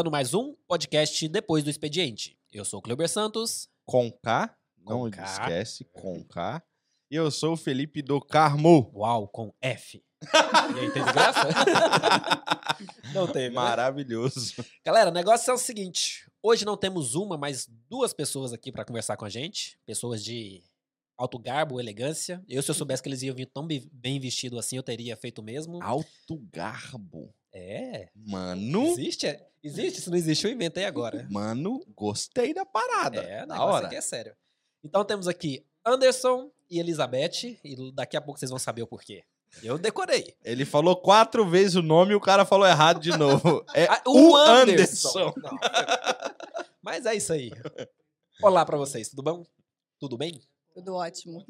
começando mais um podcast depois do expediente. Eu sou o Cleber Santos. Com K, não Com K. esquece, com K. E eu sou o Felipe do Carmo. Uau, com F. E aí, teve graça? não teve. né? Maravilhoso. Galera, o negócio é o seguinte: hoje não temos uma, mas duas pessoas aqui pra conversar com a gente. Pessoas de alto garbo, elegância. Eu, se eu soubesse que eles iam vir tão be- bem vestidos assim, eu teria feito o mesmo. Alto garbo. É. Mano, Existe? É? Existe? Se não existe, eu inventei agora. mano, gostei da parada. É, negócio hora. aqui é sério. Então temos aqui Anderson e Elizabeth, e daqui a pouco vocês vão saber o porquê. Eu decorei. Ele falou quatro vezes o nome e o cara falou errado de novo. É Ah, o Anderson. Não. Mas é isso aí. Olá pra vocês, tudo bom? Tudo bem? Tudo ótimo.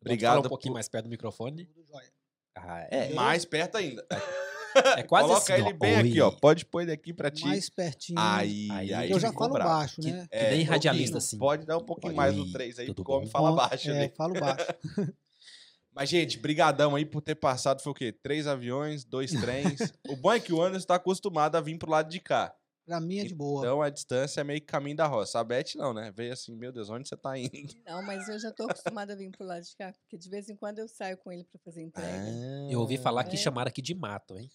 Obrigado Fala um pouquinho por- mais perto do microfone. Ah, é. Mais perto ainda. É quase Coloca assim, ele ó. bem aqui, ó. Oi. Pode pôr ele aqui pra ti. Mais pertinho. Aí, Aí, aí. eu já falo bravo. baixo, Que- né? Que nem É, radialista, assim. Pode dar um pouquinho Oi, mais no 3 aí, porque o homem fala baixo é, ali. falo baixo. Mas, gente, brigadão aí por ter passado, foi o quê? Três aviões, dois trens. o bom é que o Anderson tá acostumado a vir pro lado de cá. Pra mim é de boa. Então, a distância é meio que caminho da roça. A Beth não, né? Veio assim, meu Deus, onde você tá indo? Não, mas eu já tô acostumada a vir pro lado de cá, porque de vez em quando eu saio com ele pra fazer entrega. Eu ouvi falar que É. chamaram aqui de mato, hein?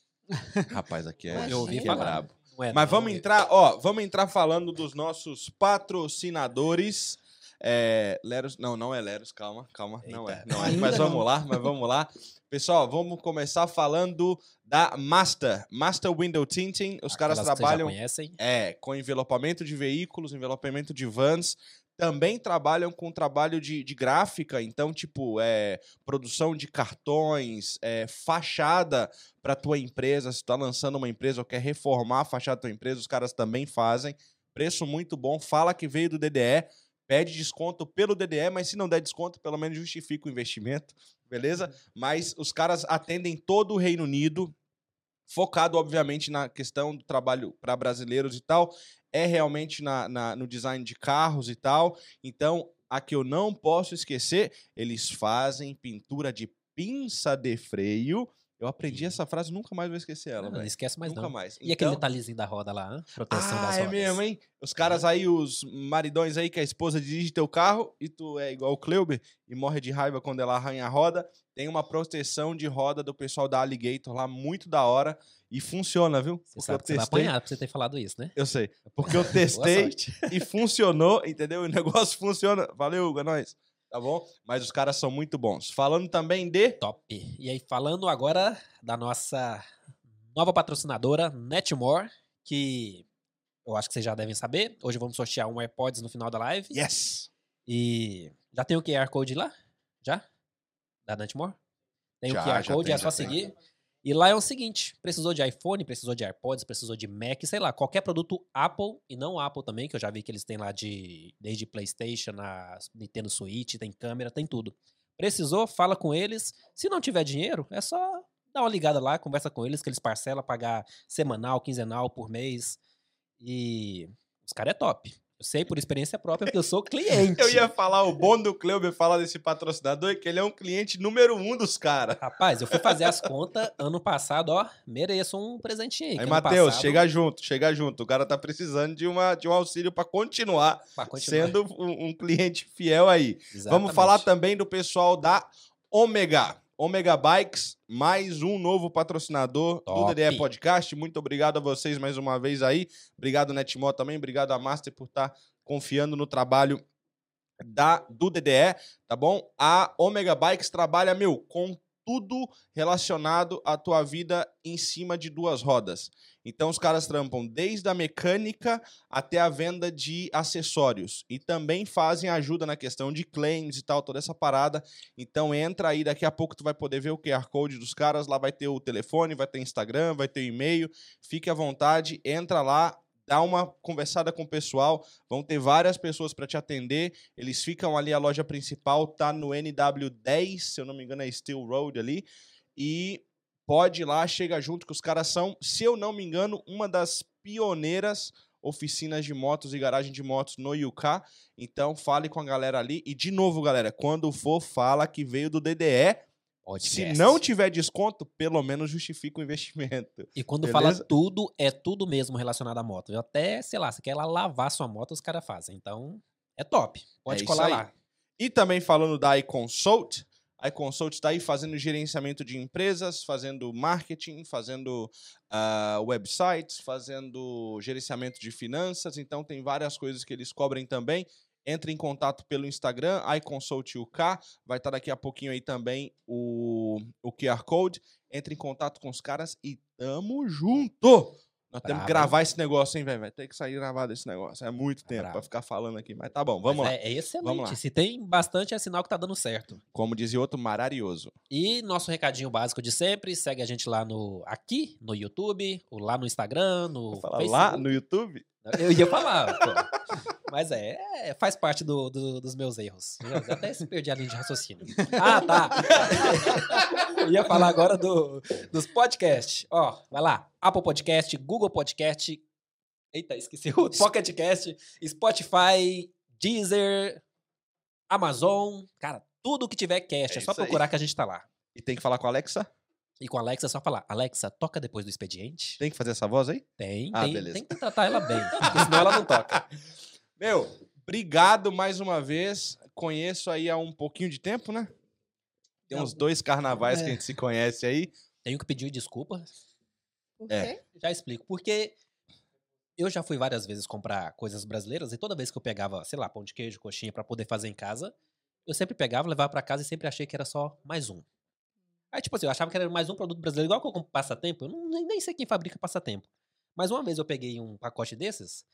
Rapaz, aqui é, Eu ouvi aqui é brabo. Não é, Mas não, vamos é- entrar, ó, vamos entrar falando dos nossos patrocinadores. É, Leros, não, não é Leros, calma, calma, não é, Eita. não é. Ainda Mas vamos não. lá, mas vamos lá. Pessoal, vamos começar falando da Master, Master Window Tinting. Os caras aquelas já trabalham. É, com envelopamento de veículos, envelopamento de vans. Também trabalham com trabalho de, de gráfica, então, tipo, é, produção de cartões, é, fachada para tua empresa. Se tu tá lançando uma empresa ou quer reformar a fachada da tua empresa, os caras também fazem. Preço muito bom. Fala que veio do DDE, pede desconto pelo DDE, mas se não der desconto, pelo menos justifica o investimento, beleza? Mas os caras atendem todo o Reino Unido, focado, obviamente, na questão do trabalho para brasileiros e tal, é realmente na, na- no design de carros e tal. Então, a que eu não posso esquecer, eles fazem pintura de pinça de freio. Eu aprendi Ih. essa frase, nunca mais vou esquecer ela, Não, não esquece mais Nunca não. mais. E aquele Então- detalhezinho da roda lá, hã? proteção ah, das é rodas. mesmo, hein? Os caras aí, os maridões aí, que a esposa dirige teu carro e tu é igual o Kleuber e morre de raiva quando ela arranha a roda. Tem uma proteção de roda do pessoal da Alligator lá, muito da hora. E funciona, viu? Você sabe que você vai apanhar pra você ter falado isso, né? Eu sei. Porque eu testei e funcionou, entendeu? O negócio funciona. Valeu, é nóis. Tá bom? Mas os caras são muito bons. Falando também de. Top. E aí, falando agora da nossa nova patrocinadora, Netmore, que eu acho que vocês já devem saber. Hoje vamos sortear um AirPods no final da live. Yes! E já tem o QR Code lá? Já? Da Netmore? Tem Já, o QR Code, tem, é só tem. E lá é o seguinte: precisou de iPhone, precisou de AirPods, precisou de Mac, sei lá, qualquer produto Apple e não Apple também, que eu já vi que eles têm lá de desde PlayStation, a Nintendo Switch, tem câmera, tem tudo. Precisou, fala com eles. Se não tiver dinheiro, é só dar uma ligada lá, conversa com eles, que eles parcelam, pagar semanal, quinzenal, por mês. E os caras é top. Eu sei por experiência própria, porque eu sou cliente. Eu ia falar, o bom do Kleuber falar desse patrocinador é que ele é um cliente número um dos caras. Rapaz, eu fui fazer as contas ano passado, ó. Mereço um presentinho aí. Aí, Matheus, passado, chega junto, chega junto. O cara tá precisando de, uma, de um auxílio pra continuar, continuar. sendo um, um cliente fiel aí. Vamos Exatamente. falar também do pessoal da Omega. Omega Bikes, mais um novo patrocinador Top. do DDE Podcast. Muito obrigado a vocês mais uma vez aí. Obrigado, Netmó, também. Obrigado a Master por estar confiando no trabalho da, do DDE, tá bom? A Omega Bikes trabalha, meu, com tudo relacionado à tua vida em cima de duas rodas. Então os caras trampam desde a mecânica até a venda de acessórios e também fazem ajuda na questão de claims e tal, toda essa parada. Então entra aí, daqui a pouco tu vai poder ver o QR Code dos caras, lá vai ter o telefone, vai ter Instagram, vai ter e-mail. Fique à vontade, entra lá, dá uma conversada com o pessoal, vão ter várias pessoas para te atender. Eles ficam ali, a loja principal tá no NW10, se eu não me engano é Steel Road ali. E pode ir lá, chega junto, que os caras são, se eu não me engano, uma das pioneiras oficinas de motos e garagem de motos no UK. Então fale com a galera ali. E de novo, galera, quando for, fala que veio do DDE. Podcast. Se não tiver desconto, pelo menos justifica o investimento. E quando Beleza? fala tudo, é tudo mesmo relacionado à moto. Até, sei lá, você quer lá lavar sua moto, os caras fazem. Então, é top. Pode É colar lá. E também falando da iConsult, a iConsult está aí fazendo gerenciamento de empresas, fazendo marketing, fazendo ah, websites, fazendo gerenciamento de finanças. Então tem várias coisas que eles cobrem também. Entre em contato pelo Instagram, iConsult UK. Vai estar daqui a pouquinho aí também o, o QR Code. Entre em contato com os caras e tamo junto! Nós temos que gravar esse negócio, hein, velho? Vai ter que sair gravado esse negócio. É muito tempo brabo. pra ficar falando aqui. Mas tá bom, vamos Mas lá. É, é excelente. Vamos lá. Se tem bastante, é sinal que tá dando certo. Como dizia outro, mararioso. E nosso recadinho básico de sempre, segue a gente lá no aqui no YouTube, ou lá no Instagram, no Vou falar Facebook. lá no YouTube? Eu ia falar, pô. Mas é, é, faz parte do- do- dos meus erros. Eu até se perdi a linha de raciocínio. Ah, tá. Eu ia falar agora do, dos podcasts. Ó, vai lá. Apple Podcast, Google Podcast. Eita, esqueci o Pocket Cast, Spotify, Deezer, Amazon. Cara, tudo que tiver cast, é, É só isso aí. procurar que a gente tá lá. E tem que falar com a Alexa? E com a Alexa é só falar, Alexa, toca depois do expediente. Tem que fazer essa voz aí? Tem, Ah, tem, beleza. tem que tratar ela bem, porque senão ela não toca. Meu, obrigado mais uma vez. Conheço aí há um pouquinho de tempo, né? Tem Não, uns dois carnavais que a é. gente se conhece aí. Tenho que pedir desculpa, Por É. quê? já explico. Porque eu já fui várias vezes comprar coisas brasileiras e toda vez que eu pegava, sei lá, pão de queijo, coxinha pra poder fazer em casa, eu sempre pegava, levava pra casa e sempre achei que era só mais um. Aí, tipo assim, eu achava que era mais um produto brasileiro, igual que eu compro passatempo. Eu não, nem, nem sei quem fabrica passatempo. Mas uma vez eu peguei um pacote desses,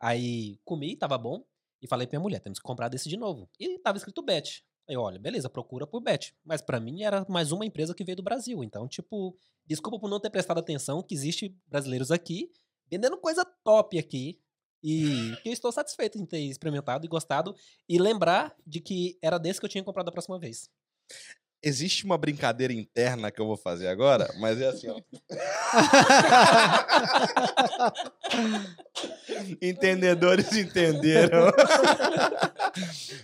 aí comi, tava bom, e falei pra minha mulher, temos que comprar desse de novo. E tava escrito Bet. Aí, olha, beleza, procura por Bet. Mas pra mim era mais uma empresa que veio do Brasil. Então, tipo, desculpa por não ter prestado atenção que existe brasileiros aqui vendendo coisa top aqui. E que eu estou satisfeito em ter experimentado e gostado. E lembrar de que era desse que eu tinha comprado da próxima vez. Existe uma brincadeira interna que eu vou fazer agora, mas é assim, ó. Entendedores entenderam.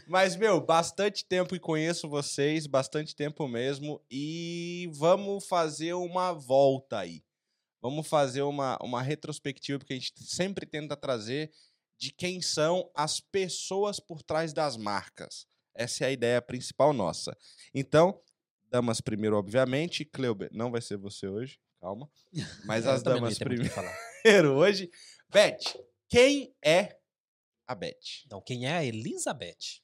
Mas, meu, bastante tempo que conheço vocês, bastante tempo mesmo. E vamos fazer uma volta aí. Vamos fazer uma, uma retrospectiva, porque a gente sempre tenta trazer de quem são as pessoas por trás das marcas. Essa é a ideia principal nossa. Então, damas primeiro, obviamente. Cleuber, não vai ser você hoje, calma. Mas as não damas primeiro falar. hoje. Beth, quem é a Beth? Então, quem é a Elizabeth?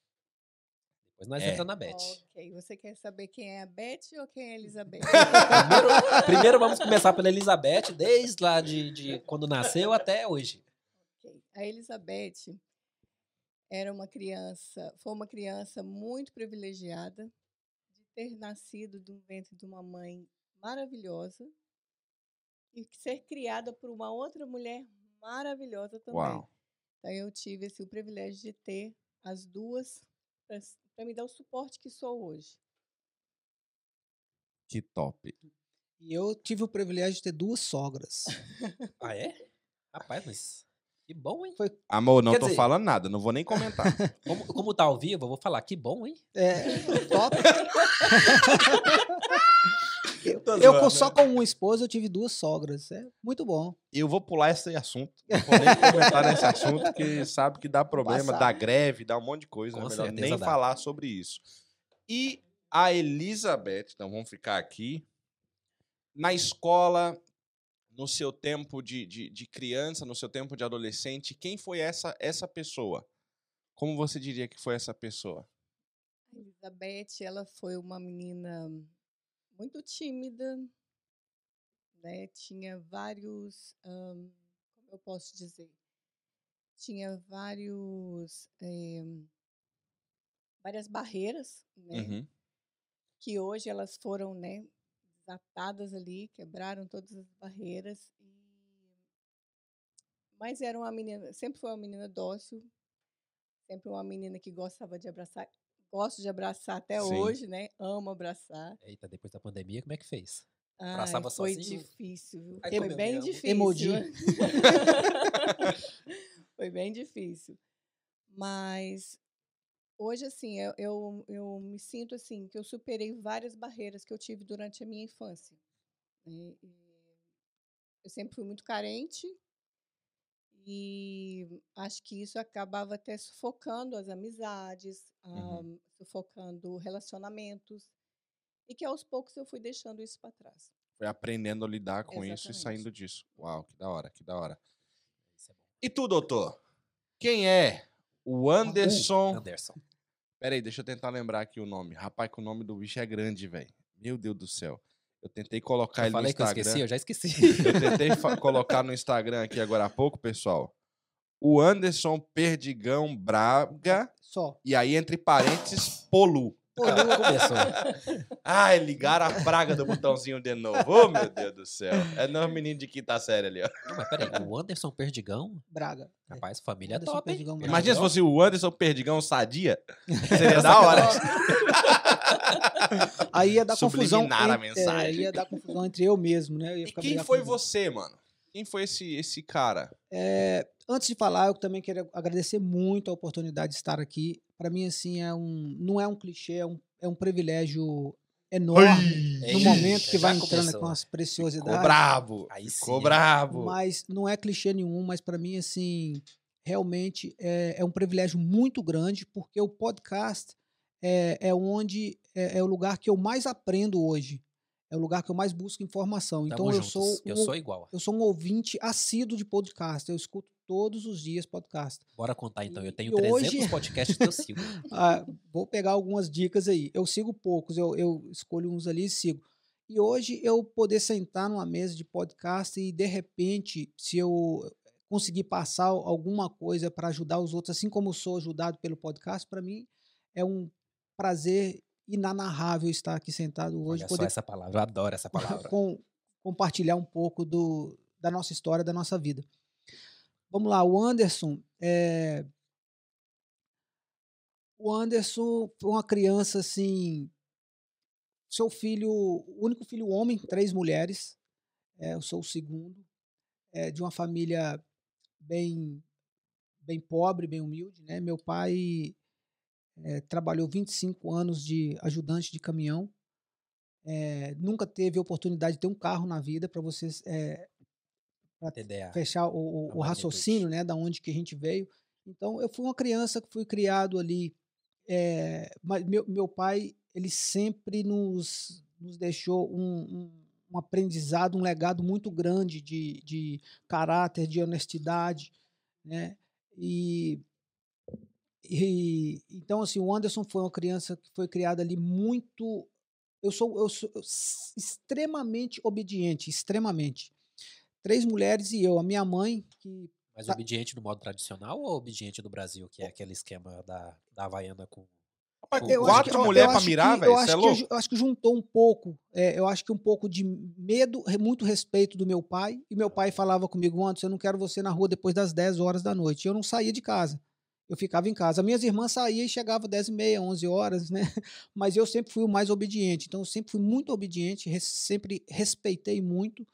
Depois nós É. entramos na Beth. Ok, você quer saber quem é a Beth ou quem é a Elizabeth? Primeiro, primeiro vamos começar pela Elizabeth, desde lá de, de quando nasceu até hoje. Ok. A Elizabeth era uma criança, foi uma criança muito privilegiada ter nascido de um ventre de uma mãe maravilhosa e ser criada por uma outra mulher maravilhosa também. Uau. Então eu tive esse, o privilégio de ter as duas para me dar o suporte que sou hoje. Que top. E eu tive o privilégio de ter duas sogras. Ah, é? Rapaz, mas que bom, hein? Amor, não Quer tô dizer- falando nada, não vou nem comentar. Como, como tá ao vivo, eu vou falar que bom, hein? É, top. eu, Tô eu só né? com uma esposa, eu tive duas sogras. É muito bom. Eu vou pular esse assunto. Não vou nem comentar nesse assunto, porque sabe que dá problema, passar. dá greve, dá um monte de coisa. Com é melhor nem dá. falar sobre isso. E a Elizabeth, então vamos ficar aqui. Na escola, no seu tempo de, de, de criança, no seu tempo de adolescente, quem foi essa, essa pessoa? Como você diria que foi essa pessoa? A Elizabeth, ela foi uma menina muito tímida, né? Tinha vários, como eu posso dizer, tinha vários, eh, várias barreiras, né? Uhum. Que hoje elas foram, né? Desatadas ali, quebraram todas as barreiras e mas era uma menina, sempre foi uma menina dócil, sempre uma menina que gostava de abraçar, gosto de abraçar até Sim. hoje, né? Amo abraçar. Eita, depois da pandemia, como é que fez? Ai, Abraçava foi sozinho? difícil, viu? Ai, Foi bem difícil. Emoji. foi bem difícil. Mas Hoje, assim, eu, eu, eu me sinto assim, que eu superei várias barreiras que eu tive durante a minha infância. né, e eu sempre fui muito carente e acho que isso acabava até sufocando as amizades, Uhum. ah, sufocando relacionamentos, e que aos poucos eu fui deixando isso para trás. Foi aprendendo a lidar com isso e Exatamente. saindo disso. Uau, que da hora, que da hora. Isso é bom. E tu, doutor? Quem é o Anderson? Anderson. Peraí, deixa eu tentar lembrar aqui o nome. Rapaz, que o nome do bicho é grande, velho. Meu Deus do céu. Eu tentei colocar Eu ele no falei que eu Instagram. esqueci, eu já esqueci. Eu tentei colocar no Instagram aqui agora há pouco, pessoal. O Anderson Perdigão Braga. Só. E aí, entre parênteses, Polu. Começou. Ai, ligaram a praga do botãozinho de novo. Ô, meu Deus do céu. É nosso menino de quinta série ali, ó. Não, mas peraí, o Anderson Perdigão? Braga. É. Rapaz, família Anderson top? Perdigão Braga. Imagina se fosse o Anderson Perdigão Sadia. Seria da hora. Aí ia dar confusão. Subliminar a entre- é, mensagem. ia dar confusão entre eu mesmo, né? Eu ia E quem foi você, mano? Quem foi esse, esse cara? É, antes de falar, eu também quero agradecer muito a oportunidade de estar aqui. Para mim, assim, é um, não é um clichê, é um, é um privilégio enorme no Ei, momento que já vai entrando começou. com as Ficou preciosidades. brabo. Aí Ficou sim. brabo. Mas não é clichê nenhum, mas para mim, assim, realmente é, é um privilégio muito grande, porque o podcast é, é onde é, é o lugar que eu mais aprendo hoje. É o lugar que eu mais busco informação. Tamo então eu juntos. sou, Eu um, sou igual. eu sou um ouvinte assíduo de podcast. Eu escuto todos os dias podcast. Bora contar então. Eu tenho e 300 hoje- podcasts que eu sigo. Ah, vou pegar algumas dicas aí. Eu sigo poucos, eu, eu escolho uns ali e sigo. E hoje eu poder sentar numa mesa de podcast e de repente, se eu conseguir passar alguma coisa para ajudar os outros, assim como eu sou ajudado pelo podcast, para mim é um prazer inanarrável estar aqui sentado hoje, Olha só poder essa palavra. Eu adoro essa palavra. com- compartilhar um pouco do, da nossa história, da nossa vida. Vamos lá, o Anderson. é, O Anderson foi uma criança assim. Seu filho, o único filho homem, três mulheres. é, eu sou o segundo. é, de uma família bem, bem pobre, bem humilde. Né? Meu pai é, trabalhou 25 anos de ajudante de caminhão. É, nunca teve oportunidade de ter um carro na vida para vocês é, fechar o, o- o raciocínio, né, da onde que a gente veio. Então, eu fui uma criança que fui criado ali, é, mas meu, meu pai, ele sempre nos, nos deixou um, um, um aprendizado, um legado muito grande de, de caráter, de honestidade, né, e, e então assim, o Anderson foi uma criança que foi criada ali muito eu sou, eu sou extremamente obediente, extremamente três mulheres e eu. A minha mãe, que Mas Tá. obediente no modo tradicional ou obediente do Brasil, que é aquele esquema da, da Havaiana com. Eu quatro mulheres pra mirar, velho. Eu Você é acho, que, louco? eu acho que juntou um pouco. é, eu acho que um pouco de medo, muito respeito do meu pai. E meu pai falava comigo, Anderson, eu não quero você na rua depois das 10 horas da noite. E eu não saía de casa. Eu ficava em casa. Minhas irmãs saíam e chegavam 10 e meia, 11 horas, né? Mas eu sempre fui o mais obediente. Então, eu sempre fui muito obediente, res- sempre respeitei muito.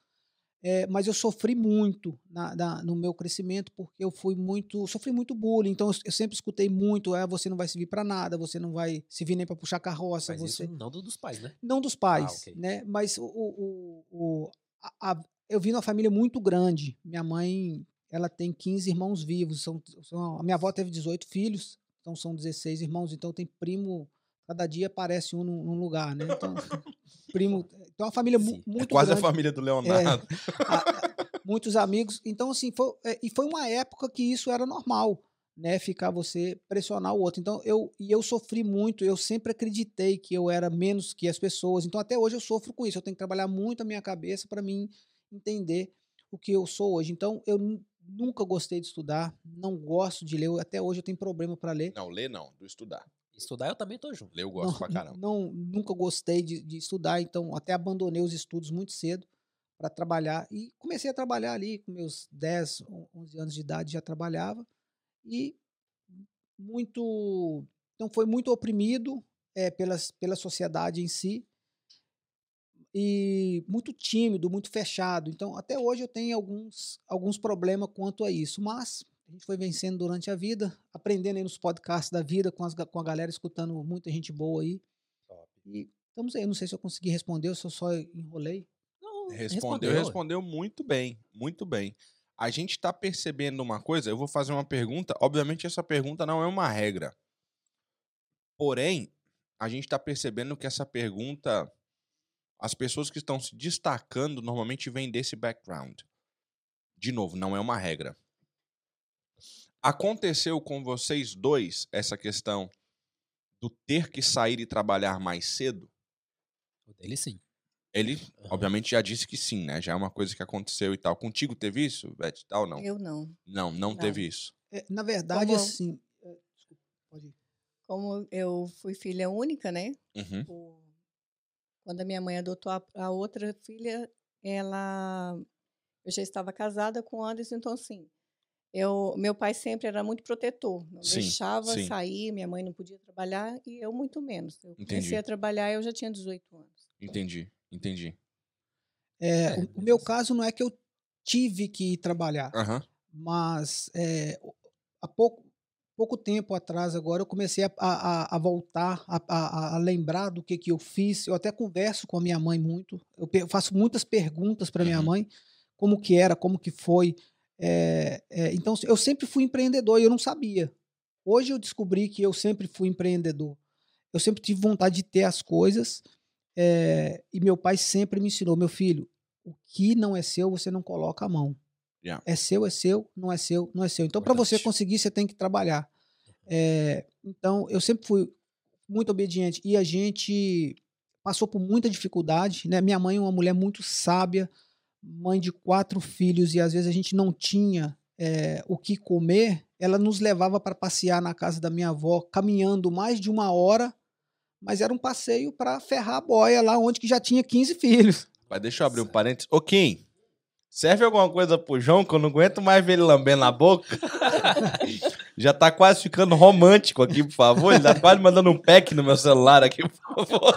É, mas eu sofri muito na- na- no meu crescimento porque eu fui muito, sofri muito bullying. Então eu, eu sempre escutei muito, é, você não vai servir para nada, você não vai servir nem para puxar carroça, Mas você não do- dos pais, né? não dos pais, ok. né? Mas o, o- o- a- a- eu vim numa família muito grande. Minha mãe, ela tem 15 irmãos vivos. São, são- a minha avó teve 18 filhos, então são 16 irmãos. Então tem primo, cada dia aparece um num, num lugar, né? Então, primo, então é uma família Sim. É muito É quase grande a família do Leonardo. a- muitos amigos. Então, assim, foi, é, e foi uma época que isso era normal, né? Ficar você pressionar o outro. Então, eu, e eu sofri muito, eu sempre acreditei que eu era menos que as pessoas. Então, até hoje eu sofro com isso. Eu tenho que trabalhar muito a minha cabeça para mim entender o que eu sou hoje. Então, eu nunca gostei de estudar, não gosto de ler. Até hoje eu tenho problema para ler. Não, ler não, do estudar. Estudar eu também tô junto. Ler eu gosto não, pra caramba. não- nunca gostei de, de estudar, então até abandonei os estudos muito cedo para trabalhar e comecei a trabalhar ali com meus 10, on- 11 anos de idade já trabalhava e muito, então foi muito oprimido eh, pelas, pela sociedade em si e muito tímido, muito fechado. Então até hoje eu tenho alguns alguns problemas quanto a isso, mas a gente foi vencendo durante a vida, aprendendo aí nos podcasts da vida, com, as, com a galera, escutando muita gente boa aí. Top. E estamos aí. Não sei se eu consegui responder, ou se eu só enrolei. Não, Respondeu, respondeu muito bem, muito bem. A gente está percebendo uma coisa, eu vou fazer uma pergunta. Obviamente, essa pergunta não é uma regra. Porém, a gente está percebendo que essa pergunta, as pessoas que estão se destacando normalmente vêm desse background. De novo, não é uma regra. Aconteceu com vocês dois essa questão do ter que sair e trabalhar mais cedo? O dele sim. Ele, Aham. obviamente, já disse que sim, né? Já é uma coisa que aconteceu e tal. Contigo teve isso, Beth? Tal, não? Eu não. Não, não, Não. teve isso. É, na verdade, Como- assim. é, Desculpa, pode ir. Como eu fui filha única, né? Uhum. o- quando a minha mãe adotou a, a outra filha, ela eu já estava casada com o Anderson, então assim, eu, meu pai sempre era muito protetor, não Sim, deixava sim. sair, minha mãe não podia trabalhar e eu muito menos. Eu Entendi. comecei a trabalhar, eu já tinha 18 anos. Entendi, entendi. É, É, o, o meu mas- caso não é que eu tive que ir trabalhar, Aham. mas é, há pouco, pouco tempo atrás agora eu comecei a, a- a- voltar a, a- lembrar do que, que eu fiz. Eu até converso com a minha mãe muito. Eu faço muitas perguntas para minha Uhum. mãe, como que era, como que foi. É, é, então eu sempre fui empreendedor e eu não sabia. Hoje eu descobri que eu sempre fui empreendedor. Eu sempre tive vontade de ter as coisas é, e meu pai sempre me ensinou, meu filho, o que não é seu você não coloca a mão. Yeah. É seu, é seu, não é seu, não é seu. Então, para você conseguir, você tem que trabalhar. É, então, eu sempre fui muito obediente e a gente passou por muita dificuldade. Né? Minha mãe é uma mulher muito sábia, mãe de quatro filhos, e às vezes a gente não tinha é, o que comer. Ela nos levava para passear na casa da minha avó, caminhando mais de uma hora, mas era um passeio para ferrar a boia lá onde que já tinha 15 filhos. Mas deixa eu abrir um parênteses. Ô, Kim, serve alguma coisa pro João que eu não aguento mais ver ele lambendo a boca? Já tá quase ficando romântico aqui, por favor. Ele tá quase mandando um pack no meu celular aqui, por favor.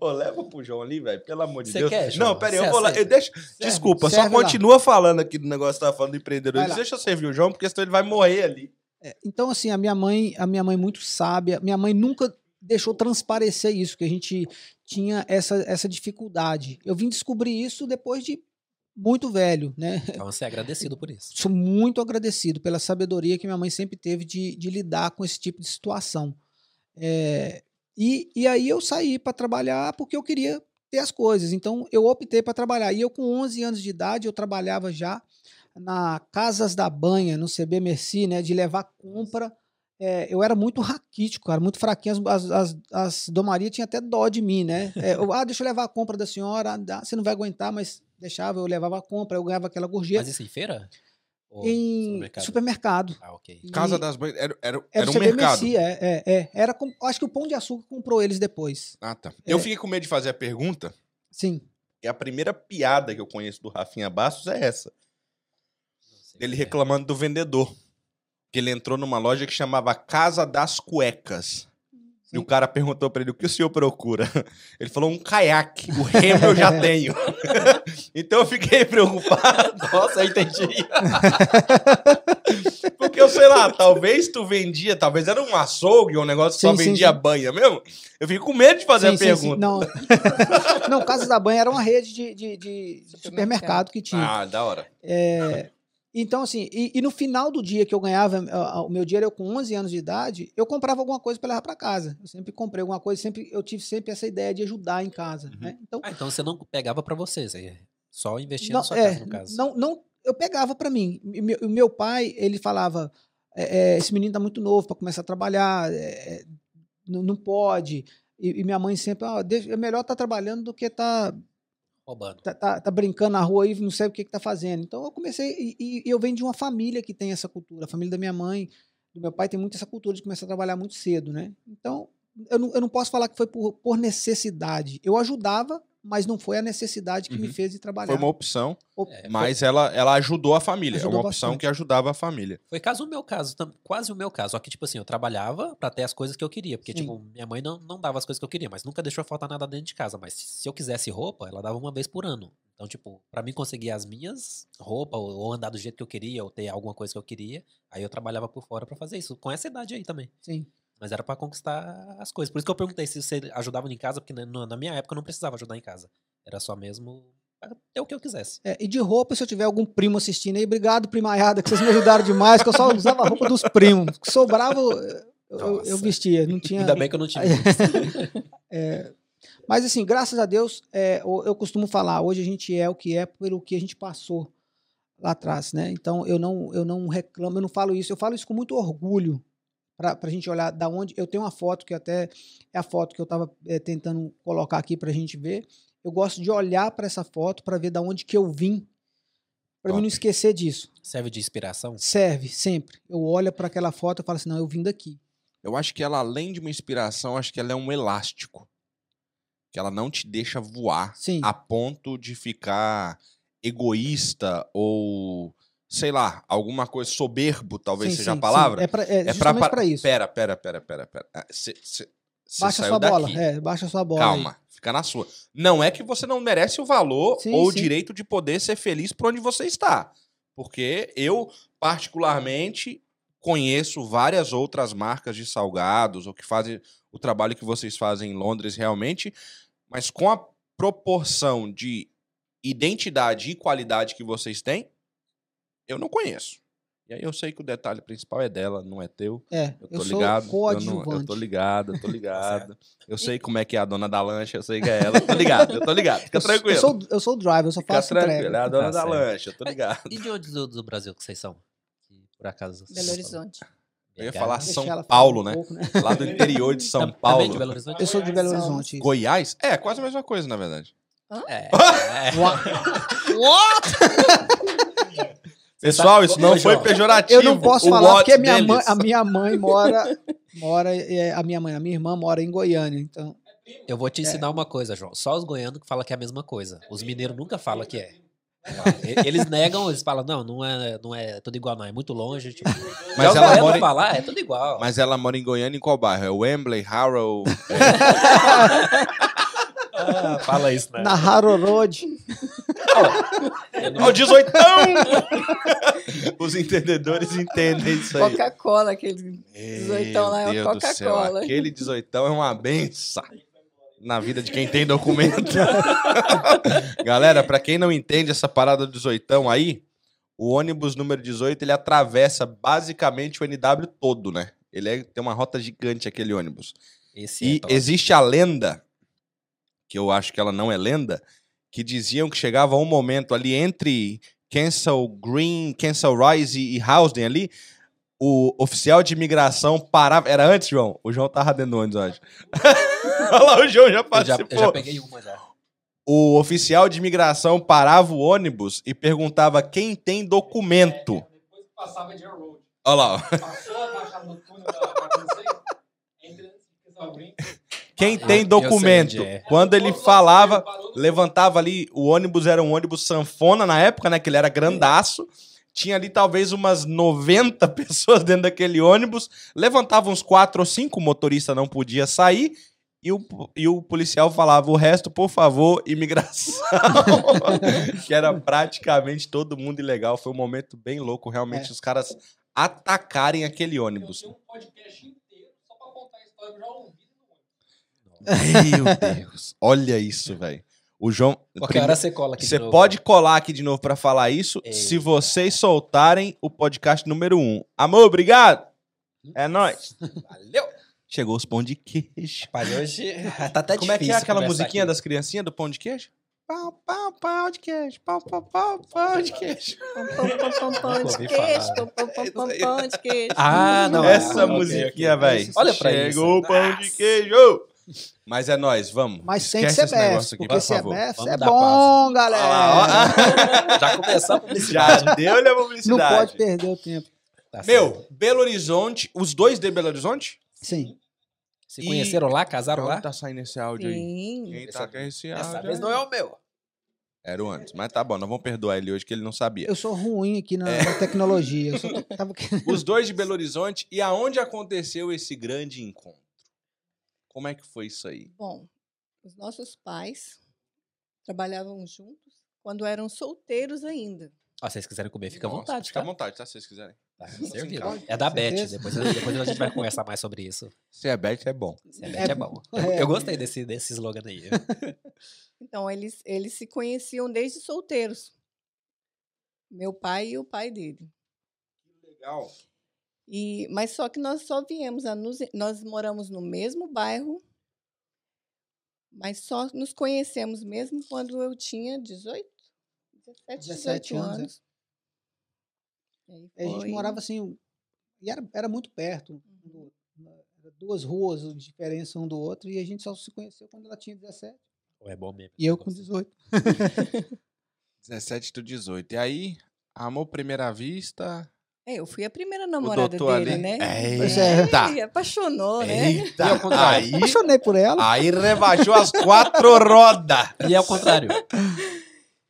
Ô, leva pro João ali, velho, pelo amor de Cê Deus. quer, João? não, pera aí, Cê eu vou lá. aceita? Eu deixo... Desculpa, só serve lá. continua falando aqui do negócio que tava falando do empreendedorismo. Lá. Deixa eu servir o João, porque senão ele vai morrer ali. É, então, assim, a minha mãe, a minha mãe muito sábia, minha mãe nunca deixou transparecer isso, que a gente tinha essa, essa dificuldade. Eu vim descobrir isso depois de muito velho, né? Então você é agradecido por isso. Sou muito agradecido pela sabedoria que minha mãe sempre teve de, de lidar com esse tipo de situação. É, e, e aí eu saí para trabalhar porque eu queria ter as coisas. Então eu optei para trabalhar. E eu, com 11 anos de idade, eu trabalhava já na Casas da Banha, no CB Merci, né, de levar compra. É, eu era muito raquítico, cara, muito fraquinho. As, as, as domarias tinham até dó de mim, né? É, eu, ah, deixa eu levar a compra da senhora. Ah, você não vai aguentar, mas deixava, eu levava a compra, eu ganhava aquela gorjeta. Mas isso em feira? Ou em supermercado? supermercado. Ah, ok. E Casa das Banhas era, era, era, era o um mercado. Merci, é, é, é. Era com- acho que o Pão de Açúcar comprou eles depois. Ah, tá. É. Eu fiquei com medo de fazer a pergunta, Sim. e a primeira piada que eu conheço do Rafinha Bastos é essa. Ele é. reclamando do vendedor. Que ele entrou numa loja que chamava Casa das Cuecas. E o Sim. cara perguntou pra ele, o que o senhor procura? Ele falou, um caiaque. O remo eu já tenho. então eu fiquei preocupado. Nossa, eu entendi. Porque eu sei lá, talvez tu vendia, talvez era um açougue, um negócio que só Sim, sim, vendia sim. banha mesmo. Eu fiquei com medo de fazer Sim, a sim, sim. pergunta. Não. não, Casas da Banha era uma rede de, de, de Supermercado. supermercado que tinha. Ah, da hora. É, então, assim, e, e no final do dia que eu ganhava, ah, o meu dinheiro, eu com 11 anos de idade, eu comprava alguma coisa para levar para casa. Eu sempre comprei alguma coisa, sempre, eu tive sempre essa ideia de ajudar em casa. Uhum. Né? Então, Ah, então você não pegava pra você, você só investia não, na sua é, casa, no caso. não, não, eu pegava para mim. Meu- O meu pai, ele falava: é, é, esse menino tá muito novo para começar a trabalhar, é, não, não pode. E, e minha mãe sempre, ah, é melhor estar trabalhando do que estar Roubando. tá, tá- tá brincando na rua e não sei o que, que tá fazendo. Então eu comecei, e, e- e eu venho de uma família que tem essa cultura. A família da minha mãe, do meu pai, tem muito essa cultura de começar a trabalhar muito cedo, né? Então eu não, eu não posso falar que foi por, por necessidade. Eu ajudava mas não foi a necessidade que me Uhum. fez ir trabalhar. Foi uma opção, Op- É, mas ela, ela ajudou a família. é Ajudou uma opção bastante. que ajudava a família. Foi caso o meu caso, quase o meu caso. Só que, tipo assim, eu trabalhava pra ter as coisas que eu queria. Porque, Sim. tipo, minha mãe não, não dava as coisas que eu queria, mas nunca deixou faltar nada dentro de casa. Mas se eu quisesse roupa, ela dava uma vez por ano. Então, tipo, pra mim conseguir as minhas roupas, ou, ou andar do jeito que eu queria, ou ter alguma coisa que eu queria, aí eu trabalhava por fora pra fazer isso. Com essa idade aí também. Sim. Mas era pra conquistar as coisas. Por isso que eu perguntei se você ajudava em casa, porque na- na minha época eu não precisava ajudar em casa. Era só mesmo ter o que eu quisesse. É, e de roupa, se eu tiver algum primo assistindo aí, obrigado, primaiada, que vocês me ajudaram demais, que eu só usava a roupa dos primos. Que sobrava, eu, eu- vestia. Não tinha. Ainda bem que eu não tive. É, mas assim, graças a Deus, é, eu costumo falar, hoje a gente é o que é pelo que a gente passou lá atrás, né? Então eu não, eu não reclamo, eu não falo isso, eu falo isso com muito orgulho para a gente olhar da onde. Eu tenho uma foto que até é a foto que eu estava tentando colocar aqui para a gente ver. Eu gosto de olhar para essa foto para ver da onde que eu vim, para mim não esquecer disso. Serve de inspiração? Serve sempre. Eu olho para aquela foto e falo assim, não, eu vim daqui. Eu acho que ela, além de uma inspiração, acho que ela é um elástico. Que ela não te deixa voar Sim. a ponto de ficar egoísta ou, sei lá, alguma coisa soberbo, talvez Sim, seja sim, a sim. palavra. É, pra, é, É pra, para isso. Pera, pera, pera, pera, pera. Você baixa saiu sua daqui. bola. É, baixa sua bola. aí. Calma, fica na sua. Não é que você não merece o valor Sim, ou o sim. direito de poder ser feliz por onde você está. Porque eu, particularmente, conheço várias outras marcas de salgados ou que fazem o trabalho que vocês fazem em Londres realmente, mas com a proporção de identidade e qualidade que vocês têm, eu não conheço. E aí eu sei que o detalhe principal é dela, não é teu. É, Eu eu, tô sou ligado. Eu, não- eu tô ligado, eu tô ligado. eu sei como é que é a dona da lancha, eu sei que é ela. Eu tô ligado, eu tô ligado. Fica Eu sou- tranquilo. Eu sou, eu sou o driver, eu só Fica faço tranquilo, entrega. é a dona Tá da certo. lancha, eu tô ligado. E de onde do, do Brasil que vocês são? Que, por acaso. Belo? Horizonte. Eu ia falar Deixa São Paulo, um né? pouco, né? Lá do interior de São Paulo. De Belo Horizonte? Eu sou de Belo. Horizonte. isso. Goiás? É, quase a mesma coisa, na verdade. É. é. Pessoal, isso não foi pejorativo. Eu não posso o falar porque a minha, mãe, a minha mãe mora. mora é, a minha mãe, a minha irmã mora em Goiânia. Então, Eu vou te ensinar uma coisa, João. Só os goianos que falam que é a mesma coisa. Os mineiros nunca falam que é. Eles negam, eles falam, não, não é, não é tudo igual, não. É muito longe. Tipo, Mas Já ela mora em- falam, ah, é tudo igual. Mas ela mora em Goiânia em qual bairro? É Wembley, Harrow? Ah, fala isso, né? na Harrow Road. Eu não- Ó, o 18! Os entendedores entendem isso aí. Coca-Cola, aquele 18 lá é uma Coca-Cola. Aquele 18 é uma benção na vida de quem tem documento. Galera, pra quem não entende essa parada do 18 aí, o ônibus número 18 ele atravessa basicamente o NW todo, né? Ele é- tem uma rota gigante aquele ônibus. Esse E é existe a lenda, que eu acho que ela não é lenda, que diziam que chegava um momento ali entre Kensal Green, Kensal Rise e Housden ali, o oficial de imigração parava. Era antes, João? O João tava dentro do ônibus, eu acho. Olha lá, o João já eu, já, participou. eu já peguei uma já. O oficial de imigração parava o ônibus e perguntava quem tem documento. Depois que passava de Road. Olha lá. Passou a baixada do túnel da da 16, entre Kensal Green. Quem Ah, tem eu sei documento. é. Quando ele falava, levantava ali, o ônibus era um ônibus sanfona na época, né? Que ele era grandaço. Tinha ali talvez umas 90 pessoas dentro daquele ônibus. Levantava uns quatro ou cinco, o motorista não podia sair. E o, e o policial falava: o resto, por favor, imigração. que era praticamente todo mundo ilegal. Foi um momento bem louco, realmente, É. os caras atacarem aquele Eu ônibus. tenho um podcast inteiro só pra contar a história que eu já ouvi no ônibus. Meu Deus, olha isso, velho. O João. Qualquer hora você cola aqui de Você novo. pode colar aqui de novo pra falar isso Ei. se vocês soltarem o podcast número 1. Um. Amor, obrigado. É nóis. Valeu. Chegou os pão de queijo. Rapaz, hoje tá até Como é que é difícil aquela musiquinha aqui. das criancinhas do pão de queijo? Pau, pau, pau de queijo. Pau, pau, pau, pau de queijo. Pão, pão, pão, pão, pão de queijo. Pão, pão, pão, pão, pão de queijo. Ah, não. Essa ok, musiquinha, velho. Olha pra isso. Chegou o pão de queijo. Mas é nóis, vamos. Mas tem que ser esse negócio BF, aqui, porque por se é favor. BF, Vamos é dar bom, galera. Olha lá, Já começou a Já publicidade. deu-lhe a Não publicidade. pode perder o tempo. Tá certo. Meu, Belo Horizonte, os dois de Belo Horizonte? Sim. Se E- conheceram lá, casaram Onde lá? tá saindo esse áudio aí? Sim. Quem Dessa tá com esse áudio? Dessa vez aí? não é o meu. Era o antes, mas tá bom, nós vamos perdoar ele hoje que ele não sabia. Eu sou ruim aqui na, É. na tecnologia. Eu só tô- tava Os dois de Belo Horizonte e aonde aconteceu esse grande encontro? Como é que foi isso aí? Bom, os nossos pais trabalhavam juntos quando eram solteiros ainda. Ó, se vocês quiserem comer, fica à Nossa, vontade, Fica tá? à vontade, tá? Se vocês quiserem. Tá servido. É da Beth. Depois, depois a gente vai conversar mais sobre isso. Se é Beth, é bom. Se a Beth é, bom. Eu, É. eu gostei desse, desse slogan aí. Então, eles, eles se conheciam desde solteiros. Meu pai e o pai dele. Legal. E, mas só que nós só viemos a nos, nós moramos no mesmo bairro, mas só nos conhecemos mesmo quando eu tinha 18, 17, 17 18 anos, é. anos. E aí A gente morava assim, e era, era muito perto. um. Era duas ruas de diferença um do outro, e a gente só se conheceu quando ela tinha 17. é bom mesmo. E eu com 18. 17 do 18. E aí, amor primeira vista. É, eu fui a primeira namorada dele, ali- né? Pois é. Eita! Ele apaixonou, né? Eita! E ao contrário? Aí, Apaixonei por ela, aí rebaixou as quatro rodas. E é ao contrário.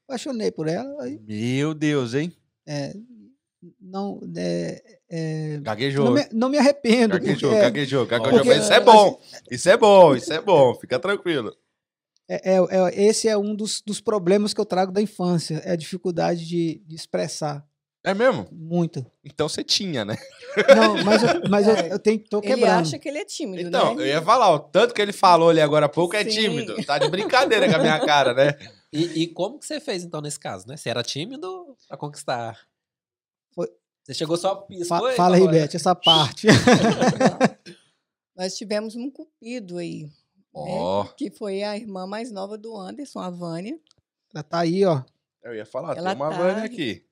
apaixonei por ela. Aí, Meu Deus, hein? é, não, é, é, Gaguejou. não, me, não me arrependo. Gaguejou, porque gaguejou, gaguejou. Porque- Mas isso é bom. Isso é bom, isso é bom. Fica tranquilo. É, é- é- esse é um dos, dos problemas que eu trago da infância, é a dificuldade de, de expressar É mesmo? muito. Então você tinha, né? Não, mas eu, mas eu, eu tenho, tô Ele quebrando. acha que ele é tímido, Então, né? eu ia falar, o tanto que ele falou ali agora há pouco é Sim. tímido. Tá de brincadeira com a minha cara, né? E, e como que você fez, então, nesse caso, né? Você era tímido pra conquistar? Foi- Você chegou só piscou fala aí, Beth, essa parte. Nós tivemos um cupido aí, né? Ó, que foi a irmã mais nova do Anderson, a Vânia, Ela tá aí, ó. eu ia falar, Ela tem uma tá- Vânia aqui.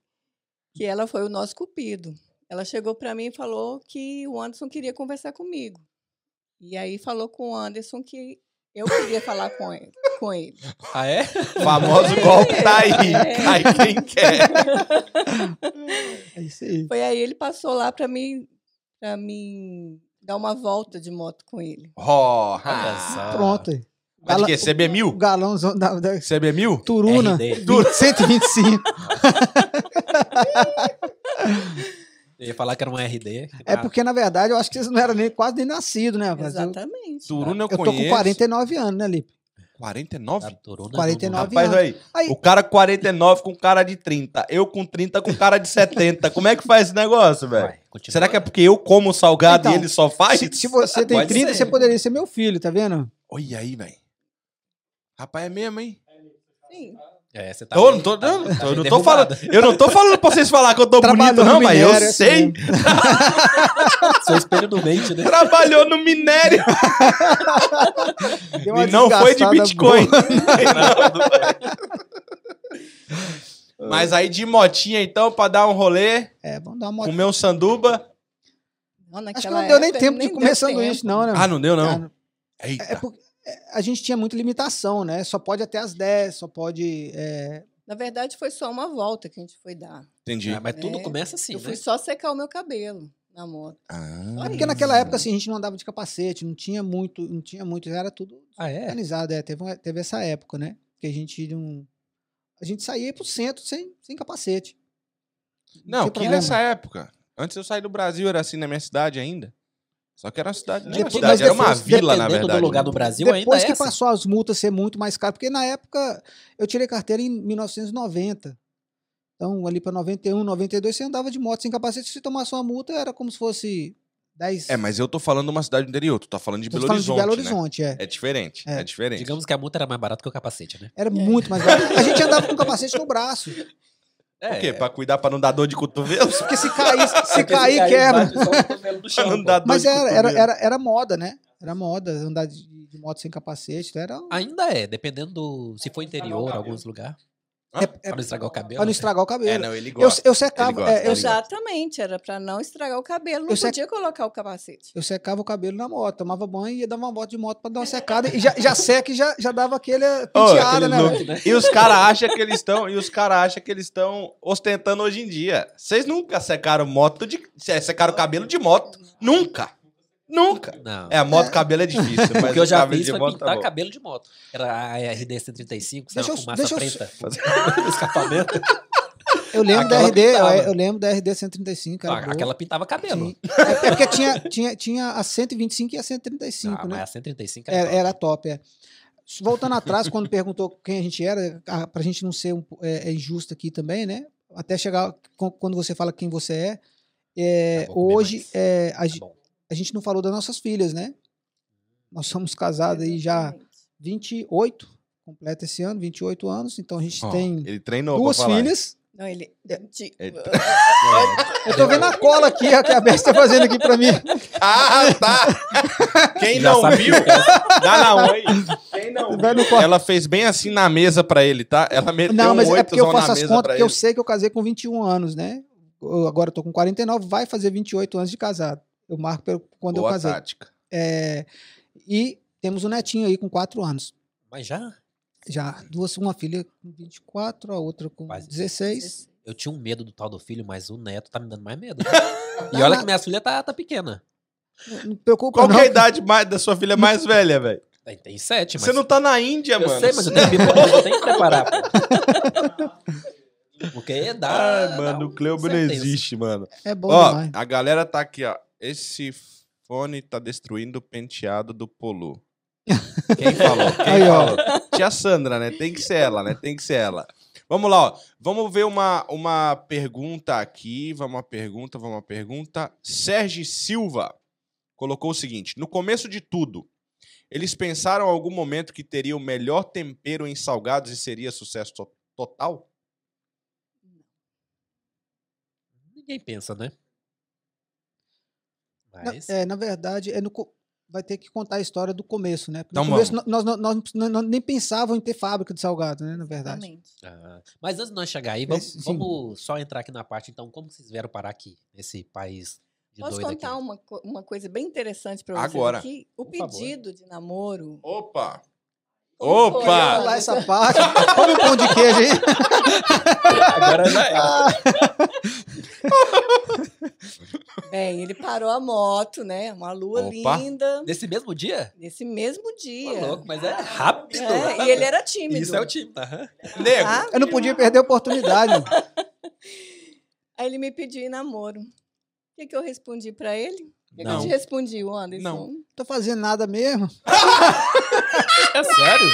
Que ela foi o nosso cupido. Ela chegou para mim e falou que o Anderson queria conversar comigo. E aí falou com o Anderson que eu queria falar com ele. Com ele. Ah, é? O famoso golpe tá aí. É. Cai quem quer. É isso aí. Foi aí ele passou lá para mim, para mim dar uma volta de moto com ele. Olha ah. Pronto aí. Mas de quê? O CB1000? galãozão da, da CB1000? Turuna, RD. 20, 125. Eu ia falar que era um RD. É porque, na verdade, eu acho que vocês não eram nem, quase nem nascidos, né? rapaz? Eu, Exatamente. Turuna eu eu tô conheço. com 49 anos, né, Lipe? 49? A Turuna 49 Rapaz, anos. aí, Aí- o cara com 49 com cara de 30. Eu com 30 com cara de 70. Como é que faz esse negócio, velho? Será que é porque eu como salgado Então, e ele só faz? Se, se você tem Pode 30, ser. você poderia ser meu filho, tá vendo? Olha aí, velho. Rapaz, é mesmo, hein? Sim. É, você tá bem- não tô, tá- não, tá bem não tô falando, eu não tô falando pra vocês falar que eu tô bonito, Trabalhou não, no mas eu assim sei. Seu espelho no mente, né? Trabalhou no minério e não foi de Bitcoin. mas aí de motinha, então, pra dar um rolê, É, vamos dar uma comer um sanduba. Não, Acho que não deu nem tempo de nem comer deu sanduíche, tempo. não, né? Ah, não deu, não? Cara, Eita. É porque a gente tinha muita limitação, né? Só pode até as 10, só pode. é, Na verdade, foi só uma volta que a gente foi dar. Entendi. Ah, mas tudo É, começa assim, eu né? fui só secar o meu cabelo na moto. Ah. É porque naquela época assim, a gente não andava de capacete, não tinha muito, não tinha muito, era tudo Ah, é? organizado. É, teve, uma- teve essa época, né? Que a gente não. A gente saía pro centro sem, sem capacete. Não, tinha que problema. nessa época. Antes eu sair do Brasil, era assim na minha cidade ainda. Só que era uma cidade, não era uma Depois- cidade, mas era uma vila, na verdade. do lugar do Brasil, ainda Depois é que assim. passou as multas ser muito mais caro, porque na época eu tirei carteira em 1990. Então, ali para 91, 92, você andava de moto sem capacete. Se tomasse uma multa, era como se fosse 10. É, mas eu tô falando de uma cidade do interior, tu tá falando de Tô Belo falando Horizonte, de Belo né? Horizonte, é. É diferente, é, É. diferente. Digamos que a multa era mais barata que o capacete, né? Era muito mais barato. A gente andava com capacete no braço. É. Por quê? Pra cuidar pra não dar dor de cotovelo? Porque se cair, se cair, quebra. pra não dar dor Mas de era, era, era, era moda, né? Era moda andar de, de moto sem capacete. Então era Ainda é, dependendo do. Se for interior, alguns lugares. Hã? é, Pra não estragar o cabelo. pra não né? estragar o cabelo. É, não, ele eu, gosta. eu secava, gosta, é, eu, se- gosta. Exatamente, era para não estragar o cabelo, não Eu sec- podia colocar o capacete. eu secava o cabelo na moto, tomava banho e ia dar uma volta de moto pra dar uma secada. E já, já seca e já, já dava aquele penteada, aquele né? look, velho? E os caras acham que eles estão, e os caras acham que eles estão ostentando hoje em dia. Vocês nunca secaram moto de, se- secaram cabelo de moto, nunca. Nunca. Não. É, a moto cabelo é difícil, mas o que eu já fiz de foi moto tá pintar bom. cabelo de moto. Era a RD 135, Deixa saiu eu- uma fumaça deixa eu- preta. Escapamento. Eu lembro Aquela da RD, eu, eu lembro da RD 135, era Ah. Aquela pintava cabelo. Sim. É, é porque tinha, tinha, tinha a 125 e a 135, Ah, né? mas a 135 era, Era, top. era top, é. Voltando atrás, quando perguntou quem a gente era, a- pra gente não ser um é, é injusto aqui também, né? Até chegar quando você fala quem você é. é, Tá, hoje, é, a, Tá. A gente não falou das nossas filhas, né? Nós somos casados aí já 28, completa esse ano, 28 anos, então a gente Ó, tem Ele treinou duas filhas. Não, ele. Ele- Eu tô vendo a cola aqui, que a Bess tá fazendo aqui pra mim. Ah, tá! Quem Já não sabe viu, dá na oi. Quem não viu, ela fez bem assim na mesa pra ele, tá? Ela meteu Não, mas um é porque eu faço as contas, porque eu sei que eu casei com 21 anos, né? Eu agora eu tô com 49, vai fazer 28 anos de casado. Eu marco pelo- quando Boa eu casei. tática. É, e temos um netinho aí com 4 anos. Mas já, Já, duas, uma filha com 24, a outra com Quase 16. eu tinha um medo do tal do filho, mas o neto tá me dando mais medo. e olha que minha filha tá, tá pequena. Não não preocupa, Qual que não. é a idade mais- da sua filha mais velha, velho? Tem, sete, mas... Você não tá na Índia, Eu mano. sei, mas eu tenho, que eu tenho que preparar, pô. Porque dá... Ai, mano, dá o um Cleubo não certeza. existe, mano. É bom Ó, demais. a galera tá aqui, ó. Esse fone tá destruindo o penteado do Polu. Quem falou? Quem Aí, ó. falou? Tia Sandra, né? Tem que ser ela, né? Tem que ser ela. Vamos lá, ó. Vamos ver uma, uma pergunta aqui. Vamos uma pergunta, vamos uma pergunta. Sérgio Silva colocou o seguinte: no começo de tudo, eles pensaram em algum momento que teria o melhor tempero em salgados e seria sucesso to- total? Ninguém pensa, né? Na, é, na verdade, é no vai ter que contar a história do começo, né? Porque Então no começo nó- nós, nós, nós, nós- nem pensávamos em ter fábrica de salgado, né? Na verdade. Exatamente. Ah, mas antes de nós chegar aí, vamos, vamos só entrar aqui na parte, então, como vocês vieram parar aqui, nesse país de Posso doido contar aqui? uma, uma coisa bem interessante para vocês Agora. aqui? O Por favor. pedido de namoro. Opa! Opa! Vamos lá essa parte. Come um pão de queijo aí. Agora já é. Bem, ele parou a moto, né? Uma lua Opa. linda. Nesse mesmo dia? Nesse mesmo dia. louco, mas é rápido. É, e ele era tímido. Isso é o time, aham. Nego, tá? Eu não podia perder a oportunidade. Aí ele me pediu em namoro. O que, que eu respondi para ele? O que, que eu Não. te respondi, o Anderson? Não. Tô fazendo nada mesmo. É sério?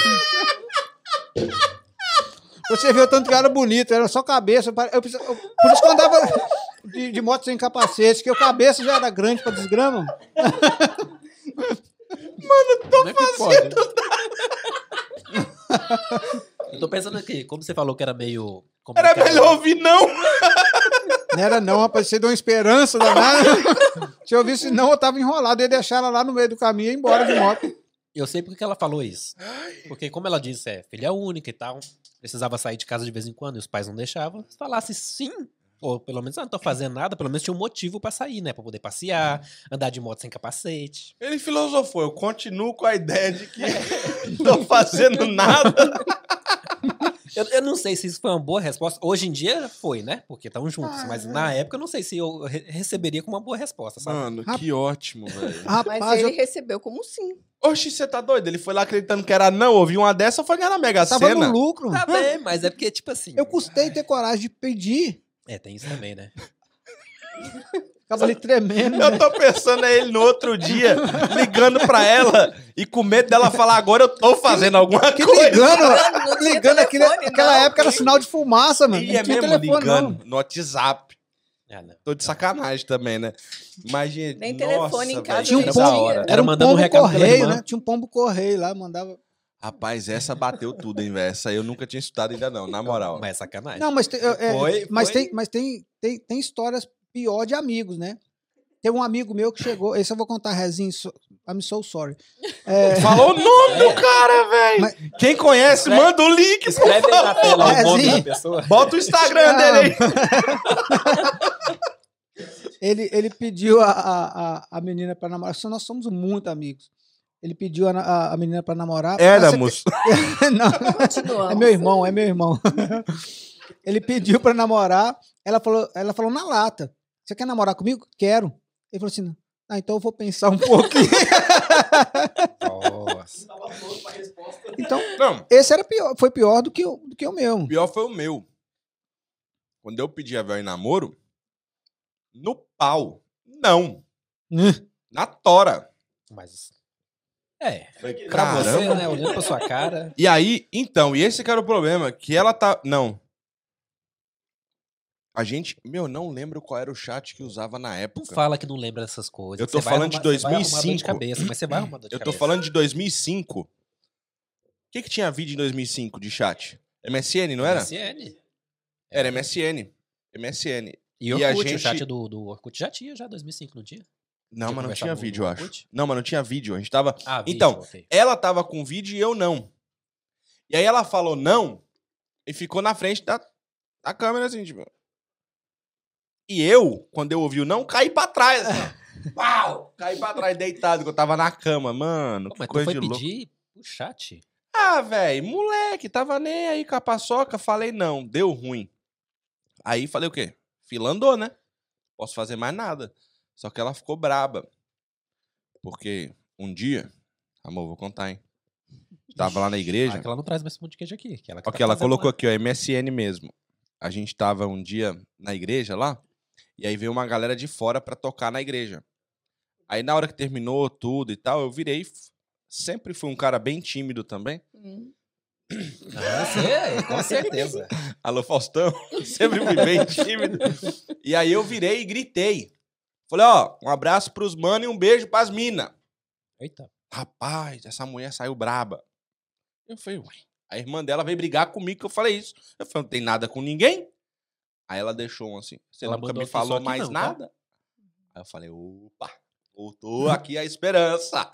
Você viu tanto que era bonito, era só cabeça. Eu, precis- eu- por isso que eu andava de, de moto sem capacete, que o cabeça já era grande pra desgrama. Como é que pode? Eu tô pensando aqui, como você falou que era meio. era complicado. melhor ouvir não. Não era não, rapaz. Você deu uma esperança danada. Se eu visse não, eu tava enrolado. Eu ia deixar ela lá no meio do caminho e ir embora de moto. Eu sei porque que ela falou isso. Porque, como ela disse, é filha única e tal, precisava sair de casa de vez em quando e os pais não deixavam. Se falasse sim, ou pelo menos, ah, não tô fazendo nada, pelo menos tinha um motivo pra sair, né? Pra poder passear, andar de moto sem capacete. Ele filosofou, eu continuo com a ideia de que não tô fazendo nada. Eu, eu não sei se isso foi uma boa resposta. Hoje em dia foi, né? Porque estão juntos. Ah, mas é. na época eu não sei se eu re- receberia com uma boa resposta, sabe? Mano, Rap- que ótimo, velho. Mas ele eu recebeu como sim. Oxi, você tá doido? Ele foi lá acreditando que era não, ouviu uma dessa, foi ganhar na Mega tava Sena. no lucro. Tá bem, mas é porque, tipo assim. Eu custei ter coragem de pedir. É, tem isso também, né? Ficava ali tremendo. Eu né? tô pensando a ele no outro dia, ligando pra ela e com medo dela falar agora eu tô fazendo alguma Que coisa. ligando, ligando aquele, telefone, aquela não. época era sinal de fumaça, mano. E Não é mesmo telefone, ligando não. no WhatsApp. Ah. Tô de sacanagem também, né? Mas, gente, Nem nossa, telefone em casa Tinha um hora. Era Era um mandando um pombo recado pela correio, irmã. né? Tinha um pombo correio lá, mandava. Rapaz, essa bateu tudo, hein, velho? Essa aí eu nunca tinha estudado ainda não, na moral. Mas é sacanagem. Não, mas, tem, é, Foi- mas, foi- tem, mas tem, tem, tem histórias pior de amigos, né? Tem um amigo meu que chegou, esse eu vou contar rezinho, so, I'm so sorry. É, Falou o nome do É. cara, velho. Mas- Quem conhece, Escreve- manda o link. por Escreve aí na tela É, o nome sim. da pessoa. Bota o Instagram dele aí. ele, ele pediu a, a, a- a menina pra namorar, só nós somos muito amigos. Ele pediu a, a, a menina pra namorar. Éramos. Não, é meu irmão, é meu irmão. Ele pediu pra namorar, ela falou, ela falou na lata: Você quer namorar comigo? Quero. Ele falou assim: Ah, então eu vou pensar um pouquinho. Nossa. Então, Não, esse era pior, foi pior do que, o, do que o meu. o pior foi o meu. Quando eu pedi a Vel em namoro, no pau. Não. Na tora. Mas. É. Falei, Pra você, caramba. né? Olhando pra sua cara. E aí, então, e esse que era o problema, que ela tá. Não. A gente, meu, não lembro qual era o chat que usava na Não época. fala que não lembra dessas coisas. Eu tô falando de arrumar- dor 2005. cabeça, mas você vai arrumar de Eu tô cabeça. falando de 2005. O que que tinha vídeo em 2005 de chat? MSN, não era? MSN. Era MSN. MSN. E E a Orkut, gente- o chat do, do Orkut já tinha, já 2005, não tinha? Não, De mas não tinha vídeo, eu acho. Orkut? Não, mas não tinha vídeo. A gente tava. Ah, vídeo, Então, ok. Ela tava com vídeo e eu não. E aí ela falou não e ficou na frente da, da câmera assim, tipo. E eu, quando eu ouvi o não, caí pra trás, assim, ó. Pau! Caí pra trás deitado, que eu tava na cama. Mano, Pô, que mas tu coisa foi de louco. pedir o chat? Ah, velho, moleque, tava nem aí com a paçoca. Falei não, deu ruim. Aí falei o quê? Fila andou, né? Posso fazer mais nada. Só que ela ficou braba. Porque um dia, amor, vou contar, hein? Tava lá na igreja. Ah, que ela não traz mais pão de queijo aqui. Que ela que Ok, tá ela colocou lá. aqui, ó, MSN mesmo. A gente tava um dia na igreja lá, e aí veio uma galera de fora pra tocar na igreja. Aí na hora que terminou tudo e tal, eu virei. Sempre fui um cara bem tímido também. Hum. Ah, você, com certeza. Alô, Faustão. Sempre fui bem tímido. E aí eu virei e gritei. Falei, ó, um abraço pros mano e um beijo pras mina. Eita. Rapaz, essa mulher saiu braba. Eu falei, ué. A irmã dela veio brigar comigo que eu falei isso. Eu falei, não tem nada com ninguém. Aí ela deixou um assim. Você Ela nunca me falou mais não, tá? nada? Aí eu falei, opa, voltou aqui a esperança.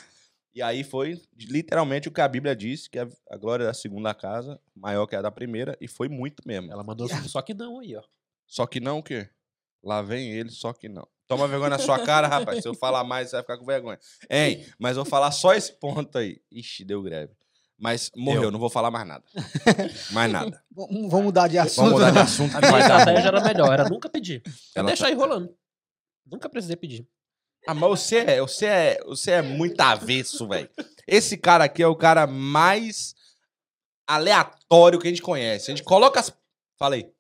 E aí foi literalmente o que a Bíblia diz, que a a glória da segunda casa maior que a da primeira, e foi muito mesmo. Ela mandou só que não aí, ó. Só que não o quê? Lá vem ele, só que não. Toma vergonha na sua cara, rapaz. Se eu falar mais, você vai ficar com vergonha. Hein? Mas eu vou falar só esse ponto aí. Ixi, deu greve. Mas morreu, Deu. não vou falar mais nada. mais nada. Vamos mudar de assunto. Vamos mudar de né? assunto A minha estratégia era melhor, era nunca pedir. Eu Ela deixar tá- aí rolando. Nunca precisei pedir. Ah, mas você é, você é, você é muito avesso, velho. Esse cara aqui é o cara mais aleatório que a gente conhece. A gente coloca as... Falei.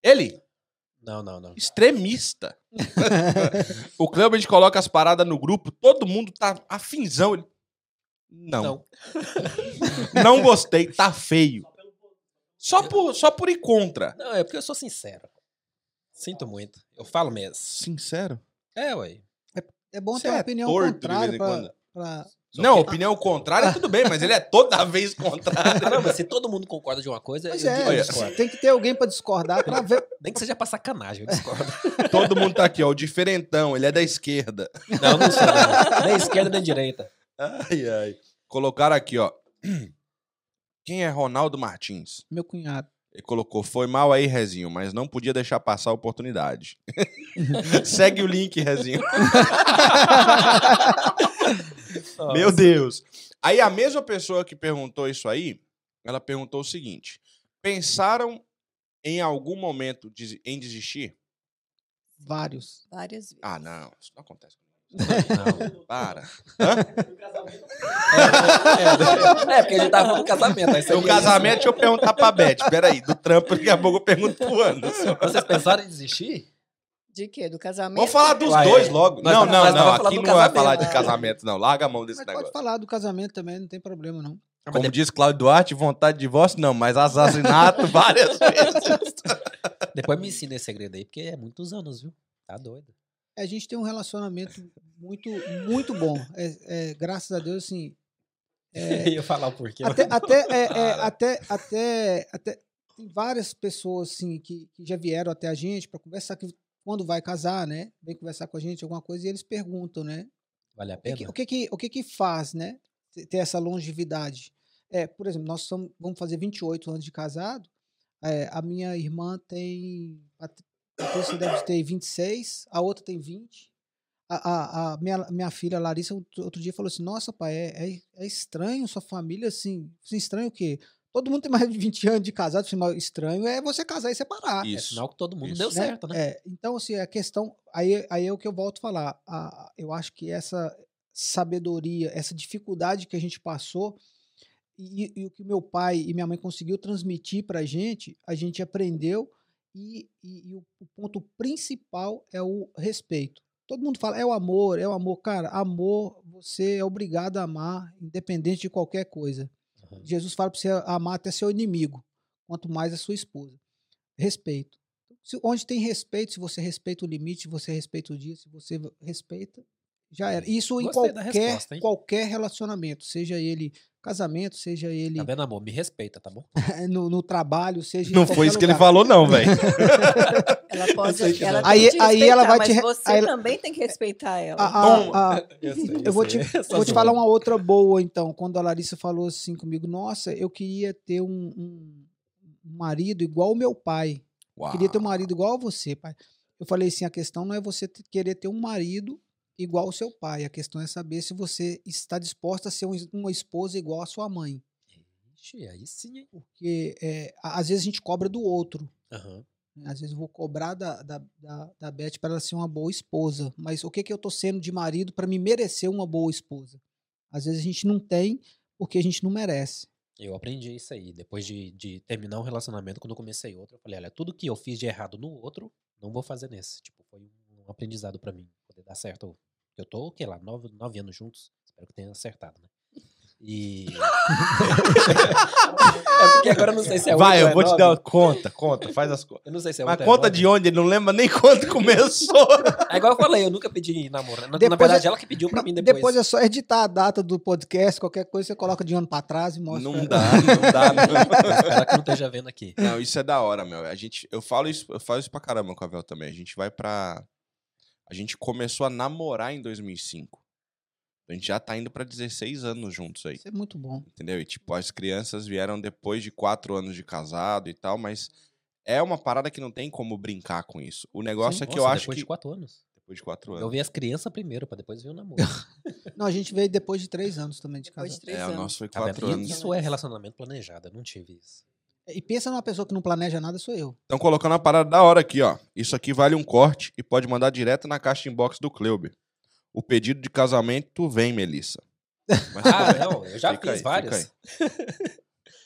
Ele? Não, não, não. extremista. o Cleo, a gente coloca as paradas no grupo, todo mundo tá afinzão. Ele, não. não. Não. gostei, tá feio. Só por, só por ir contra. Não, é porque eu sou sincero. Sinto muito. Eu falo mesmo. Sincero? É, ué. É bom Você ter uma é opinião contrária pra, pra- não, opinião contrária, tudo bem, mas ele é toda vez contrário. Não, mas se todo mundo concorda de uma coisa, Mas eu, é, eu discordo. tem que ter alguém pra discordar pra ver. Nem que seja pra sacanagem, eu discordo. Todo mundo tá aqui, ó. O diferentão, ele é da esquerda. Não, não sou. não. Nem esquerda nem direita. Ai, ai. Colocaram aqui, ó. Quem é Ronaldo Martins? Meu cunhado. Ele colocou, foi mal aí, Rezinho, mas não podia deixar passar a oportunidade. Segue o link, Rezinho. Meu Deus. Aí a mesma pessoa que perguntou isso aí, ela perguntou o seguinte: pensaram em algum momento em desistir? Vários. Várias vezes. Ah, não, isso não acontece. Não. Para. Hã? É, é, porque ele tava no casamento. Aí No casamento, deixa eu perguntar pra Beth. Peraí, do trampo, daqui a pouco eu pergunto pro Anderson. Vocês pensaram em desistir? De quê? Do casamento? Vamos falar dos Uai, dois é. logo. Nós não, não, não. Aqui falando não do vai falar de casamento, não. Larga a mão desse Mas pode negócio. falar do casamento também, não tem problema, não. Como diz Cláudio Duarte, vontade de divórcio, não, mas assassinato várias vezes. Depois me ensina esse segredo aí, porque é muitos anos, viu? Tá doido. A gente tem um relacionamento muito, muito bom. É, é, graças a Deus, assim. é, Eu ia falar o porquê. até, até, é, é, até, até, até tem várias pessoas assim que, que já vieram até a gente para conversar que quando vai casar, né? Vem conversar com a gente alguma coisa e eles perguntam, né? Vale a O que, pena? o que que o que que faz, né? ter- Ter essa longevidade. É, por exemplo, nós somos, vamos fazer 28 anos de casado. é, a minha irmã tem a Pat- Patrícia deve ter 26, a outra tem 20. A, a, a minha, minha filha Larissa outro outro dia falou assim: Nossa, pai, é, é, é estranho sua família assim. Assim, estranho o quê? Todo mundo tem mais de 20 anos de casado, assim, mas estranho é você casar e separar. É Isso. sinal que todo mundo Isso. deu né? certo, né? É, então, assim, a questão. Aí, aí é o que eu volto a falar. a- eu acho que essa sabedoria, essa dificuldade que a gente passou e, e o que meu pai e minha mãe conseguiu transmitir pra gente, a gente aprendeu. E, e- e o, o ponto principal é o respeito. Todo mundo fala, é o amor, é o amor. Cara, amor, você é obrigado a amar, independente de qualquer coisa. Uhum. Jesus fala para você amar até seu inimigo, quanto mais a sua esposa. Respeito. Se- onde tem respeito, se você respeita o limite, se você respeita o dia, se você respeita, já era. Isso em Gostei da qualquer, resposta, qualquer relacionamento, seja ele casamento, seja ele Tá vendo, amor? Me respeita, tá bom? no, no trabalho, seja Não foi isso que ele falou, não, velho. Ela pode. ela Aí- aí ela vai te você aí ela- também tem que respeitar ela. A- a- a- Eu, sei, eu vou te, vou te falar uma outra boa, então. Quando a Larissa falou assim comigo, nossa, eu queria ter um, um- marido igual o meu pai. Uau. Queria ter um marido igual a você, pai. Eu falei assim, a questão não é você querer ter um marido igual ao seu pai. A questão é saber se você está disposta a ser um uma esposa igual à sua mãe. Ixi, aí sim, hein? Porque é, às vezes a gente cobra do outro. Né? Às vezes eu vou cobrar da, da, da, da Beth para ela ser uma boa esposa. Mas o que, que eu tô sendo de marido para me merecer uma boa esposa? Às vezes a gente não tem porque a gente não merece. Eu aprendi isso aí. Depois de, de terminar um relacionamento, quando eu comecei outro, eu falei, olha, tudo que eu fiz de errado no outro, não vou fazer nesse. Tipo, foi um aprendizado pra mim, poder dar certo. Eu tô, o que lá, nove, nove anos juntos. Espero que tenha acertado, né? E. é porque agora eu não sei se é Vai, oito ou eu vou é te nove. dar uma conta, conta, faz as contas. Eu não sei se é Mas oito ou é conta nove. de onde? Ele não lembra nem quando começou. É igual eu falei, eu nunca pedi namoro. Na, na Depois verdade, é- ela que pediu pra mim Depois. depois. é só editar a data do podcast, qualquer coisa você coloca de ano para trás e mostra. Não pra- dá, não dá. Não. Espero que não esteja vendo aqui. Não, isso é da hora, meu. A gente, eu falo isso, eu falo isso pra caramba com a Vel também. A gente vai pra. A gente começou a namorar em 2005. A gente já tá indo pra 16 anos juntos aí. Isso é muito bom. Entendeu? E tipo, as crianças vieram depois de quatro anos de casado e tal, mas é uma parada que não tem como brincar com isso. O negócio Sim, é que nossa, eu acho depois que. de quatro anos. Depois de quatro Eu anos. vi as crianças primeiro, pra depois ver o namoro. Não, a gente veio depois de três anos também de Depois casado. de três É, o anos. nosso foi Tá vendo? quatro E anos. Isso é relacionamento planejado, eu não tive isso. E pensa numa pessoa que não planeja nada, sou eu. Estão colocando uma parada da hora aqui, ó. Isso aqui vale um corte e pode mandar direto na caixa inbox do Cleuber. O pedido de casamento vem, Melissa. Mas Ah, não, eu já Fica fiz aí, fica vários.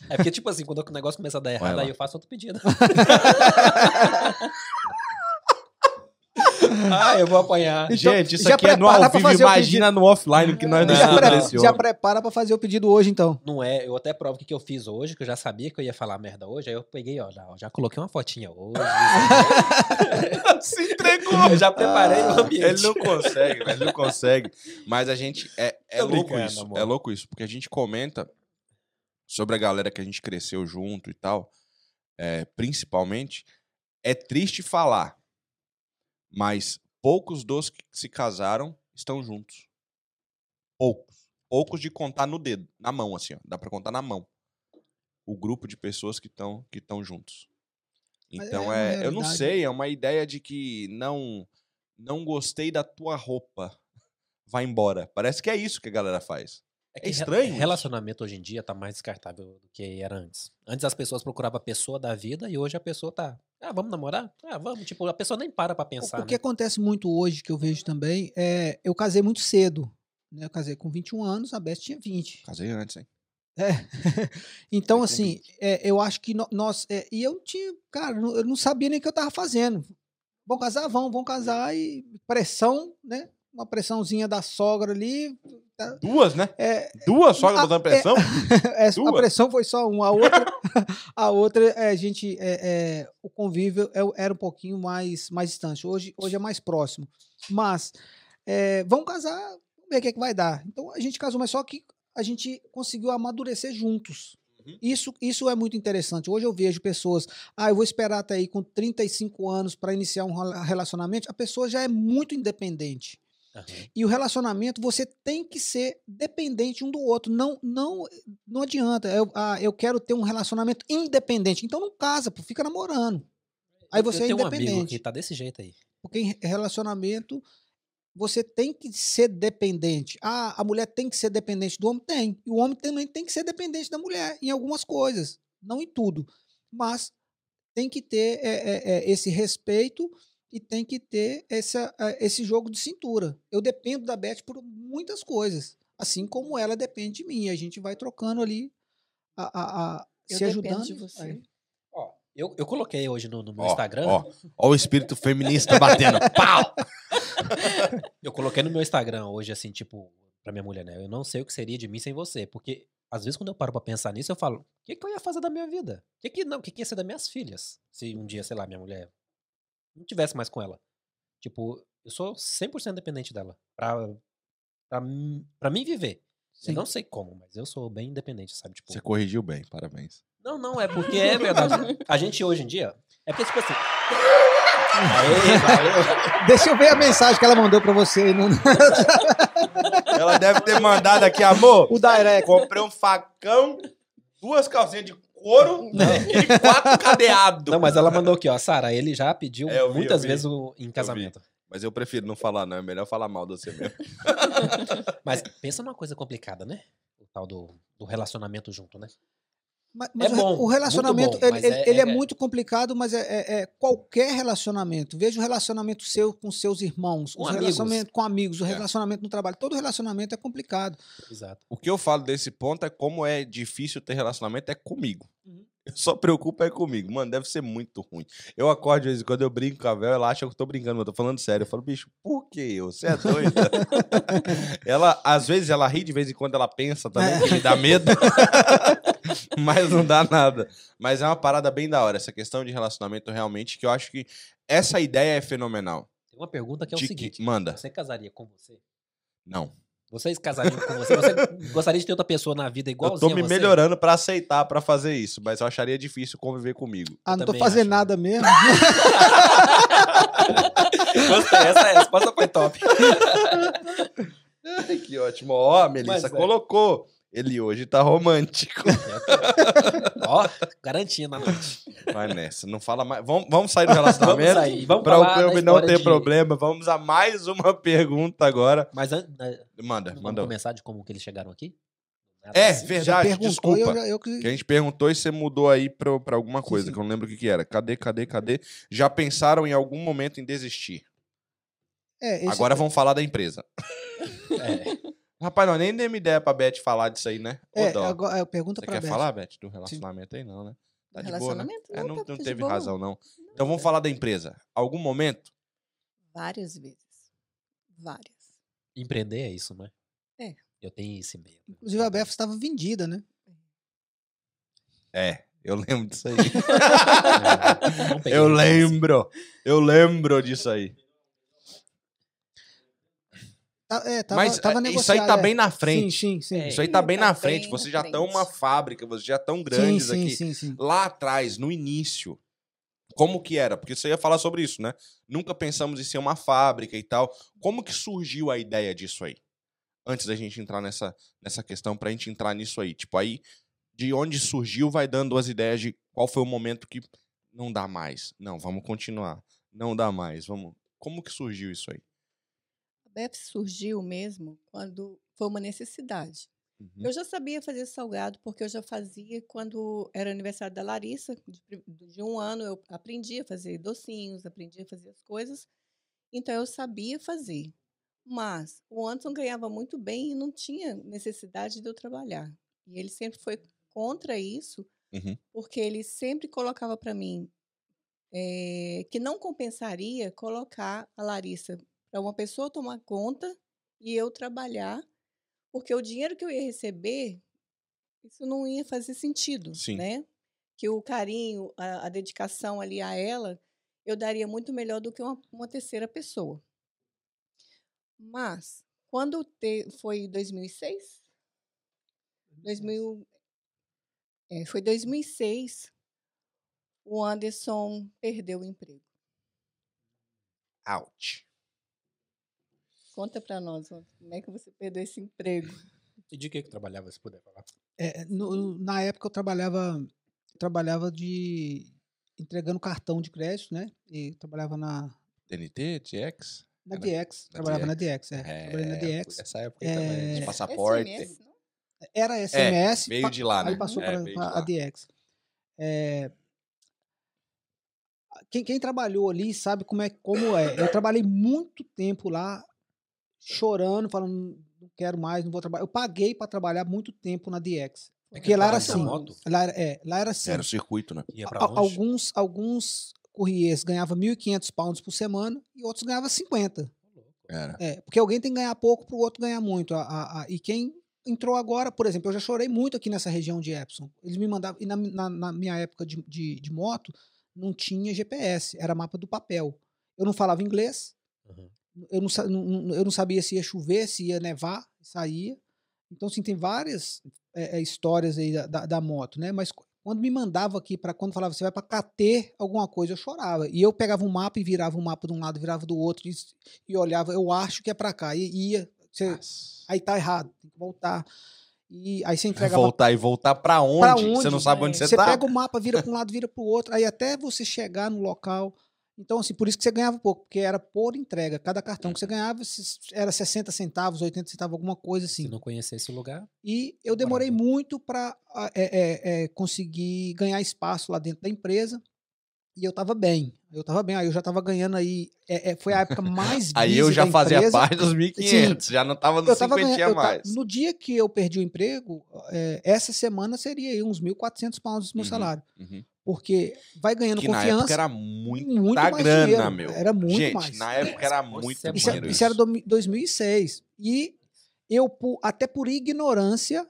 É porque, tipo assim, quando o negócio começa a dar errado, aí eu faço outro pedido. ah, eu vou apanhar. Então, Gente, isso já aqui é no prepara ao vivo. fazer o Imagina no offline que nós não já, pre- já prepara pra fazer o pedido hoje, então. Não é, eu até provo o que, que eu fiz hoje, que eu já sabia que eu ia falar merda hoje, aí eu peguei, ó, já, já coloquei uma fotinha hoje. Se entregou. eu já preparei o ambiente. Ele não consegue, ele não consegue. Mas a gente. É, é louco isso. amor. É louco isso, porque a gente comenta sobre a galera que a gente cresceu junto e tal. é, principalmente. É triste falar, mas poucos dos que se casaram estão juntos. Poucos. Poucos de contar no dedo, na mão, assim, ó. Dá pra contar na mão. O grupo de pessoas que estão que juntos. Então é é, eu não sei, é uma ideia de que não não gostei da tua roupa, vai embora. Parece que é isso que a galera faz. É que estranho re-. Relacionamento hoje em dia tá mais descartável do que era antes. Antes as pessoas procuravam a pessoa da vida e hoje a pessoa tá. Ah, vamos namorar? Ah, vamos. Tipo, a pessoa nem para pra O- pensar. o que né? acontece muito hoje, que eu vejo também, é. Eu casei muito cedo. Né? Eu casei com 21 anos, a Beth tinha 20. Casei antes, hein? É. então, assim, 20. é, eu acho que no- nós. é, e eu não tinha. Cara, eu não- eu não sabia nem o que eu tava fazendo. Vão casar? Vão, vão casar e pressão, né? Uma pressãozinha da sogra ali. tá- Duas, né? É, Duas sogras é- pressão? essa- a pressão foi só uma. A outra, a outra é, a gente, é, é, o convívio é- era um pouquinho mais, mais distante. Hoje, hoje é mais próximo. Mas é, vamos casar, vamos ver o que, é que vai dar. Então a gente casou, mas só que a gente conseguiu amadurecer juntos. Uhum. Isso, isso é muito interessante. Hoje eu vejo pessoas, ah, eu vou esperar até aí com 35 anos para iniciar um rela- relacionamento. A pessoa já é muito independente. Aham. E o relacionamento, você tem que ser dependente um do outro. Não não, não adianta. Eu, ah, eu quero ter um relacionamento independente. Então não casa, pô, fica namorando. Aí Eu- você eu é tenho um amigo independente. que tá desse jeito aí. Porque em relacionamento você tem que ser dependente. Ah, a mulher tem que ser dependente do homem? Tem. E o homem também tem que ser dependente da mulher em algumas coisas. Não em tudo. Mas tem que ter é, é, é, esse respeito e tem que ter essa, esse jogo de cintura. Eu dependo da Beth por muitas coisas. Assim como ela depende de mim. A gente vai trocando ali, a, a, a Eu se ajudando. de você. Aí. Ó, eu, eu coloquei hoje no, no meu Ó, Instagram. Ó, ó o espírito feminista batendo. Pau! Eu coloquei no meu Instagram hoje, assim, tipo, pra minha mulher, né? Eu não sei o que seria de mim sem você. Porque, às vezes, quando eu paro pra pensar nisso, eu falo, o que, que eu ia fazer da minha vida? O que, que não? O que, que ia ser das minhas filhas? Se um dia, sei lá, minha mulher não tivesse mais com ela. Tipo, eu sou 100% dependente dela. Pra, pra, mim- pra mim viver. Sim. Eu não sei como, mas eu sou bem independente, sabe? Tipo, Você corrigiu bem, parabéns. Não, não, é porque é verdade. A gente hoje em dia. É porque, tipo assim. Aê, valeu. Deixa eu ver a mensagem que ela mandou pra você. aí No, Ela deve ter mandado aqui, amor. o direct. Comprei um facão, duas calcinhas de couro e quatro cadeados. Não, mas ela mandou aqui, ó. Sara, ele já pediu É, eu vi, muitas eu vezes o, em casamento. Mas eu prefiro não falar, não. É melhor falar mal de você mesmo. Mas pensa numa coisa complicada, né? O tal do, do relacionamento junto, né? Mas, mas o re- bom, o relacionamento, bom, ele, mas ele- é- ele é, é- muito complicado, mas é, é- é qualquer relacionamento. Veja o relacionamento seu com seus irmãos, Com o amigos. relacionamento com amigos, o É. relacionamento no trabalho. Todo relacionamento é complicado. Exato. O que eu falo desse ponto é como é difícil ter relacionamento é comigo. Uhum. Eu só preocupo é comigo. Mano, deve ser muito ruim. Eu acordo de vez em quando, eu brinco com a Vel, ela acha que eu tô brincando, mas eu tô falando sério. Eu falo, bicho, por que eu? Você é doida? ela, às vezes, ela ri, de vez em quando ela pensa também, que me dá medo. mas não dá nada. Mas é uma parada bem da hora, essa questão de relacionamento realmente, que eu acho que essa ideia é fenomenal. Tem uma pergunta que é o De que- seguinte: manda. Você casaria com você? Não. Vocês casariam com você? Você gostaria de ter outra pessoa na vida Eu igualzinha tô me você? melhorando pra aceitar, pra fazer isso, mas eu acharia difícil conviver comigo. Ah, não tô fazendo acho. nada mesmo. Gostei, essa resposta foi top. Ai, que ótimo. Ó, a Melissa Mas é. Ele hoje tá romântico. Ó, garantia na noite. Vai nessa, não fala mais. Vamos, vamos sair do relacionamento. Vamos sair, vamos Pra falar o Câmbio não ter de- problema, vamos a mais uma pergunta agora. Mas antes, né, Manda, vamos manda. começar de como que eles chegaram aqui? Nada É, assim. Já verdade, desculpa. eu, já- eu que- a gente perguntou e você mudou aí pra, pra alguma coisa, sim. que eu não lembro o que, que era. Cadê, cadê, cadê? Já pensaram em algum momento em desistir? é, esse- Agora vamos falar da empresa. É. Rapaz, não, nem demos ideia pra Beth falar disso aí, né? Ô, é, dó. agora, é, pergunta Você pra quer Beth. falar, Beth, do relacionamento aí? Não, né? Tá de boa, né? Relacionamento? É, não, tá- não tá de teve boa. razão, não. Então vamos falar da empresa. Algum momento? Várias vezes. Várias. Empreender é isso, né? É. Eu tenho esse medo. Inclusive a Beth estava vendida, né? É, eu lembro disso aí. É, não eu assim. lembro. Eu lembro disso aí. Tá- é, tava, Mas tava é, isso aí tá é. bem na frente. Sim, sim, sim. É, Isso aí tá bem tá na frente. bem Vocês na já estão uma fábrica, vocês já estão sim, grandes sim, aqui. sim, sim. Lá atrás, no início, como que era? Porque você ia falar sobre isso, né? Nunca pensamos em ser uma fábrica e tal. Como que surgiu a ideia disso aí? Antes da gente entrar nessa, nessa questão, pra gente entrar nisso aí. Tipo, aí, de onde surgiu, vai dando as ideias de qual foi o momento que não dá mais. Não, vamos continuar. Não dá mais, vamos... Como que surgiu isso aí? A BEP surgiu mesmo quando foi uma necessidade. Uhum. Eu já sabia fazer salgado, porque eu já fazia quando era aniversário da Larissa, de, de um ano, eu aprendi a fazer docinhos, aprendi a fazer as coisas. Então eu sabia fazer. Mas o Anderson ganhava muito bem e não tinha necessidade de eu trabalhar. E ele sempre foi contra isso, Uhum. porque ele sempre colocava para mim eh, que não compensaria colocar a Larissa para uma pessoa tomar conta e eu trabalhar, porque o dinheiro que eu ia receber, isso não ia fazer sentido, Sim. né? Que o carinho, a, a dedicação ali a ela, eu daria muito melhor do que uma, uma terceira pessoa. Mas, quando te, foi 2006? 2000, é, foi 2006, o Anderson perdeu o emprego. Out. Conta para nós, como é que você perdeu esse emprego? E de que que trabalhava, se puder falar? É, no- na época eu trabalhava, trabalhava de entregando cartão de crédito, né? E trabalhava na TNT, TX? Na Era- DX, trabalhava na DX, é. É, Trabalhei na DX. Essa época aí também. É, De passaporte. SMS, não? Era SMS, veio pa- de lá, né? aí passou É, para a. DX. É, quem, quem trabalhou ali sabe como é, como é. Eu trabalhei muito tempo lá, chorando, falando, não quero mais, não vou trabalhar. Eu paguei para trabalhar muito tempo na DX. Porque lá era trabalho de assim. Lá era, é, lá era assim. Era o circuito, né? Ia A- pra onde? alguns, alguns courriers ganhavam 1.500 pounds por semana e outros ganhavam 50. Era. É, porque alguém tem que ganhar pouco para o outro ganhar muito. A- a- a- e quem entrou agora, por exemplo, eu já chorei muito aqui nessa região de Epson. Eles me mandavam. E na, na- na minha época de, de, de moto, não tinha GPS, era mapa do papel. Eu não falava inglês, Uhum. Eu não, eu não sabia se ia chover, se ia nevar, saía. Então, assim, tem várias é, é, histórias aí da, da, da moto, né? Mas qu- quando me mandava aqui para quando falava você vai para KT alguma coisa, eu chorava. E eu pegava um mapa e virava um mapa de um lado, virava do outro e, e olhava, eu acho que é para cá. E ia, você, aí tá errado, tem que voltar. E aí você entregava Voltar e voltar pra onde? Pra Você não onde? sabe onde você você tá? pega o mapa, vira para um lado, vira para o outro, aí até você chegar no local. Então, assim, por isso que você ganhava pouco, porque era por entrega. Cada cartão que você ganhava se- era 60 centavos, 80 centavos, alguma coisa Se assim. não conhecesse o lugar, E eu demorei muito para conseguir ganhar espaço lá dentro da empresa. E eu tava bem. Eu tava bem. Aí eu já tava ganhando aí. é, é, foi a época mais Aí eu já fazia parte dos 1.500, já não tava nos tava 50 ganhando, eu ta- mais. no dia que eu perdi o emprego, é, essa semana seria aí uns 1.400 pounds do meu Uhum. salário. Uhum. Porque vai ganhando Que na confiança. época era muito muito mais grana, dinheiro. meu. Era muito Gente, mais. na época era muito isso é Isso, é- dinheiro. isso era domi- 2006. E eu, até por ignorância,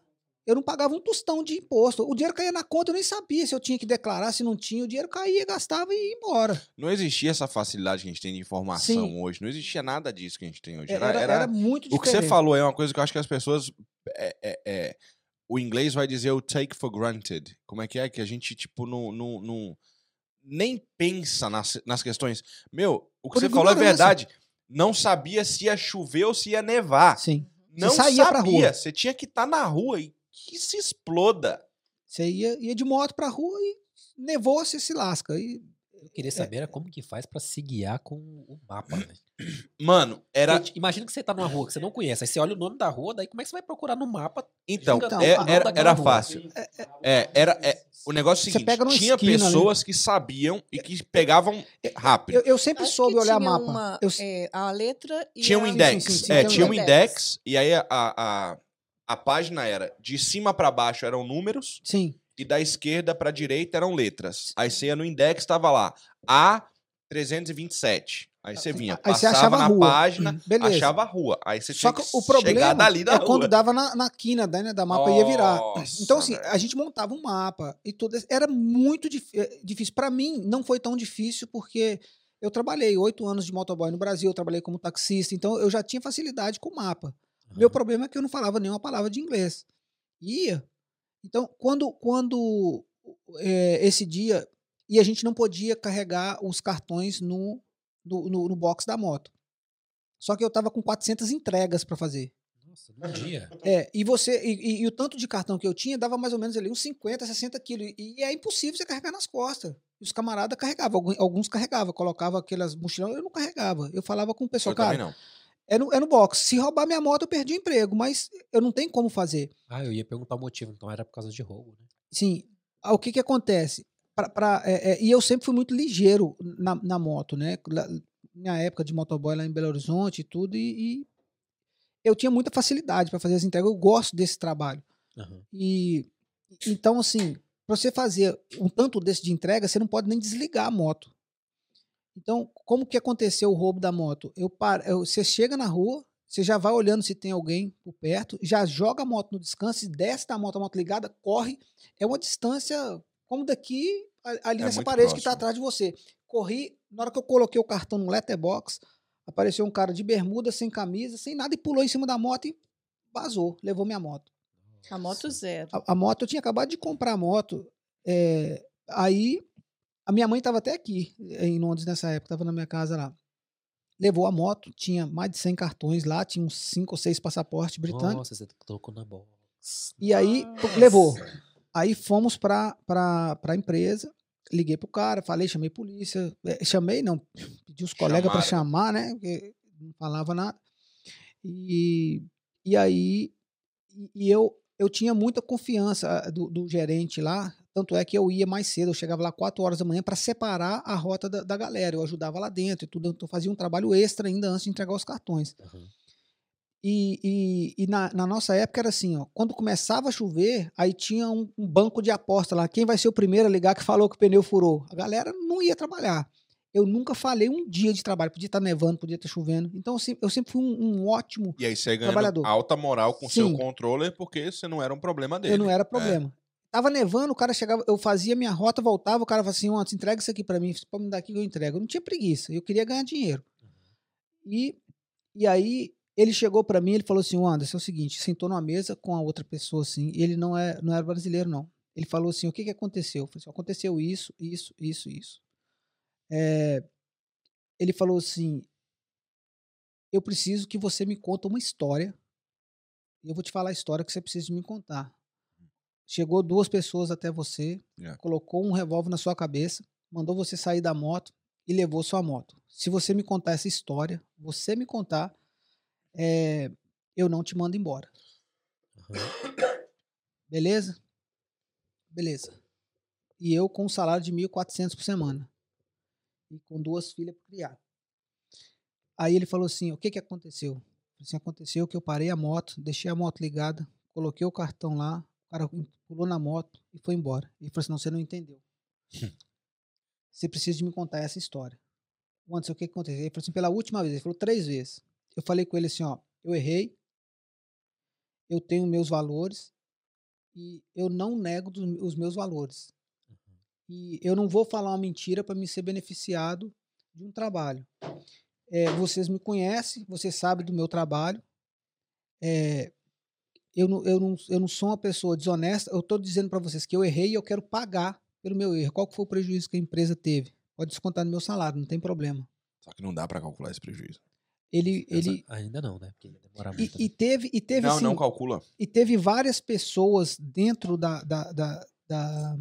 eu não pagava um tostão de imposto. O dinheiro caía na conta, eu nem sabia se eu tinha que declarar, se não tinha. O dinheiro caía, gastava e ia embora. Não existia essa facilidade que a gente tem de informação Sim. hoje. Não existia nada disso que a gente tem hoje. Era, Era, era, era- muito O diferente. que você falou é uma coisa que eu acho que as pessoas. é- é- é- o inglês vai dizer o take for granted. Como é que é? Que a gente, tipo, não. não, não- nem pensa nas, nas questões. Meu, o que Por você falou é verdade. Não sabia se ia chover ou se ia nevar. Sim. Você Não saía pra sabia. rua. Você tinha que estar na rua e que se exploda. Você ia, ia de moto pra rua e nevou, você se lasca. E, eu queria saber era como que faz pra se guiar com o mapa, né? Mano, era. Imagina que você tá numa rua que você não conhece, aí você olha o nome da rua, daí como é que você vai procurar no mapa? Então, Então, é- a era, era fácil. É, era, é, o negócio é o seguinte: tinha esquina ali. pessoas que sabiam e que pegavam rápido. eu, eu sempre Acho soube que olhar tinha mapa. uma, Eu, é, a letra e Tinha um a... index. sim, sim, é, tem um tinha um index. index, e aí a, a, a página era de cima pra baixo eram números sim. E da esquerda pra direita eram letras. Aí você ia no index, tava lá A327. Aí você vinha, Aí você passava achava a na rua. página, Beleza. achava a rua. Aí você Só que que o problema dali da é rua. quando dava na, na quina da, né, da mapa ia virar. Nossa, Então, assim, velho. a gente montava um mapa e tudo. Era muito dif- eh, difícil. Para mim, não foi tão difícil porque eu trabalhei oito anos de motoboy no Brasil, eu trabalhei como taxista, então eu já tinha facilidade com o mapa. Meu problema é que eu não falava nenhuma palavra de inglês. Ia. Então, quando, quando eh, esse dia. E a gente não podia carregar os cartões no, no, no, no box da moto. Só que eu tava com 400 entregas para fazer. Nossa, num dia. É, e você e, e- e o tanto de cartão que eu tinha dava mais ou menos ali uns 50, 60 quilos. E, é impossível você carregar nas costas. E os camaradas carregavam, alguns, alguns carregavam, colocavam aquelas mochilão, eu não carregava. Eu falava com o pessoal, Eu também cara, não. É no, é no box. Se roubar minha moto, eu perdi o emprego, mas eu não tenho como fazer. Ah, eu ia perguntar o motivo, então era por causa de roubo, né? Sim, ah, o que que acontece? Pra, pra, é, é, e eu sempre fui muito ligeiro na, na moto, né? Lá- Minha época de motoboy lá em Belo Horizonte e tudo, e, e eu tinha muita facilidade para fazer as entregas. Eu gosto desse trabalho. Aham. E então, assim, para você fazer um tanto desse de entrega, você não pode nem desligar a moto. Então, como que aconteceu o roubo da moto? Eu par... eu- você chega na rua, você já vai olhando se tem alguém por perto, já joga a moto no descanso, e desce da moto, a moto ligada, corre. É uma distância como daqui ali É nessa parede que está próximo. atrás de você. Corri, na hora que eu coloquei o cartão no letterbox, apareceu um cara de bermuda, sem camisa, sem nada, e pulou em cima da moto e vazou, levou minha moto. A moto zero. A, a moto, eu tinha acabado de comprar a moto. é, aí, a minha mãe estava até aqui, eh, em Londres nessa época, estava na minha casa lá. Levou a moto, tinha mais de 100 cartões lá, tinha uns 5 ou 6 passaportes britânicos. Nossa, você tocou na box. E aí, Nossa. levou. Aí fomos para a empresa, liguei pro cara, falei, chamei polícia. eh, chamei, não, pedi os colegas para chamar, né? Porque não falava nada. E, e aí, e, eu, eu tinha muita confiança ah, do, do gerente lá, tanto é que eu ia mais cedo, eu chegava lá 4 horas da manhã para separar a rota da, da galera. Eu ajudava lá dentro e tudo, então eu fazia um trabalho extra ainda antes de entregar os cartões. Uhum. E, e, e na, na nossa época era assim, ó, quando começava a chover, aí tinha um, um banco de aposta lá. Quem vai ser o primeiro a ligar que falou que o pneu furou? A galera não ia trabalhar. Eu nunca falei um dia de trabalho. Podia estar nevando, podia estar chovendo. Então eu sempre, eu sempre fui um, um ótimo. E aí você Trabalhador. alta moral com o seu Sim. controller, porque você não era um problema dele. Eu não era É. problema. Tava nevando, o cara chegava, eu fazia minha rota, voltava, o cara falava assim, ó, entrega isso aqui pra mim, pode me dar aqui que eu entrego. Eu não tinha preguiça, eu queria ganhar dinheiro. E, e aí ele chegou pra mim, ele falou assim, "Ô, Anderson, é o seguinte, sentou numa mesa com a outra pessoa assim, e ele não é, não era brasileiro não. Ele falou assim, o que que aconteceu? Eu falei assim, aconteceu isso, isso, isso, isso. É, ele falou assim, eu preciso que você me conta uma história, eu vou te falar a história que você precisa me contar. Chegou duas pessoas até você, Yeah. colocou um revólver na sua cabeça, mandou você sair da moto e levou sua moto. Se você me contar essa história, você me contar, é, eu não te mando embora. Beleza? Beleza. E eu com um salário de 1.400 por semana. E com duas filhas para criar. Aí ele falou assim: o que, que aconteceu? Assim, aconteceu que eu parei a moto, deixei a moto ligada, coloquei o cartão lá, o cara pulou na moto e foi embora. Ele falou assim: não, você não entendeu. você precisa de me contar essa história. Anderson, o que, aconteceu? Ele falou assim: pela última vez, ele falou três vezes. Eu falei com ele assim: ó, eu errei, eu tenho meus valores e eu não nego dos- os meus valores. E eu não vou falar uma mentira para me ser beneficiado de um trabalho. É, vocês me conhecem, vocês sabem do meu trabalho. É, eu, não, eu, não, eu não sou uma pessoa desonesta. Eu estou dizendo para vocês que eu errei e eu quero pagar pelo meu erro. Qual que foi o prejuízo que a empresa teve? Pode descontar no meu salário, não tem problema. Só que não dá pra calcular esse prejuízo. Ele, ele Ainda não, né? Porque ia demorar e, muito. e né? teve e teve não, assim, não calcula. e teve várias pessoas dentro da, da, da, da,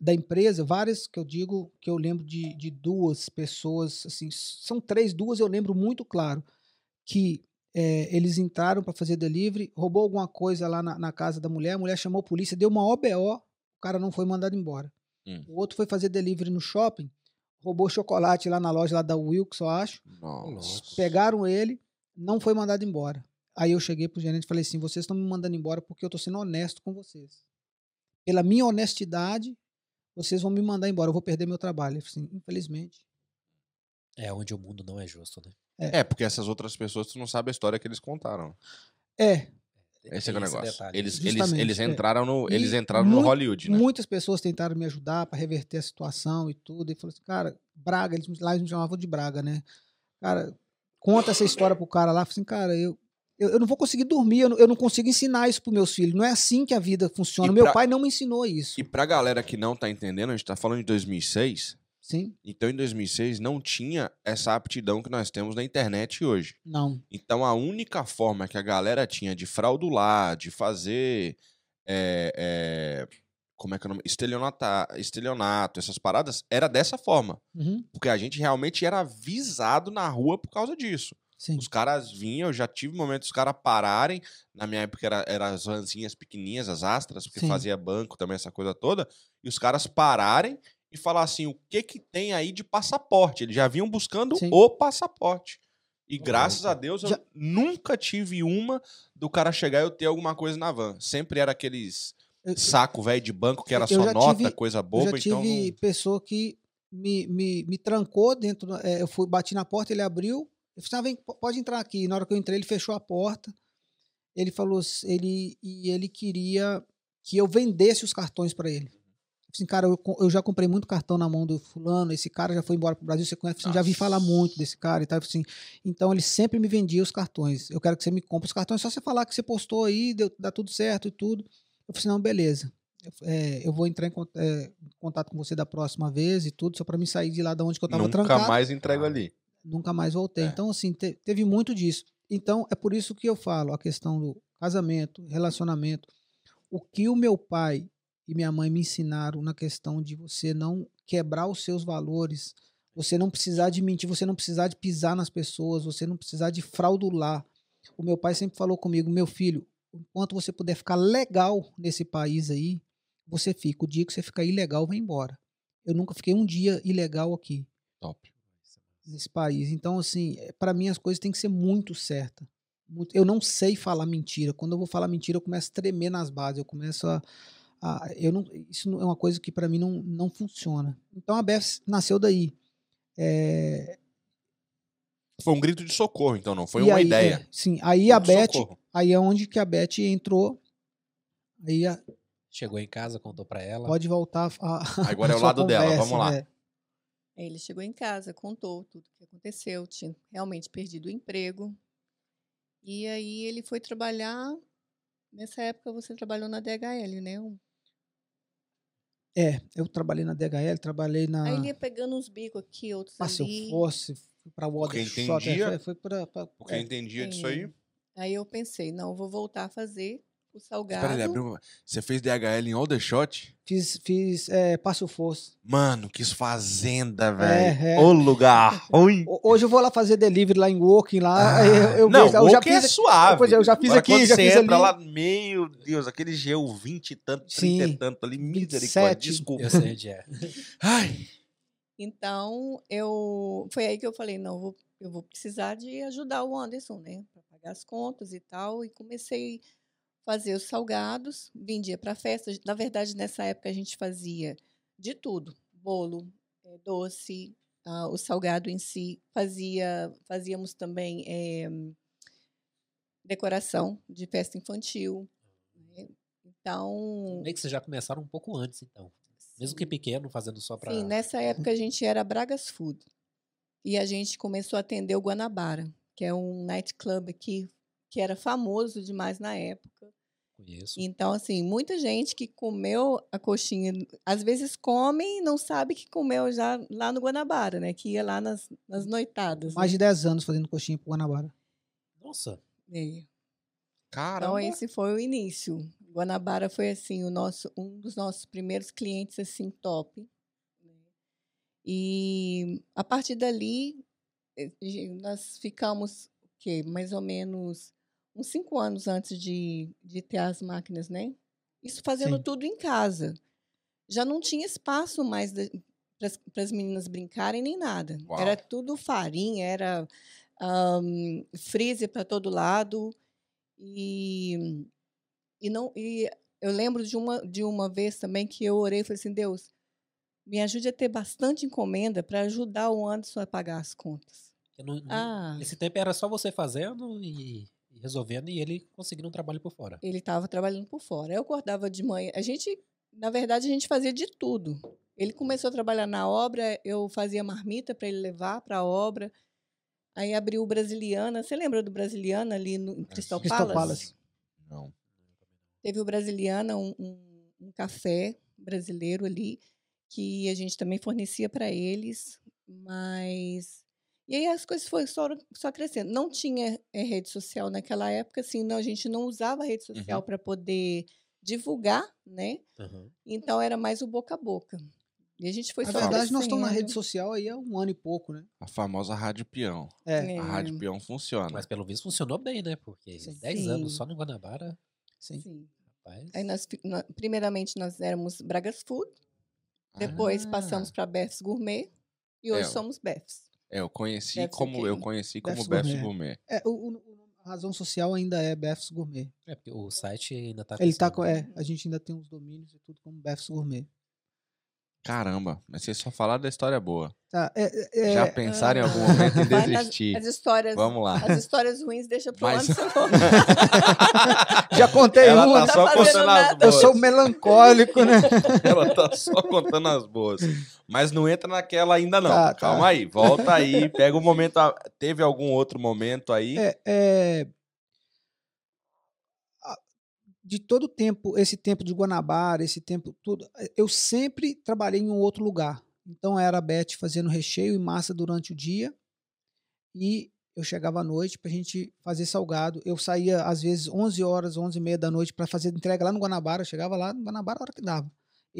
da empresa, várias que eu digo que eu lembro de, de duas pessoas, assim, são três, duas eu lembro muito claro, que é, eles entraram para fazer delivery, roubou alguma coisa lá na, na casa da mulher, a mulher chamou a polícia, deu uma OBO, o cara não foi mandado embora. Hum. O outro foi fazer delivery no shopping, roubou chocolate lá na loja lá da Wilkes, eu acho, Nossa. Pegaram ele, não foi mandado embora. Aí eu cheguei pro gerente e falei assim: vocês estão me mandando embora porque eu tô sendo honesto com vocês. Pela minha honestidade, vocês vão me mandar embora, eu vou perder meu trabalho. Ele falou assim, infelizmente. É onde o mundo não é justo, né? É, porque essas outras pessoas, tu não sabe a história que eles contaram. É, Esse é, que é o esse negócio. detalhe. Eles, eles, Justamente, eles é. entraram no, eles entraram no Hollywood, né? muitas pessoas tentaram me ajudar para reverter a situação e tudo. E falou assim, cara, Braga, eles, lá eles me chamavam de Braga, né? Cara, conta essa história pro cara lá. Falei assim, cara, eu, eu, eu não vou conseguir dormir, eu não, eu não consigo ensinar isso pros meus filhos. Não é assim que a vida funciona. E Meu pra- pai não me ensinou isso. E pra galera que não tá entendendo, a gente tá falando de 2006. Sim, Então, em 2006, não tinha essa aptidão que nós temos na internet hoje. não. Então, a única forma que a galera tinha de fraudular, de fazer. é, é, como é que é o nome? Estelionato, essas paradas, era dessa forma. Uhum, Porque a gente realmente era avisado na rua por causa disso. sim. Os caras vinham, eu já tive momentos dos caras pararem. Na minha época era, era as vanzinhas pequenininhas, as astras, porque Sim. fazia banco também, essa coisa toda. E os caras pararem e falar assim: o que que tem aí de passaporte? Eles já vinham buscando Sim. o passaporte. E graças a. Deus eu Já- nunca tive uma do cara chegar e eu ter alguma coisa na van. Sempre era aqueles Eu- saco velho de banco que era Eu só nota, tive- coisa Eu boba. já tive então não- pessoa que me, me, me trancou dentro. é, eu fui, bati na porta, ele abriu. Eu falei, ah, vem, po- pode entrar aqui. Na hora que eu entrei, ele fechou a porta. Ele falou, ele, e ele queria que eu vendesse os cartões para ele. Eu falei Assim, cara, eu, eu já comprei muito cartão na mão do fulano, esse cara já foi embora pro Brasil, você conhece, assim, já vi falar muito desse cara e tal. Assim, então ele sempre me vendia os cartões. Eu quero que você me compre os cartões, é só você falar que você postou aí, deu, dá tudo certo e tudo. Eu falei assim, não, beleza. Eu, é, eu vou entrar em, é, em contato com você da próxima vez e tudo, só para me sair de lá de onde que eu tava Nunca trancado. mais entrego Ah. ali. Nunca mais voltei. É. Então, assim, te- teve muito disso. Então, é por isso que eu falo a questão do casamento, relacionamento. O que o meu pai e minha mãe me ensinaram na questão de você não quebrar os seus valores, Você não precisar de mentir, você não precisar de pisar nas pessoas, você não precisar de fraudular. O meu pai sempre falou comigo, meu filho, enquanto você puder ficar legal nesse país aí, você fica. O dia que você ficar ilegal, vai embora. Eu nunca fiquei um dia ilegal aqui Top. nesse país. Então, assim, para mim as coisas têm que ser muito certas. Eu não sei falar mentira. Quando eu vou falar mentira, eu começo a tremer nas bases. Eu começo a. a- eu não, isso não- é uma coisa que para mim não, não funciona. Então a Beth nasceu daí. É, Foi um grito de socorro, então, não foi e uma aí, ideia. é, sim, aí a Grito de Beth, socorro. aí é onde que a Beth entrou. Aí a- Chegou em casa, contou pra ela. pode voltar a, a Agora é o lado dela, conversa, vamos lá. né? Aí Ele chegou em casa, contou tudo o que aconteceu, tinha realmente perdido o emprego. E aí ele foi trabalhar. Nessa época você trabalhou na DHL, né? Um- É, eu trabalhei na DHL, trabalhei na Aí ele ia pegando uns bicos aqui, outros Ah, se eu ali. fosse, fui pra Porque Watershot, é, foi, foi pra, pra- Porque é, eu entendia disso É. aí. Aí eu pensei, não, vou voltar a fazer o salgado. Espera, ele abriu uma... Você fez DHL em Aldershot? Fiz, fiz é, Passo Fosso. Mano, que fazenda, velho. é. Ô lugar ruim. Ho- Hoje eu vou lá fazer delivery lá em Woking, lá. aí eu, eu não, eu já é fiz. suave. Pois é, eu já fiz Agora, aqui, já fiz entra ali. lá, meu Deus, aquele GU 20 e tanto, 30 e Sim, tanto ali, 27. misericórdia, desculpa. Eu sei onde é. Ai, Então, eu foi aí que eu falei, não, eu vou, eu vou precisar de ajudar o Anderson, né, para pagar as contas e tal, e comecei a fazer os salgados, vendia para festas. Na verdade, nessa época a gente fazia de tudo, bolo, eh, doce, ah, o salgado em si, fazia, fazíamos também eh, decoração de festa infantil. né. Então, Meio que vocês já começaram um pouco antes, então. Mesmo que pequeno, fazendo só pra. Sim, nessa época a gente era Bragas Food. E a gente começou a atender o Guanabara, que é um nightclub aqui que era famoso demais na época. Conheço. Então, assim, muita gente que comeu a coxinha, às vezes come e não sabe que comeu já lá no Guanabara, né? Que ia lá nas, nas noitadas. Mais né? de 10 anos fazendo coxinha pro Guanabara. Nossa, É. caramba. Então, esse foi o início. Guanabara foi, assim, o nosso, um dos nossos primeiros clientes, assim, top. né. E a partir dali, eh, nós ficamos, o quê? Mais ou menos uns cinco anos antes de, de ter as máquinas, né? Isso fazendo Sim. tudo em casa. Já não tinha espaço mais para as meninas brincarem nem nada. Uau. Era tudo farinha, era ahn, freezer para todo lado. E, e não e eu lembro de uma de uma vez também que eu orei e falei assim, Deus, me ajude a ter bastante encomenda para ajudar o Anderson a pagar as contas. não- Ah, esse tempo era só você fazendo e resolvendo e ele conseguindo um trabalho por fora. ele estava trabalhando por fora. Eu acordava de manhã. A gente, na verdade, a gente fazia de tudo. Ele começou a trabalhar na obra, eu fazia marmita para ele levar para a obra. Aí abriu o Brasiliana. Você lembra do Brasiliana ali no em Crystal, Crystal Palace? Palace. Não. Teve o Brasiliana, um, um- um café brasileiro ali, que a gente também fornecia para eles, mas. E aí as coisas foram só, só crescendo. Não tinha eh, rede social naquela época, assim, não, a gente não usava rede social Uhum. para poder divulgar, né? Aham. Então era mais o boca a boca. E a gente foi Na só verdade, nós estamos na rede social aí há um ano e pouco, né? A famosa Rádio Peão. É, É. A Rádio Peão funciona. Mas pelo visto funcionou bem, né? Porque Sim. 10 anos só no Guanabara, sim. Sim. rapaz. Aí nós, primeiramente, nós éramos Bragas Food, depois Ah, passamos para Beth's Gourmet e hoje É, somos Beth's. É, eu conheci Beth's como eu conheci como Beth's Gourmet. Gourmet. É, o, o- a razão social ainda é Beth's Gourmet. É, porque o site ainda tá Ele tá com, é, a gente ainda tem os domínios e tudo como Beth's Gourmet. Caramba, mas vocês só falaram da história boa. Tá, é, é, Já é, pensaram em Ah. algum momento em Vai nas- desistir? As histórias, Vamos lá. as histórias ruins deixa pro Mas- Anderson. já contei Ela uma. tá só Tá contando as nada. Eu boas. sou melancólico, né? Ela tá só contando as boas. Mas não entra naquela ainda não. Tá, tá. Calma aí, volta aí, pega o momento. a- Teve algum outro momento aí? É, é, de todo o tempo, esse tempo de Guanabara, esse tempo tudo, eu sempre trabalhei em um outro lugar. Então era a Beth fazendo recheio e massa durante o dia e eu chegava à noite para a gente fazer salgado. Eu saía às vezes 11 horas, 11 e meia da noite para fazer entrega lá no Guanabara. Eu chegava lá no Guanabara a hora que dava.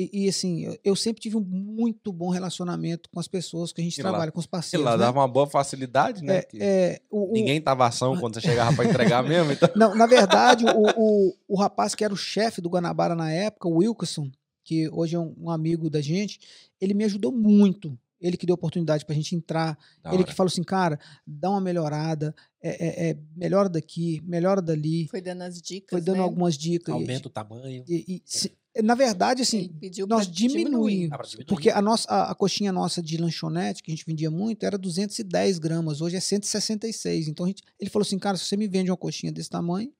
E, e, assim, eu, eu sempre tive um muito bom relacionamento com as pessoas que a gente E lá- trabalha, com os Sei parceiros. lá, né? dava uma boa facilidade, né? É, é, o- Ninguém tava ação quando você chegava pra entregar mesmo. Então... Não, na verdade, o, o, o rapaz que era o chefe do Guanabara na época, o Wilkerson, que hoje é um, um amigo da gente, ele me ajudou muito. Ele que deu oportunidade pra gente entrar. Da ele hora. que falou assim, cara, dá uma melhorada, é, é, é, melhora daqui, melhora dali. Foi dando as dicas. Foi dando né? algumas dicas. E- Aumenta o tamanho. E, e se- na verdade, assim, pediu nós diminuímos. Ah, diminuir. Porque a, nossa, a, a coxinha nossa de lanchonete, que a gente vendia muito, era 210 gramas, hoje é 166. Então a gente, ele falou assim, cara, se você me vende uma coxinha desse tamanho,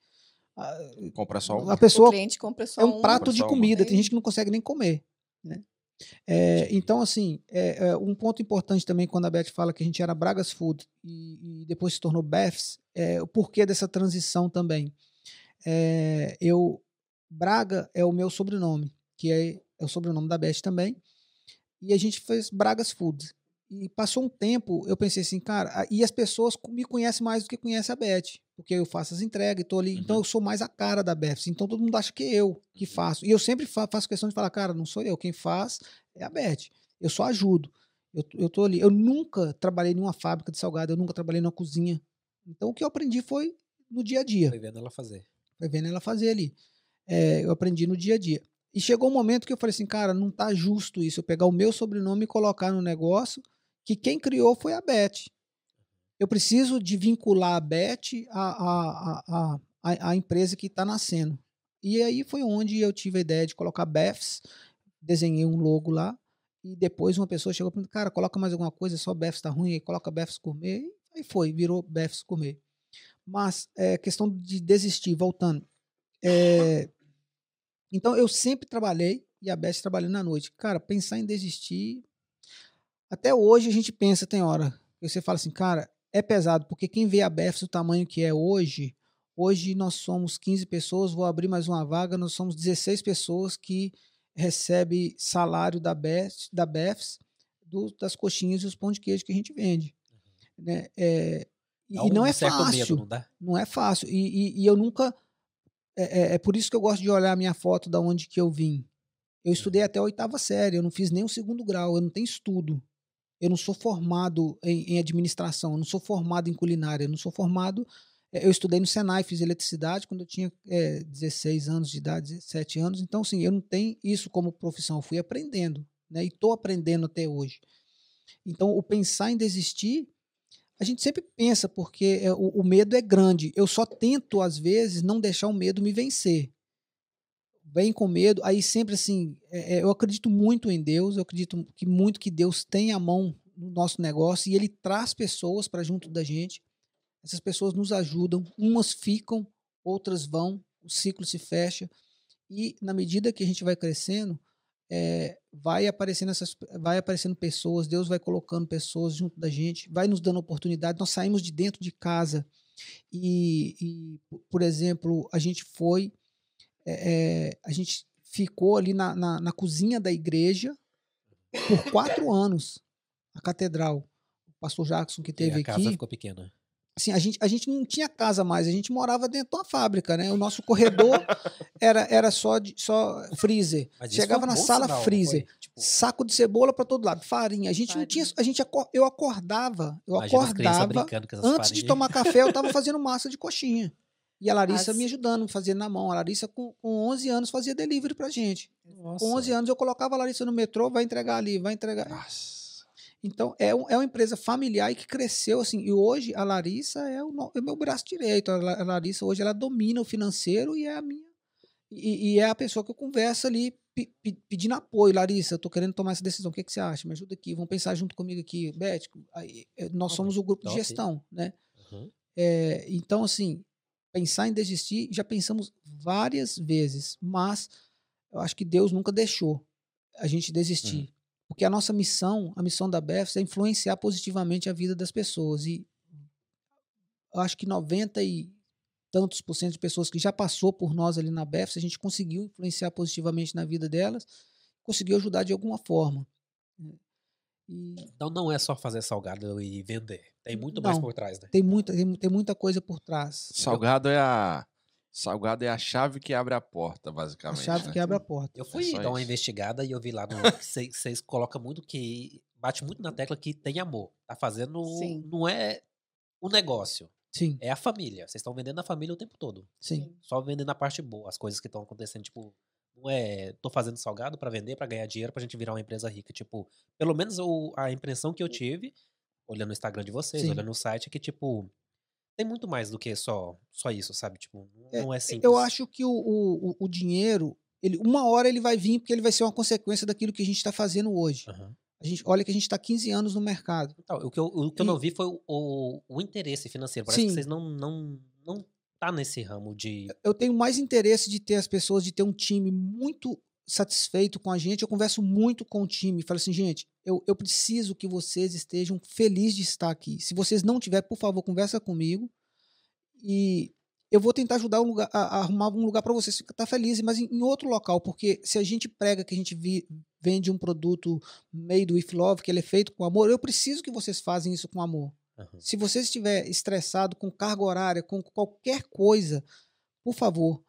a, Compra só um. a O pessoa cliente compra só é um prato de só uma. comida, tem É. gente que não consegue nem comer. Né? É, então, assim, é, é, um ponto importante também quando a Beth fala que a gente era Bragas Food e, e depois se tornou Beths, é o porquê dessa transição também. É, eu Braga é o meu sobrenome, que é, é o sobrenome da Beth também, e a gente fez Bragas Food. E passou um tempo, eu pensei assim, cara, e as pessoas me conhecem mais do que conhecem a Beth, porque eu faço as entregas e tô ali, então Uhum. eu sou mais a cara da Beth, então todo mundo acha que é eu que Uhum. faço. E eu sempre fa- faço questão de falar, cara, não sou eu, quem faz é a Beth. Eu só ajudo. Eu, eu tô ali. Eu nunca trabalhei em uma fábrica de salgado, eu nunca trabalhei numa cozinha. Então o que eu aprendi foi no dia a dia. Foi vendo ela fazer. Foi vendo ela fazer ali. É, eu aprendi no dia a dia. E chegou um momento que eu falei assim, cara, não tá justo isso. Eu pegar o meu sobrenome e colocar no negócio que quem criou foi a Beth. Eu preciso de vincular a Beth à, à, à, à, empresa que está nascendo. E aí foi onde eu tive a ideia de colocar Beths, desenhei um logo lá, e depois uma pessoa chegou e falou, cara, coloca mais alguma coisa, só Beths tá ruim, aí coloca Beths Gourmet, e aí foi, virou Beths Gourmet. Mas é questão de desistir, voltando. É, então eu sempre trabalhei e a Beth trabalhando na noite. Cara, pensar em desistir. Até hoje a gente pensa, tem hora. que você fala assim, cara, é pesado, porque quem vê a Beth do tamanho que é hoje, hoje nós somos 15 pessoas, vou abrir mais uma vaga, nós somos 16 pessoas que recebe salário da Beth, da Beths, do- das coxinhas e os pão de queijo que a gente vende. Né? É, e, Dá e não um é fácil medo, não não é fácil. E, e- e eu nunca. É, é- é por isso que eu gosto de olhar a minha foto da onde que eu vim. Eu estudei até a oitava série, eu não fiz nem o segundo grau, eu não tenho estudo. Eu não sou formado em, em administração, eu não sou formado em culinária, eu não sou formado. é, Eu estudei no Senai, fiz eletricidade quando eu tinha é, 16 anos de idade, 17 anos. Então, assim, eu não tenho isso como profissão, eu fui aprendendo, né? E estou aprendendo até hoje. Então, o pensar em desistir a gente sempre pensa, porque é, o, o medo é grande. Eu só tento, às vezes, não deixar o medo me vencer. Vem com medo, aí sempre assim, é, é, eu acredito muito em Deus, eu acredito que muito que Deus tem a mão no nosso negócio e Ele traz pessoas para junto da gente. Essas pessoas nos ajudam, umas ficam, outras vão, o ciclo se fecha. E na medida que a gente vai crescendo, é, vai aparecendo essas, vai aparecendo pessoas, Deus vai colocando pessoas junto da gente, vai nos dando oportunidade. Nós saímos de dentro de casa e, e, por exemplo, a gente foi, é, a gente ficou ali na, na, na cozinha da igreja por quatro anos, a catedral. O pastor Jackson que teve a casa aqui, ficou pequena. Assim, a gente, a gente não tinha casa mais, a gente morava dentro de uma fábrica, né? O nosso corredor era, era só, de, só freezer. Chegava um na sala sinal, freezer, foi? Tipo, saco de cebola para todo lado, farinha. A gente não tinha, Farinha. a gente eu acordava, eu imagina acordava antes de tomar café, eu tava fazendo massa de coxinha. E a Larissa As- me ajudando, fazendo na mão. A Larissa com, com 11 anos fazia delivery pra gente. Nossa. Com 11 anos eu colocava a Larissa no metrô, vai entregar ali, vai entregar. Nossa. Então, é, um- é uma empresa familiar e que cresceu assim. E hoje a Larissa é o, é o meu braço direito. A, La- a Larissa hoje ela domina o financeiro e é a minha. E, e é a pessoa que eu converso ali pe- pe- pedindo apoio. Larissa, eu tô querendo tomar essa decisão. O que, que você acha? Me ajuda aqui. Vamos pensar junto comigo aqui. Beth, aí, eh, nós Top, somos o grupo de gestão, né? Uhum. É, então, assim, pensar em desistir, já pensamos várias vezes, mas eu acho que Deus nunca deixou a gente desistir. Porque a nossa missão, a missão da BEFS é influenciar positivamente a vida das pessoas. E eu acho que 90 e tantos por cento de pessoas que já passou por nós ali na BEFS, a gente conseguiu influenciar positivamente na vida delas, conseguiu ajudar de alguma forma. E Então não é só fazer salgado e vender. Tem muito mais Não. por trás, né? tem muita, tem, tem muita coisa por trás. Salgado é a Salgado é a chave que abre a porta, A basicamente. chave né? que abre a porta. Eu fui só dar uma isso. investigada e eu vi lá no. que Vocês colocam muito que. Bate muito na tecla que tem amor. Tá fazendo. Sim. Não é o negócio, Sim, é a família. Vocês estão vendendo a família o tempo todo. sim. Só vendendo a parte boa, as coisas que estão acontecendo. Tipo, não é. Tô fazendo salgado pra vender, pra ganhar dinheiro, pra gente virar uma empresa rica. Tipo, pelo menos o- a impressão que eu tive, olhando o Instagram de vocês, Sim. olhando o site, é que, tipo. Tem muito mais do que só, só isso, sabe? Tipo, não É, não é simples. Eu acho que o, o, o- dinheiro, ele, uma hora ele vai vir porque ele vai ser uma consequência daquilo que a gente está fazendo hoje. Aham. A gente, olha que a gente está 15 anos no mercado. Então, o que eu, o que eu E- não vi foi o, o, o interesse financeiro. Parece que Sim. vocês não, não, não tá nesse ramo de. Eu tenho mais interesse de ter as pessoas, de ter um time muito satisfeito com a gente. Eu converso muito com o time. Falo assim, gente, eu, eu preciso que vocês estejam felizes de estar aqui. Se vocês não tiverem, por favor, conversa comigo. E eu vou tentar ajudar um lugar, a, a arrumar um lugar para vocês ficar felizes, mas em, em outro local. Porque se a gente prega que a gente vi- vende um produto made with love, que ele é feito com amor, eu preciso que vocês façam isso com amor. Aham. Se você estiver estressado com carga horária, com qualquer coisa, por favor,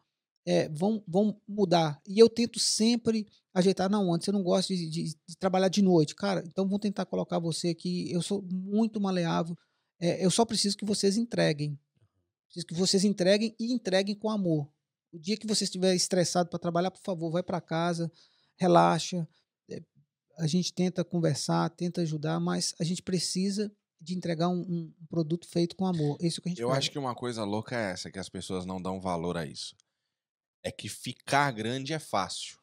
é, vão, vão mudar. E eu tento sempre ajeitar, não, antes eu não gosto de, de- de trabalhar de noite. Cara, então vou tentar colocar você aqui. Eu sou muito maleável. é, eu só preciso que vocês entreguem. Preciso que vocês entreguem e entreguem com amor. O dia que você estiver estressado para trabalhar, por favor, vai para casa, relaxa. é, a gente tenta conversar, tenta ajudar, mas a gente precisa de entregar um, um- produto feito com amor. É isso que a gente Eu prega. acho que uma coisa louca é essa, que as pessoas não dão valor a isso. É que ficar grande é fácil.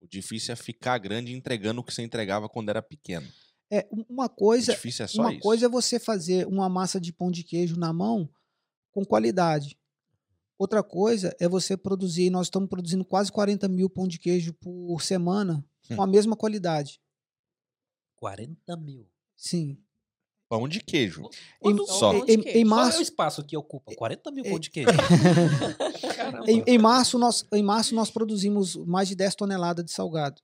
O difícil é ficar grande entregando o que você entregava quando era pequeno. É, um- uma O coisa, difícil é só uma isso. coisa é você fazer uma massa de pão de queijo na mão com qualidade. Outra coisa é você produzir, nós estamos produzindo quase 40 mil pão de queijo por semana com a mesma qualidade. 40 mil. Sim. Pão de queijo. Quando- Em- Só. Pão de em, em Qual é o março, espaço que ocupa? 40 mil É- pão de queijo. Caramba. em, em março nós, em março nós produzimos mais de 10 toneladas de salgado.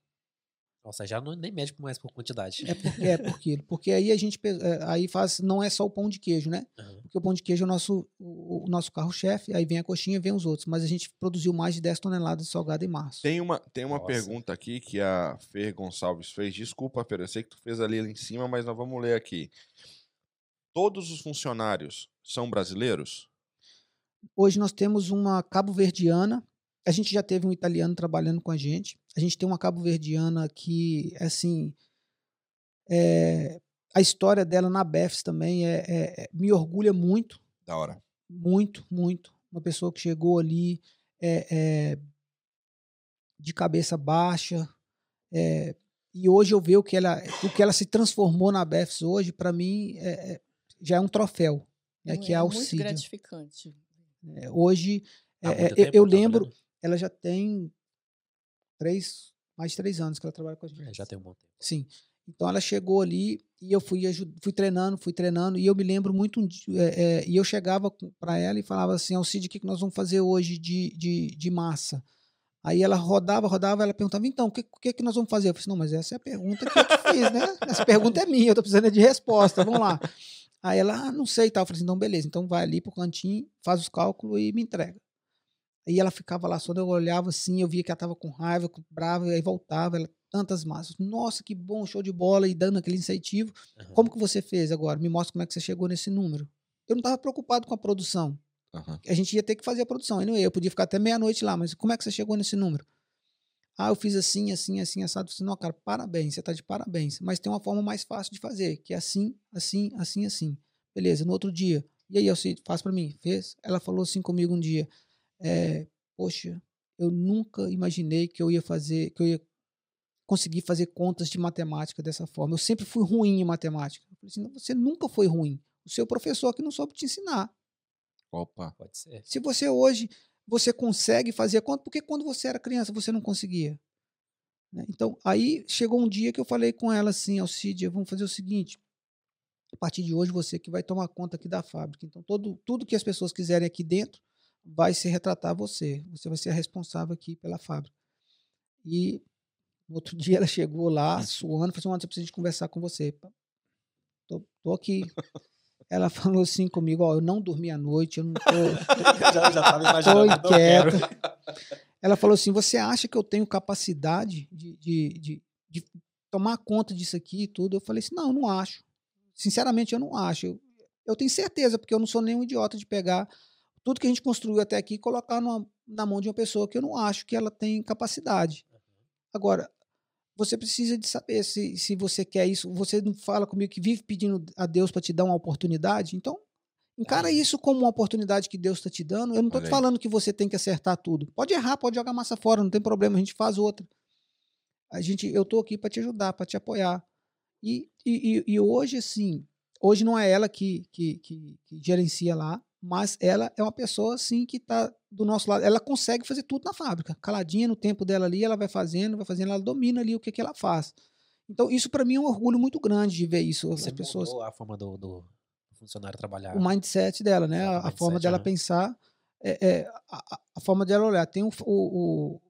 Nossa, já não, nem mede mais por quantidade. É por, é por quilo. Porque aí a gente é, aí faz, não é só o pão de queijo, né? Aham. Porque o pão de queijo é o nosso, o, o nosso carro-chefe, aí vem a coxinha, vem os outros. Mas a gente produziu mais de 10 toneladas de salgado em março. Tem uma, tem uma Nossa. pergunta aqui que a Fer Gonçalves fez. Desculpa, Fer, eu sei que tu fez ali em cima, mas nós vamos ler aqui. Todos os funcionários são brasileiros? Hoje nós temos uma cabo-verdiana. A gente já teve um italiano trabalhando com a gente. A gente tem uma cabo-verdiana que, assim, é, a história dela na BEFS também é, é- é- me orgulha muito, Da hora. muito, muito. Uma pessoa que chegou ali é, é, de cabeça baixa. é, e hoje eu ver o que ela, o que ela se transformou na BEFS hoje, para mim, é- é- já é um troféu. Né, que é a muito gratificante. É, hoje, é, é, tempo eu lembro, trabalhando? Ela já tem três, mais de três anos que ela trabalha com a gente. É, já tem um bom tempo. Sim. Então ela chegou ali e eu fui, fui treinando, fui treinando, e eu me lembro muito, é, é, e eu chegava para ela e falava assim, Alcide, o que, que nós vamos fazer hoje de, de, de massa? Aí ela rodava, rodava, ela perguntava, então, o que, que, que nós vamos fazer? Eu falei assim, não, mas essa é a pergunta que eu te fiz, né? Essa pergunta é minha, eu tô precisando de resposta, vamos lá. Aí ela, ah, não sei e tal. Eu falei assim, então beleza, então vai ali pro cantinho, faz os cálculos e me entrega. Aí ela ficava lá, só eu olhava assim, eu via que ela tava com raiva, com brava, e aí voltava, ela, tantas massas. Nossa, que bom, show de bola, e dando aquele incentivo. Aham. Como que você fez agora? Me mostra como é que você chegou nesse número. Eu não estava preocupado com a produção. Aham. A gente ia ter que fazer a produção. Aí não ia, eu podia ficar até meia-noite lá, mas como é que você chegou nesse número? Ah, eu fiz assim, assim, assim, assado. Eu falei, não, cara, parabéns, você está de parabéns. Mas tem uma forma mais fácil de fazer, que é assim, assim, assim, assim. Beleza, no outro dia. E aí, Alcide, faz para mim. Fez? Ela falou assim comigo um dia. É, Poxa, eu nunca imaginei que eu ia fazer, que eu ia conseguir fazer contas de matemática dessa forma. Eu sempre fui ruim em matemática. Eu falei assim, não, você nunca foi ruim. O seu professor que não soube te ensinar. Opa. Pode ser. Se você hoje você consegue fazer a conta, por que quando você era criança você não conseguia? Né? Então, aí chegou um dia que eu falei com ela assim, Alcídia, vamos fazer o seguinte, a partir de hoje você que vai tomar conta aqui da fábrica. Então, todo, tudo que as pessoas quiserem aqui dentro vai se retratar você. Você vai ser a responsável aqui pela fábrica. E no outro dia ela chegou lá, suando, falou assim, "Anderson, eu preciso de conversar com você. Tô, tô aqui. ela falou assim comigo, ó, eu não dormi à noite, eu não tô, já, já tava tô imaginando. quero. inquieta. Ela falou assim, você acha que eu tenho capacidade de, de, de, de tomar conta disso aqui e tudo? Eu falei assim, não, eu não acho. Sinceramente, eu não acho. Eu, eu tenho certeza, porque eu não sou nenhum idiota de pegar tudo que a gente construiu até aqui colocar numa- na mão de uma pessoa que eu não acho que ela tem capacidade. Agora, você precisa de saber se, se você quer isso. Você não fala comigo que vive pedindo a Deus para te dar uma oportunidade? Então, encara Aí. isso como uma oportunidade que Deus está te dando. Eu não estou te falando que você tem que acertar tudo. Pode errar, pode jogar massa fora, não tem problema, a gente faz outra. A gente, eu estou aqui para te ajudar, para te apoiar. E, e, e- e hoje, assim, hoje não é ela que, que, que- que gerencia lá, mas ela é uma pessoa, assim, que está do nosso lado. Ela consegue fazer tudo na fábrica. Caladinha no tempo dela ali, ela vai fazendo, vai fazendo, ela domina ali o que, que ela faz. Então, isso para mim é um orgulho muito grande de ver isso. As Você pessoas, mudou a forma do, do funcionário trabalhar. o mindset dela, né? A, Exato, a o forma mindset, dela aham. pensar, é, é, a, a- forma dela olhar. Tem o, o- o-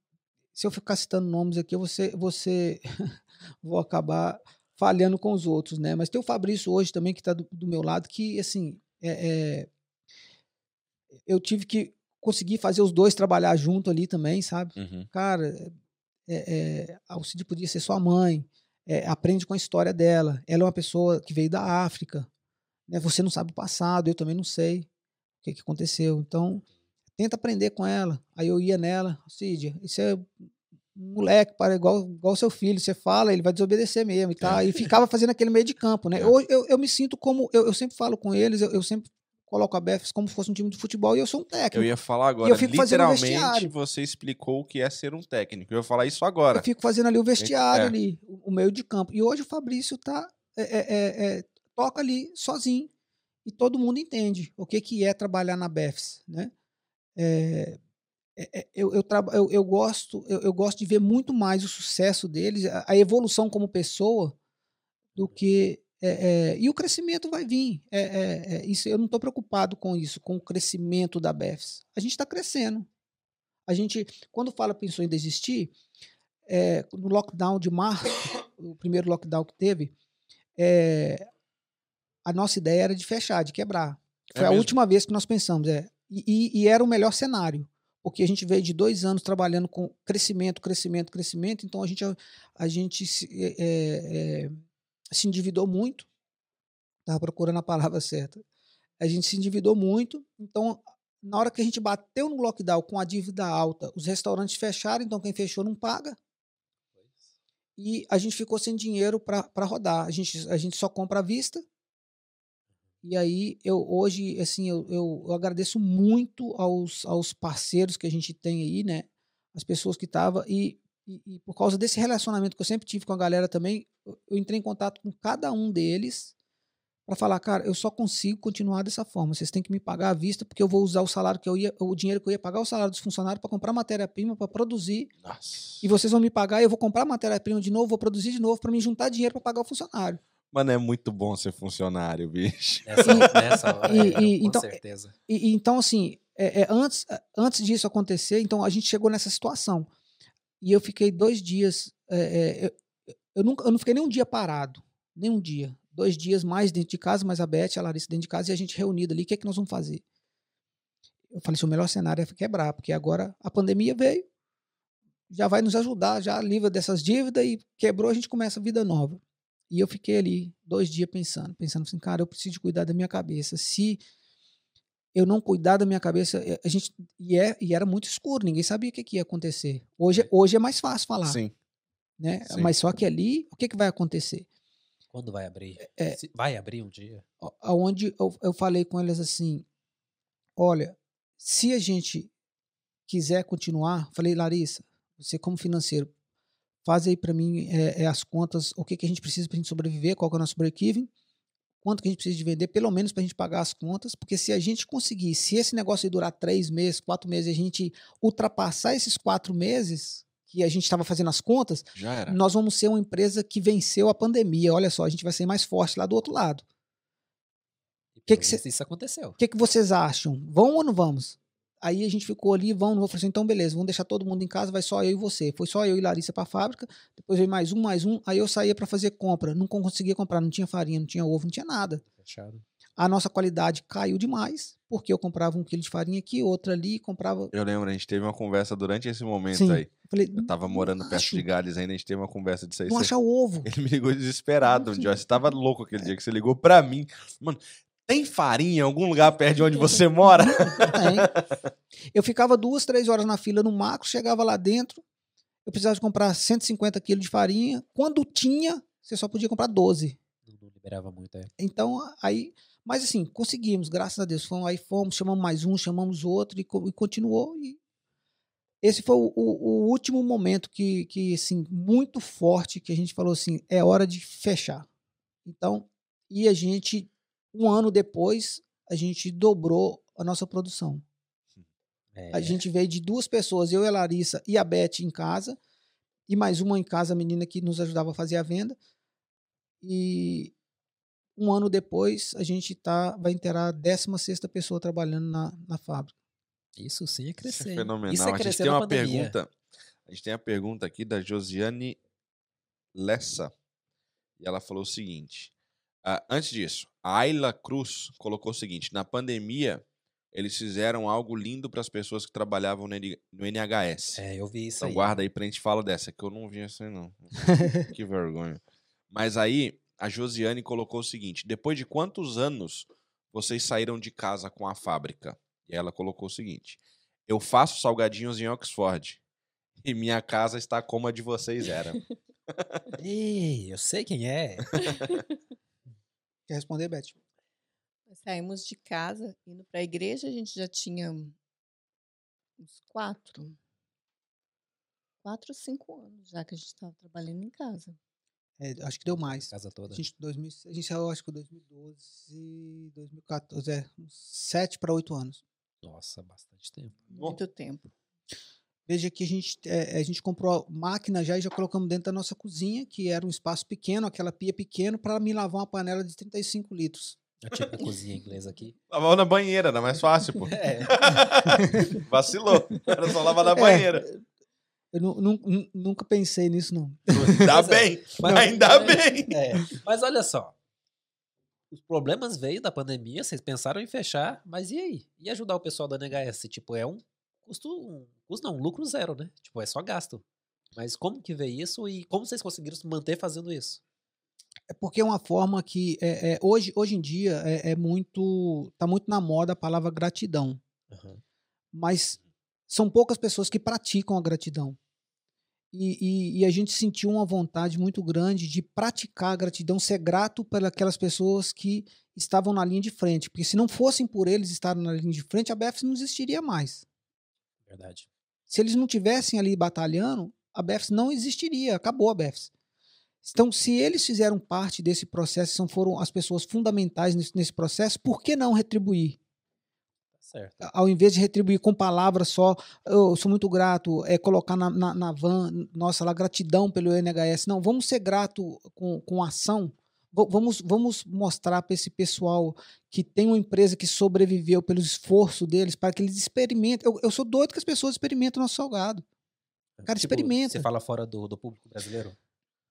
se eu ficar citando nomes aqui, você, você vou acabar falhando com os outros, né? Mas tem o Fabrício hoje também que está do, do meu lado, que assim, é, é, eu tive que conseguir fazer os dois trabalhar junto ali também, sabe? Uhum. cara, é, é, a Alcide podia ser sua mãe, é, aprende com a história dela. Ela é uma pessoa que veio da África, né? Você não sabe o passado, eu também não sei o que, que aconteceu. Então, tenta aprender com ela. Aí eu ia nela, Alcide, isso é um moleque, para igual, igual seu filho, você fala, ele vai desobedecer mesmo e tal. E ficava fazendo aquele meio de campo, né? É. Hoje eu, eu me sinto como, eu, eu sempre falo com eles, eu, eu sempre coloco a BFs como se fosse um time de futebol e eu sou um técnico. Eu ia falar agora, eu fico literalmente você explicou o que é ser um técnico. Eu ia falar isso agora. Eu fico fazendo ali o vestiário é. ali, o, meio de campo. E hoje o Fabrício tá é, é, é, é, toca ali sozinho e todo mundo entende o que que é trabalhar na BEFS, né? É, eu, eu, eu, eu gosto eu, eu gosto de ver muito mais o sucesso deles, a, a evolução como pessoa do que é, é, e o crescimento vai vir. É, é, é, isso eu não estou preocupado com isso, com o crescimento da BEFS. A gente está crescendo. A gente, quando fala pensou em desistir, é, no lockdown de março, o primeiro lockdown que teve, a nossa ideia era de fechar, de quebrar. Foi a mesmo? última vez que nós pensamos, é. E, e- e era o melhor cenário, porque a gente veio de dois anos trabalhando com crescimento, crescimento, crescimento, então a gente, a gente é, é, se endividou muito, estava procurando a palavra certa. A gente se endividou muito, então na hora que a gente bateu no lockdown com a dívida alta, os restaurantes fecharam, então quem fechou não paga. E a gente ficou sem dinheiro para rodar. A gente, a gente só compra à vista. E aí, eu hoje, assim, eu, eu, eu agradeço muito aos, aos parceiros que a gente tem aí, né? As pessoas que estavam. E, e, e por causa desse relacionamento que eu sempre tive com a galera também, eu, entrei em contato com cada um deles para falar, cara, eu só consigo continuar dessa forma. Vocês têm que me pagar à vista, porque eu vou usar o salário que eu ia, o dinheiro que eu ia pagar o salário dos funcionários para comprar matéria-prima, para produzir Nossa. e vocês vão me pagar e eu vou comprar matéria-prima de novo, vou produzir de novo para me juntar dinheiro para pagar o funcionário. Mano, é muito bom ser funcionário, bicho. Nessa, nessa hora, e- é, e- com então- certeza. E, e então, assim, é- é, antes, antes disso acontecer, então a gente chegou nessa situação. E eu fiquei dois dias. é, é, eu, eu nunca, eu não fiquei nem um dia parado. Nem um dia. Dois dias mais dentro de casa, mais a Beth, a Larissa dentro de casa e a gente reunido ali. O que é que nós vamos fazer? Eu falei: se o melhor cenário é quebrar, porque agora a pandemia veio, já vai nos ajudar, já livra dessas dívidas e quebrou, a gente começa a vida nova. E eu fiquei ali dois dias pensando, pensando assim, cara, eu preciso cuidar da minha cabeça. Se eu não cuidar da minha cabeça, eh, a gente e, é, e era muito escuro, ninguém sabia o que, que ia acontecer. Hoje, hoje é mais fácil falar, Sim. né? sim. Mas só que ali, o que, que vai acontecer? Quando vai abrir? É. Se- Vai abrir um dia? Aonde eu, eu falei com eles assim, olha, se a gente quiser continuar, falei, Larissa, você como financeiro, faz aí para mim é, é, as contas, o que, que a gente precisa para a gente sobreviver, qual que é o nosso break-even, quanto que a gente precisa de vender, pelo menos para a gente pagar as contas, porque se a gente conseguir, se esse negócio durar três meses, quatro meses, e a gente ultrapassar esses quatro meses que a gente estava fazendo as contas, Já era. nós vamos ser uma empresa que venceu a pandemia. Olha só, a gente vai ser mais forte lá do outro lado. Que que cê- isso aconteceu. O que, que vocês acham? Vão ou não vamos? Aí a gente ficou ali, vão, não vou. Falei assim, então beleza, vamos deixar todo mundo em casa, vai só eu e você. Foi só eu e Larissa para a fábrica, depois veio mais um, mais um. Aí eu saía para fazer compra, não conseguia comprar, não tinha farinha, não tinha ovo, não tinha nada. Fechado. A nossa qualidade caiu demais, porque eu comprava um quilo de farinha aqui, outra ali, comprava. Eu lembro, a gente teve uma conversa durante esse momento Sim. aí. Eu falei, Eu tava "Não morando perto acho, de Gales ainda, a gente teve uma conversa disso aí. Não Você- achar o ovo. Ele me ligou desesperado Sim. dia. Você tava louco aquele dia que você ligou pra mim. Mano, tem farinha em algum lugar perto de onde você mora? Tem. Eu ficava duas, três horas na fila no macro, chegava lá dentro, eu precisava de comprar 150 quilos de farinha. Quando tinha, você só podia comprar 12. Não, liberava muito, é. Então, aí. Mas assim, conseguimos, graças a Deus. Fomos, aí fomos, chamamos mais um, chamamos outro e, e continuou. E esse foi o, o- o último momento que, que, assim, muito forte, que a gente falou assim: é hora de fechar. Então, e a gente, um ano depois, a gente dobrou a nossa produção. É, A gente veio de duas pessoas, eu e a Larissa e a Beth em casa, e mais uma em casa, a menina que nos ajudava a fazer a venda. E um ano depois, a gente tá, vai inteirar a 16 pessoa trabalhando na, na fábrica. Isso sim é Isso crescer. é hein? fenomenal. Isso é a gente crescer tem uma pandemia. pergunta. A gente tem a pergunta aqui da Josiane Lessa. E ela falou o seguinte: ah, antes disso, a Ayla Cruz colocou o seguinte: na pandemia, eles fizeram algo lindo para as pessoas que trabalhavam no NHS. É, eu vi isso Então aí. guarda aí pra gente falar dessa, que eu não vi essa aí, não. que vergonha. Mas aí, a Josiane colocou o seguinte: depois de quantos anos vocês saíram de casa com a fábrica? E ela colocou o seguinte: eu faço salgadinhos em Oxford. E minha casa está como a de vocês era. Ei, eu sei quem é. Quer responder, Beth? Nós saímos de casa, indo para a igreja, a gente já tinha uns quatro, quatro, cinco anos já que a gente estava trabalhando em casa. É, acho que deu mais. Casa toda. A gente, 2000, a gente saiu, acho que 2012, 2014, é, uns 7 para 8 anos. Nossa, bastante tempo. Muito tempo. Veja que a gente, é, a gente comprou máquina já e já colocamos dentro da nossa cozinha, que era um espaço pequeno, aquela pia pequeno, para me lavar uma panela de 35 litros. A típica cozinha inglesa aqui. Lavava na banheira, era mais fácil, pô. É. Vacilou. Era só lavar na É. banheira. Eu nu- nu- nu- nunca pensei nisso, não. Ainda é. bem. Mas- Ainda bem. É, mas olha só. Os problemas veio da pandemia, vocês pensaram em fechar, mas e aí? E ajudar o pessoal da NHS? Tipo, é um custo, custo não, lucro zero, né? Tipo, é só gasto. Mas como que veio isso e como vocês conseguiram se manter fazendo isso? É porque é uma forma que é, é, hoje, hoje em dia é, é muito. tá muito na moda a palavra gratidão. Mas são poucas pessoas que praticam a gratidão. E, e- e a gente sentiu uma vontade muito grande de praticar a gratidão, ser grato pelas pessoas que estavam na linha de frente. Porque se não fossem por eles estarem na linha de frente, a BEFS não existiria mais. Verdade. Se eles não tivessem ali batalhando, a BEFS não existiria, acabou a BEFS. Então, se eles fizeram parte desse processo, são, foram as pessoas fundamentais nesse, nesse processo, por que não retribuir? Tá certo. Ao invés de retribuir com palavras só, eu sou muito grato, é colocar na, na, na van, nossa, lá, gratidão pelo NHS. Não, vamos ser grato com, com ação. Va- Vamos, vamos mostrar para esse pessoal que tem uma empresa que sobreviveu pelo esforço deles, para que eles experimentem. Eu, eu sou doido que as pessoas experimentem o nosso salgado. Cara, Tipo, experimenta. Você fala fora do, do público brasileiro?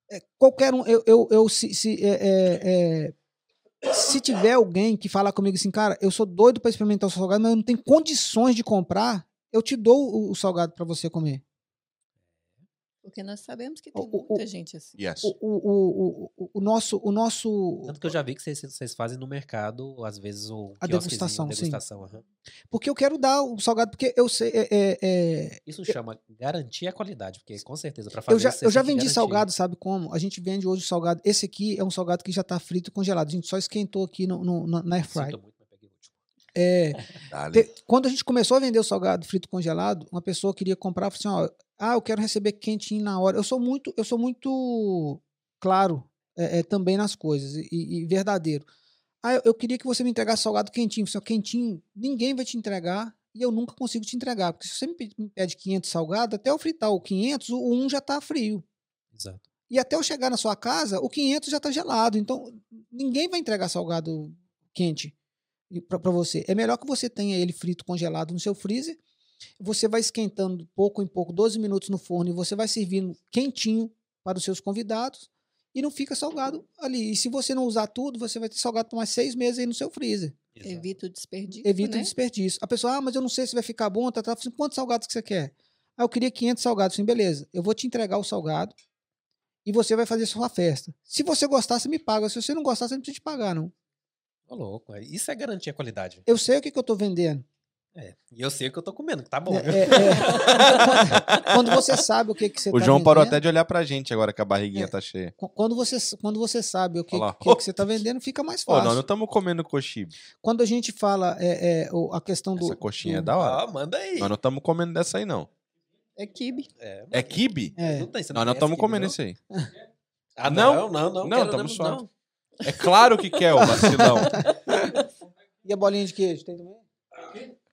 É, qualquer um, eu, eu, eu se, se, é, é, é, se tiver alguém que falar comigo assim, cara, eu sou doido para experimentar o salgado, mas eu não tenho condições de comprar, eu te dou o, o salgado para você comer. Porque nós sabemos que tem O- muita o- gente assim. Yes. O, o, o, o, o nosso, o nosso, Tanto que eu já vi que vocês, vocês fazem no mercado, às vezes, o A quiosquezinho, degustação, sim. degustação aham. porque eu quero dar o salgado, porque eu sei, é, é, é, Isso chama garantir a qualidade, porque com certeza, para fazer eu já, eu já vendi garantir. salgado, sabe como? A gente vende hoje o salgado. Esse aqui é um salgado que já está frito e congelado. A gente só esquentou aqui no, no, na- na É. Te- Quando a gente começou a vender o salgado frito congelado, uma pessoa queria comprar, falou assim, ó, ah, eu quero receber quentinho na hora. Eu sou muito, eu sou muito claro é, é, também nas coisas e, e verdadeiro. Ah, eu, eu queria que você me entregasse salgado quentinho. Eu falei, "Ó, quentinho, ninguém vai te entregar e eu nunca consigo te entregar, porque se você me pe- me pede 500 salgado, até eu fritar o 500, o 1 já tá frio. Exato. E até eu chegar na sua casa, o 500 já tá gelado. Então, ninguém vai entregar salgado quente para você. É melhor que você tenha ele frito congelado no seu freezer. Você vai esquentando pouco em pouco, 12 minutos no forno, e você vai servindo quentinho para os seus convidados. e não fica salgado ali. E se você não usar tudo, você vai ter salgado por mais seis meses aí no seu freezer. Exato. Evita o desperdício, Evita né? o desperdício. A pessoa, ah, mas eu não sei se vai ficar bom, tá, tá. Falei, Quantos salgados que você quer? Ah, eu queria 500 salgados. Falei, beleza, eu vou te entregar o salgado e você vai fazer sua festa. Se você gostar, você me paga. Se você não gostar, você não precisa te pagar, não. Ô, louco. Isso é garantir a qualidade. Eu sei o que, que eu tô vendendo. É. E eu sei o que eu tô comendo, que tá bom. É, é, é. quando você sabe o que, que você O tá João parou vendendo, até de olhar pra gente agora que a barriguinha É. tá cheia. qu- Quando você, quando você sabe o que, que, que você tá vendendo, fica mais fácil. nós não estamos comendo coxibe. Quando a gente fala é, é, o- a questão do. Essa coxinha é do- da hora. Ó, manda aí. Nós não estamos comendo dessa aí, não. É kibe. É, É kibe? É. Não tem, você Nós não estamos comendo não? esse aí. Ah, Não? não, não, não. Não, não, suave. não. É claro que quer, o vacilão. E a bolinha de queijo? Tem também?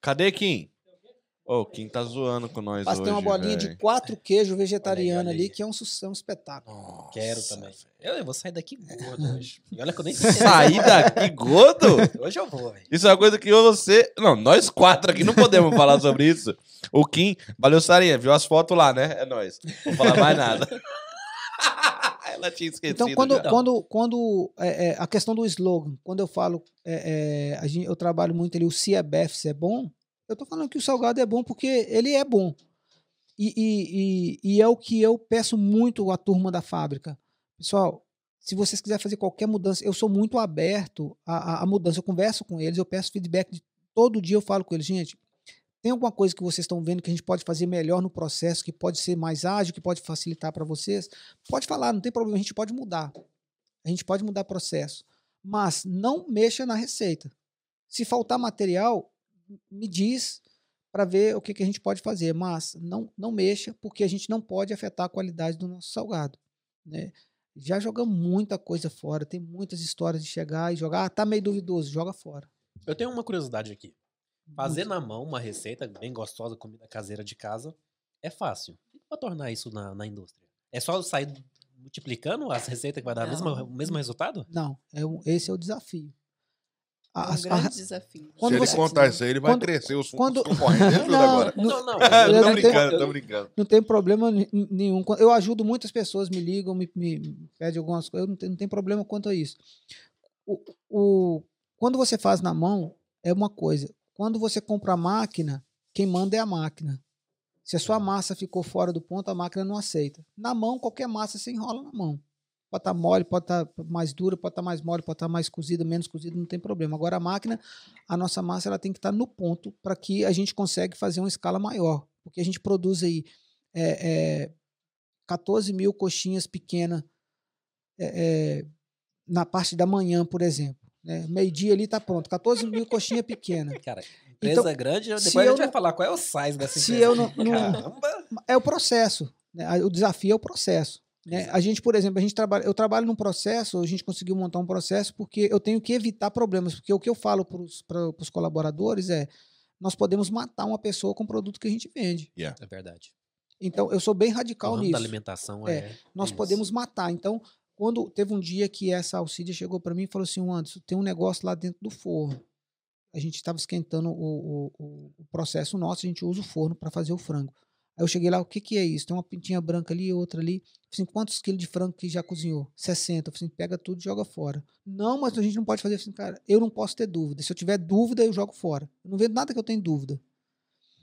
Cadê Kim? Ô, o Kim tá zoando com nós Mas hoje, tem uma bolinha de velho. quatro queijos vegetariano olha aí. ali, que é um, é um espetáculo. Nossa, Quero também. Eu, eu vou sair daqui gordo hoje. E olha que eu nem Sair daqui gordo? Hoje eu vou, velho. Isso é uma coisa que eu você. Não, nós quatro aqui não podemos falar sobre isso. O Kim, valeu, Sarinha, viu as fotos lá, né? É nóis. Não vou falar mais nada. Ela tinha esquecido. Então, quando, já. quando, quando é, é, a questão do slogan, quando eu falo, é, é, gente, eu trabalho muito ali, o é se é bom, eu tô falando que o salgado é bom porque ele é bom. E, e, e, e é o que eu peço muito à turma da fábrica. Pessoal, se vocês quiserem fazer qualquer mudança, eu sou muito aberto à, à- à mudança. Eu converso com eles, eu peço feedback de todo dia, eu falo com eles, gente. Tem alguma coisa que vocês estão vendo que a gente pode fazer melhor no processo, que pode ser mais ágil, que pode facilitar para vocês? Pode falar, não tem problema, a gente pode mudar. A gente pode mudar processo. Mas não mexa na receita. Se faltar material, me diz para ver o que, que a gente pode fazer. Mas não, não mexa, porque a gente não pode afetar a qualidade do nosso salgado. Né? Já jogamos muita coisa fora, tem muitas histórias de chegar e jogar, ah, tá meio duvidoso, joga fora. Eu tenho uma curiosidade aqui. Fazer na mão uma receita bem gostosa, comida caseira de casa, é fácil. Pra tornar isso na, na indústria? É só sair multiplicando as receitas que vai dar o mesmo, o mesmo resultado? Não, é um- esse é o desafio. É um as- a- grande desafio. quando Se ele você- contar isso aí, ele vai quando- crescer os quando- concorrentes tudo Não, agora. não, Não, não. não brincando, tenho- tô brincando. não tem problema nenhum. Eu ajudo muitas pessoas, me ligam, me, me, me pedem algumas coisas, eu não tenho, não tenho problema quanto a isso. O, o- quando você faz na mão, é uma coisa. Quando você compra a máquina, quem manda é a máquina. Se a sua massa ficou fora do ponto, a máquina não aceita. Na mão, qualquer massa você enrola na mão. Pode estar mole, pode estar mais dura, pode estar mais mole, pode estar mais cozida, menos cozida, não tem problema. Agora a máquina, a nossa massa ela tem que estar no ponto para que a gente consiga fazer uma escala maior. Porque a gente produz aí é, é, 14 mil coxinhas pequenas é, é, na parte da manhã, por exemplo. Né? Meio-dia ali está pronto. 14 mil coxinhas pequenas. Cara, empresa Então, grande, depois se a eu gente vai falar qual é o size dessa se empresa. eu não- não- Caramba! É o processo. né? O desafio é o processo. né? A gente, por exemplo, a gente trabalha, eu trabalho num processo, a gente conseguiu montar um processo porque eu tenho que evitar problemas. Porque o que eu falo para os colaboradores é: nós podemos matar uma pessoa com o produto que a gente vende. É verdade. Então, eu sou bem O radical ramo nisso. da alimentação É, é. nós isso. podemos matar. Então, quando teve um dia que essa Alcídia chegou para mim e falou assim, "Ô, Anderson, tem um negócio lá dentro do forno. A gente estava esquentando o, o- o- processo nosso, a gente usa o forno para fazer o frango. Aí eu cheguei lá, o que, que é isso? Tem uma pintinha branca ali, outra ali. Eu falei assim, quantos quilos de frango que já cozinhou? 60. Eu falei assim, pega tudo e joga fora. Não, mas a gente não pode fazer assim, cara. Eu não posso ter dúvida. Se eu tiver dúvida, eu jogo fora. Eu não vendo nada que eu tenho dúvida.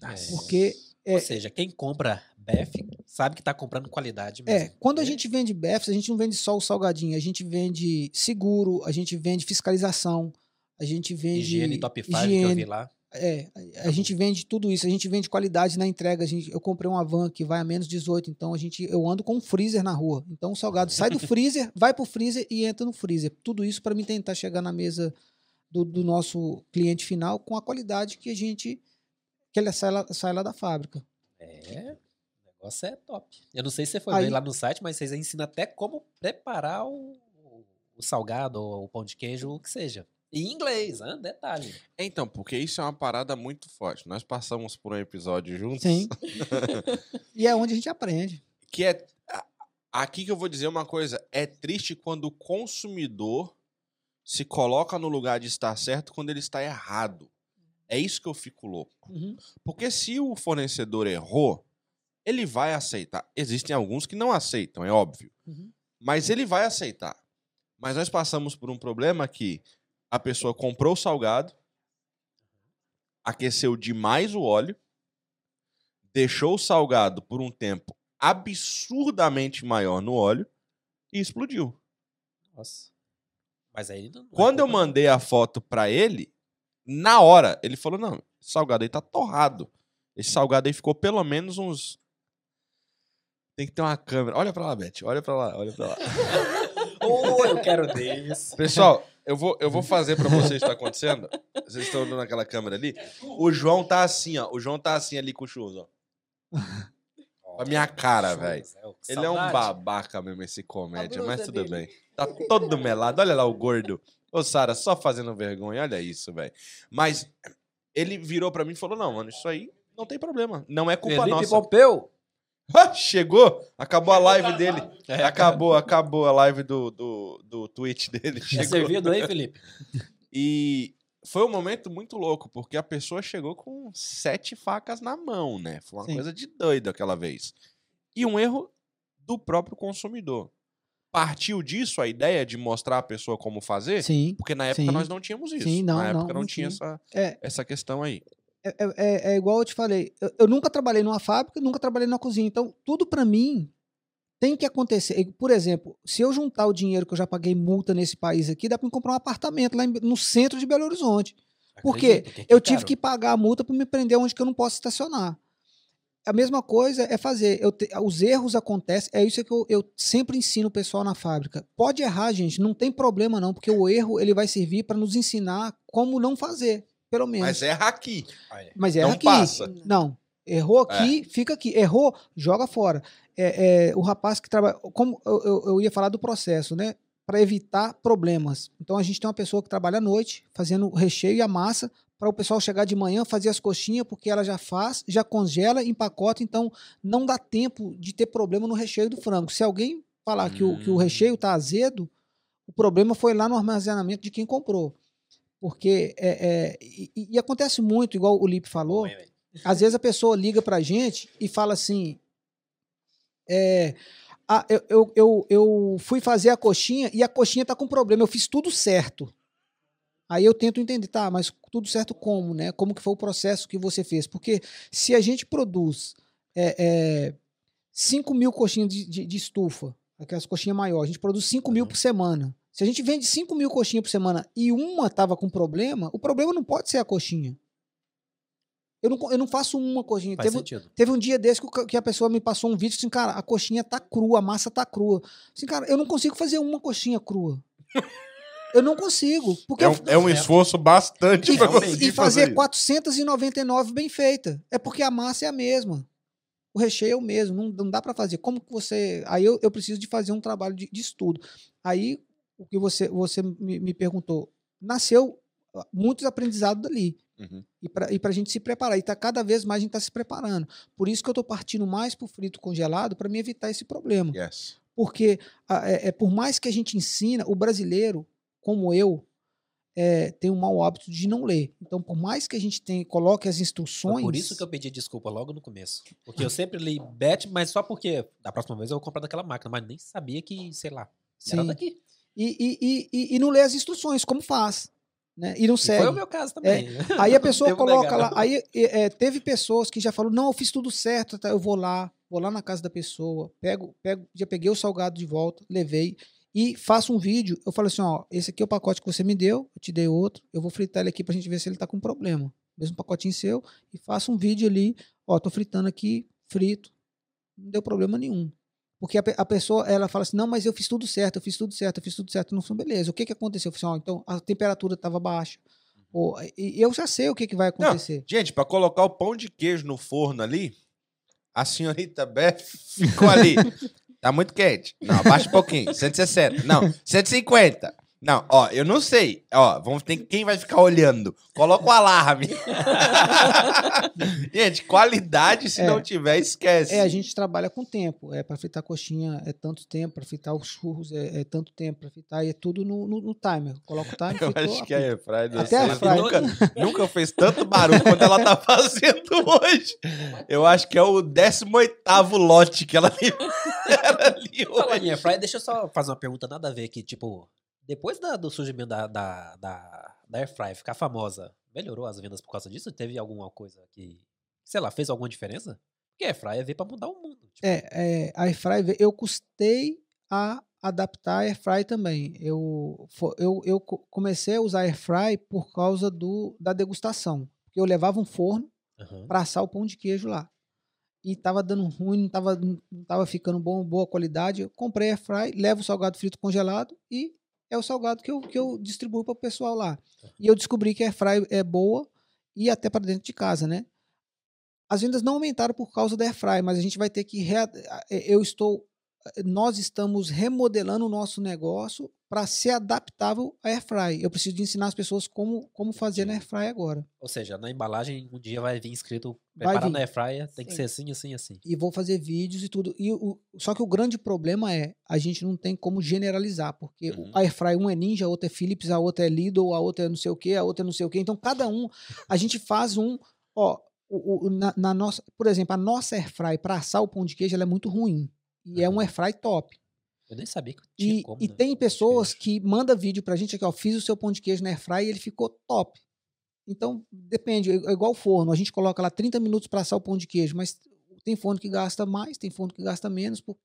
É. Porque Ou seja, quem compra BF sabe que tá comprando qualidade mesmo. É, quando a né? gente vende BEFs, a gente não vende só o salgadinho, a gente vende seguro, a gente vende fiscalização, a gente vende. Higiene top 5 que eu vi lá. É, a- a gente vende tudo isso, a gente vende qualidade na entrega. A gente, eu comprei uma van que vai a menos 18, então a gente, eu ando com um freezer na rua. Então o salgado sai do freezer, vai pro freezer e entra no freezer. Tudo isso para mim tentar chegar na mesa do, do nosso cliente final com a qualidade que a gente que ele sai lá, sai lá da fábrica. É, negócio é top. Eu não sei se você foi Aí- ver lá no site, mas vocês ensinam até como preparar o, o salgado ou o pão de queijo, o que seja. Em inglês, hein? detalhe. Então, porque isso é uma parada muito forte. Nós passamos por um episódio juntos. Sim. e é onde a gente aprende. Que é. Aqui que eu vou dizer uma coisa. É triste quando o consumidor se coloca no lugar de estar certo quando ele está errado. É isso que eu fico louco. Uhum. Porque se o fornecedor errou, ele vai aceitar. Existem alguns que não aceitam, é óbvio. Uhum. Mas ele vai aceitar. Mas nós passamos por um problema que a pessoa comprou o salgado, aqueceu demais o óleo, deixou o salgado por um tempo absurdamente maior no óleo e explodiu. Nossa. Mas aí não. não é Quando eu mandei a foto pra ele, na hora, ele falou: não, esse salgado aí tá torrado. Esse salgado aí ficou pelo menos uns. Tem que ter uma câmera. Olha pra lá, Beth. Olha pra lá, olha pra lá. Oh, eu quero desse. Pessoal, eu vou, eu vou fazer pra vocês o que tá acontecendo. Vocês estão olhando naquela câmera ali? O João tá assim, ó. O João tá assim ali com o churros, ó. Com a minha cara, velho. Ele é um babaca mesmo, esse comédia, mas tudo dele. bem. Tá todo melado. Olha lá o gordo. Ô, Sara, só fazendo vergonha. Olha isso, velho. Mas ele virou pra mim e falou: não, mano, isso aí não tem problema. Não é culpa Felipe nossa. Pompeu. Ah, Chegou! Acabou a live dele. É, Acabou, acabou a live do, do, do Twitch dele. É Chegou. servido aí, Felipe? E foi um momento muito louco, porque a pessoa chegou com sete facas na mão, né? Foi uma Sim. coisa de doido aquela vez. E um erro do próprio consumidor. Partiu disso a ideia de mostrar a pessoa como fazer? Sim. Porque na época Sim. nós não tínhamos isso. Sim, não, na época não, não, tinha. essa, É, essa questão aí. É, é- é igual eu te falei, eu, eu nunca trabalhei numa fábrica, nunca trabalhei na cozinha. Então, tudo pra mim tem que acontecer. Por exemplo, se eu juntar o dinheiro que eu já paguei multa nesse país aqui, dá pra me comprar um apartamento lá em- no centro de Belo Horizonte. Por quê? Acredito, aqui Eu é tive caro. que pagar a multa para me prender onde que eu não posso estacionar. A mesma coisa é fazer. te- os erros acontecem. É isso que eu, eu sempre ensino o pessoal na fábrica. Pode errar, gente. Não tem problema não, porque o erro ele vai servir para nos ensinar como não fazer, pelo menos. Mas erra aqui. É. Mas erra não aqui. passa. Não. Errou aqui, fica aqui. Errou, joga fora. É, é, o rapaz que trabalha. Como eu, eu- eu ia falar do processo, né? Para evitar problemas. Então a gente tem uma pessoa que trabalha à noite, fazendo o recheio e a massa, para o pessoal chegar de manhã, fazer as coxinhas, porque ela já faz, já congela, empacota, então não dá tempo de ter problema no recheio do frango. Se alguém falar que, o, que o Hum. recheio tá azedo, o problema foi lá no armazenamento de quem comprou. Porque é, é, e, e- acontece muito, igual o Lipe falou, às vezes a pessoa liga pra gente e fala assim: é, ah, eu, eu, eu, eu fui fazer a coxinha e a coxinha tá com problema, eu fiz tudo certo. Aí eu tento entender, tá, mas tudo certo como, né? Como que foi o processo que você fez? Porque se a gente produz é, é, 5 mil coxinhas de, de- de estufa, aquelas coxinhas maiores, a gente produz 5 mil Uhum. por semana. Se a gente vende 5 mil coxinhas por semana e uma tava com problema, o problema não pode ser a coxinha. Eu não, eu não faço uma coxinha. Faz Teve, sentido. Teve um dia desse que, a pessoa me passou um vídeo assim, cara, a coxinha tá crua, a massa tá crua. Assim, cara, eu não consigo fazer uma coxinha crua. Eu não consigo. Porque É eu- um, é um esforço bastante e, pra conseguir e fazer isso. 499 bem feita. É porque a massa é a mesma. O recheio é o mesmo. Não, não dá pra fazer. Como que você. Aí eu, eu preciso de fazer um trabalho de, de estudo. Aí o que você, você me, me perguntou. Nasceu muitos aprendizados dali. Uhum. E para e a gente se preparar. E tá cada vez mais a gente está se preparando. Por isso que eu estou partindo mais para o frito congelado para me evitar esse problema. Yes. Porque ah, é, é, por mais que a gente ensina, o brasileiro, como eu, é, tem um mau hábito de não ler. Então, por mais que a gente tenha, coloque as Foi instruções. por isso que eu pedi desculpa logo no começo. Porque eu sempre li bet, mas só porque da próxima vez eu vou comprar daquela máquina, mas nem sabia que, sei lá, era Sim. daqui. E, e, e, e, não lê as instruções, como faz. Né? E não segue. foi o meu caso também. Aí a pessoa coloca negar, lá. Aí é, é, teve pessoas que já falaram: não, eu fiz tudo certo, tá, eu vou lá, vou lá na casa da pessoa, pego, pego, já peguei o salgado de volta, levei e faço um vídeo. Eu falo assim: ó, esse aqui é o pacote que você me deu, eu te dei outro, eu vou fritar ele aqui pra gente ver se ele tá com problema. Mesmo pacotinho seu, e faço um vídeo ali, ó, tô fritando aqui, frito, não deu problema nenhum. Porque a, a pessoa, ela fala assim, não, mas eu fiz tudo certo, eu fiz tudo certo, eu fiz tudo certo. Não foi beleza. O que que aconteceu? Eu falei ó, então a temperatura estava baixa. Ou, e, e eu já sei o que, que vai acontecer. Gente, pra colocar o pão de queijo no forno ali, a senhorita Beth ficou ali. Tá muito quente. Não, abaixa um pouquinho. 160. Não, 150. Não, ó, eu não sei. Ó, vamos ter quem vai ficar olhando. Coloca o alarme. gente, qualidade, se É. não tiver, esquece. É, a gente trabalha com tempo. É para fritar coxinha é tanto tempo, para fritar os churros é, é tanto tempo, para fritar e é tudo no, no, no timer. Coloca o timer, Eu fritou, acho que a apita. Airfryer Até a Airfryer. nunca, nunca fez tanto barulho quanto ela tá fazendo hoje. Eu acho que é o 18º lote que ela libera ali hoje. em Airfryer, deixa eu só fazer uma pergunta nada a ver aqui. Tipo, depois da- do surgimento da, da, da, da Airfryer ficar famosa, melhorou as vendas por causa disso? Teve alguma coisa que, sei lá, fez alguma diferença? Porque a Airfryer veio pra mudar o mundo. tipo, É, é, a Airfry, ve- eu custei a adaptar a Airfry também. Eu, eu, eu co- comecei a usar a Airfry por causa do, da degustação. Porque eu levava um forno aham. para assar o pão de queijo lá. E tava dando ruim, não tava, não tava ficando bom, boa qualidade. Eu comprei a Airfry, levo o salgado frito congelado e é o salgado que eu, que eu distribuo para o pessoal lá. E eu descobri que a Airfry é boa e até para dentro de casa, né? As vendas não aumentaram por causa da Airfry, mas a gente vai ter que rea- eu estou nós estamos remodelando o nosso negócio para ser adaptável à Airfry. Eu preciso de ensinar as pessoas como, como fazer na Airfry agora. Ou seja, na embalagem um dia vai vir escrito preparado na Airfryer, tem que Sim. ser assim, assim, assim. e vou fazer vídeos e tudo. E o, só que o grande problema é a gente não tem como generalizar, porque Uhum. a Airfry um é Ninja, a outra é Philips, a outra é Lidl, a outra é não sei o que, a outra é não sei o que. Então cada um a gente faz um, ó, o, o- na, na nossa, por exemplo, a nossa Airfry para assar o pão de queijo ela é muito ruim e é um Uhum. Airfry top. Eu nem sabia que tinha E, como. e né? tem pessoas que mandam vídeo pra gente aqui, ó, fiz o seu pão de queijo na Airfry e ele ficou top. Então, depende, é igual o forno, a gente coloca lá 30 minutos para assar o pão de queijo, mas tem forno que gasta mais, tem forno que gasta menos, por-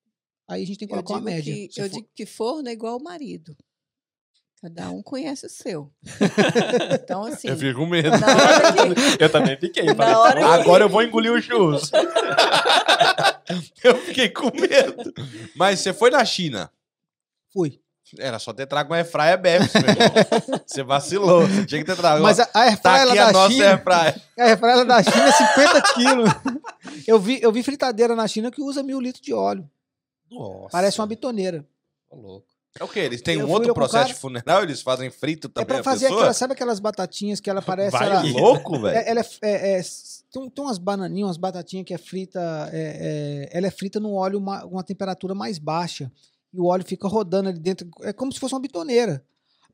aí a gente tem que Eu colocar uma média. que, eu for- digo que forno é igual o marido. Cada um conhece o seu. Então, assim, Eu fico com medo. que, Eu também fiquei. falei, que- Agora eu vou engolir o churros. eu fiquei com medo. Mas você foi na China. Fui. Era só ter trago uma Airfryer Bepsi, meu irmão. Você vacilou. Você tinha que ter trago. Mas a, a Airfry tá ela aqui a da nossa China, Airfryer. a Airfry ela da China é 50 quilos. Eu vi, eu vi fritadeira na China que usa mil litros de óleo. Nossa. Parece uma bitoneira. Ô, louco. É o quê? Eles têm Eu um outro processo cara- de funeral? Eles fazem frito É também pra a fazer aquelas, sabe aquelas batatinhas que ela parece. Vai ela- louco, velho. É, ela é, é, é, tem, tem umas bananinhas, umas batatinhas que é frita, é, é, ela é frita no óleo uma, uma temperatura mais baixa e o óleo fica rodando ali dentro, é como se fosse uma bitoneira.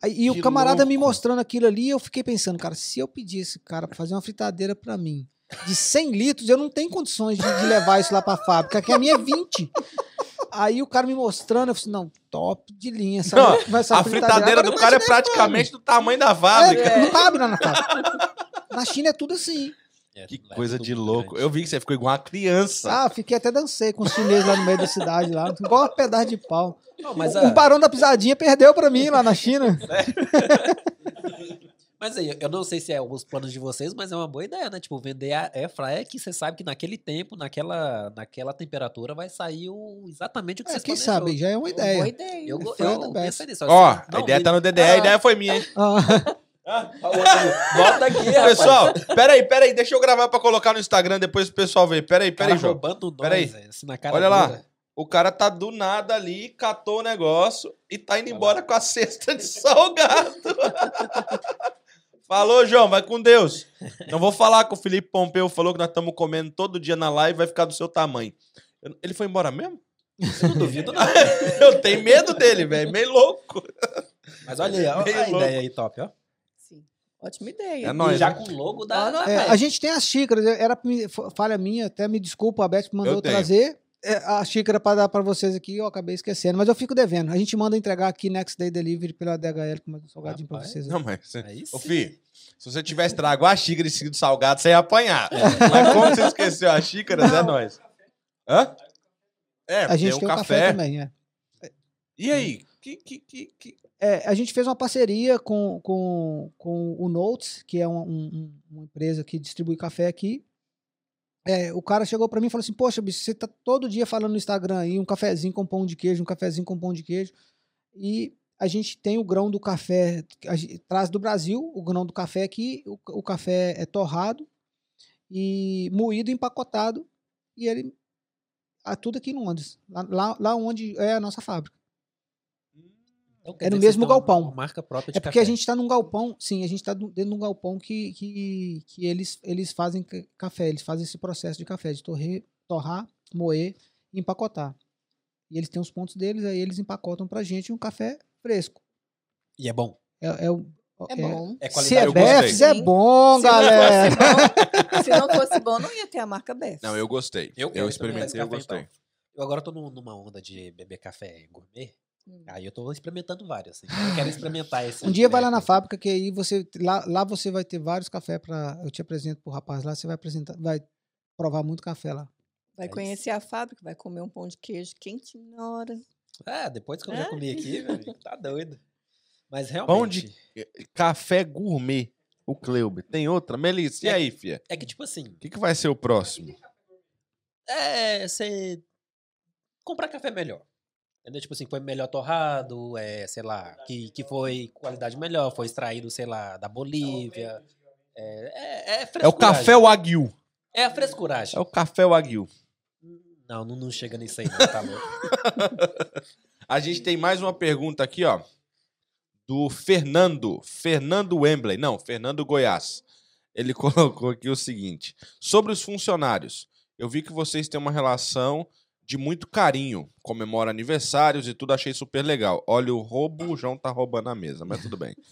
E Que o camarada me louco. mostrando aquilo ali, eu fiquei pensando, cara, se eu pedisse cara para fazer uma fritadeira para mim de 100 litros, eu não tenho condições de, de levar isso lá para fábrica, que a minha é 20. Aí o cara me mostrando, eu falei, não, top de linha. Essa, Não, essa A fritadeira do cara é imagina, praticamente do tamanho da é, fábrica. não cabe lá na fábrica. Na China é tudo assim. É, Que é coisa de louco. grande. Eu vi que você ficou igual uma criança. Ah, fiquei até dancei com os chineses lá no meio da cidade, lá, igual uma pedaço de pau. Não, mas, o, a- o barão da pisadinha perdeu pra mim lá na China. mas aí, eu não sei se é os planos de vocês, mas é uma boa ideia, né? Tipo, vender a Airfryer que você sabe que naquele tempo, naquela, naquela temperatura, vai sair o, exatamente o que É, vocês quem planejou. sabe, já é uma boa ideia. ideia. Eu, eu best. pensei nisso. Ó, assim, a ideia tá no DDE, a Ah. ideia foi minha, hein? Ah, Volta aqui, rapaz. Pessoal, peraí, peraí, deixa eu gravar pra colocar no Instagram depois o pessoal ver. Peraí, peraí, João. roubando nós, Peraí. assim, na cara Olha lá. dura. O cara tá do nada ali, catou o negócio e tá indo Olha embora lá. com a cesta de salgado. Falou, João, vai com Deus. Não vou falar que o Felipe Pompeu falou que nós estamos comendo todo dia na live, vai ficar do seu tamanho. Ele foi embora mesmo? Eu não duvido, não. Eu tenho medo dele, velho. Meio louco. Mas olha aí, Meio a louco. ideia aí, top, ó. Sim. Ótima ideia. É E nóis, já né? com o logo da, Ah, é, a gente tem as xícaras, era falha minha, até me desculpa, a Beth mandou trazer a xícara pra dar pra vocês aqui, eu acabei esquecendo, mas eu fico devendo. A gente manda entregar aqui Next Day Delivery pela DHL com um salgadinho pra Rapaz. vocês. Não, mas. Aí Ô. Fih, se você tivesse trago a xícara e seguido salgado, você ia apanhar. Mas como você esqueceu a xícara, é nóis. Hã? É, a gente tem, um o café, também, é. E aí? Que, que, que, que- É, a gente fez uma parceria com, com, com o Notes, que é um- um- uma empresa que distribui café aqui. É, o cara chegou pra mim e falou assim: Poxa, bicho, você tá todo dia falando no Instagram aí, um cafezinho com pão de queijo, um cafezinho com pão de queijo. E a gente tem o grão do café, gente traz do Brasil o grão do café aqui, o, o café é torrado e moído, empacotado, e ele. Ah, tudo aqui em Londres, lá, lá onde é a nossa fábrica. Então, É no mesmo galpão. uma marca própria de É porque a café. gente está num galpão, sim, a gente está dentro de um galpão que, que, que eles, eles fazem ca- café, eles fazem esse processo de café, de torrer, torrar, moer e empacotar. E eles têm os pontos deles, aí eles empacotam pra gente um café fresco. E é bom. É, é, o- É bom. É Se qualidade. é Eu gostei. Befs, é bom, Se não galera. fosse bom- se não fosse bom, não ia ter a marca Bef. Não, eu gostei. Eu Eu, quero experimentei, eu café, gostei. Eu agora tô num- numa onda de beber café gourmet. Hum. Aí eu tô experimentando vários. Assim. Eu quero experimentar esse. Um dia vai lá na fábrica que aí você lá, lá você vai ter vários cafés para eu te apresento pro rapaz lá, você vai apresentar, vai provar muito café lá. Vai É conhecer a fábrica, vai comer um pão de queijo quentinho na hora. É, depois que eu É? já comi aqui, meu amigo, tá doido. Mas Pão realmente. de- Café gourmet. O Cleuber. Tem outra? Melissa, e É aí, fia? É que, tipo assim, O que, que vai ser o próximo? é você comprar café melhor. Entendeu? Tipo assim, foi melhor torrado, é, sei lá, que, que foi qualidade melhor, foi extraído, sei lá, da Bolívia. É, é, é É o café Wagyu. É a frescuragem. É o café Wagyu. Não, não, não chega nisso aí, não, tá louco. A gente tem mais uma pergunta aqui, ó. Do Fernando. Fernando Wembley. Não, Fernando Goiás. Ele colocou aqui o seguinte: sobre os funcionários. Eu vi que vocês têm uma relação de muito carinho. Comemora aniversários e tudo, achei super legal. Olha, o roubo, o João tá roubando a mesa, mas tudo bem.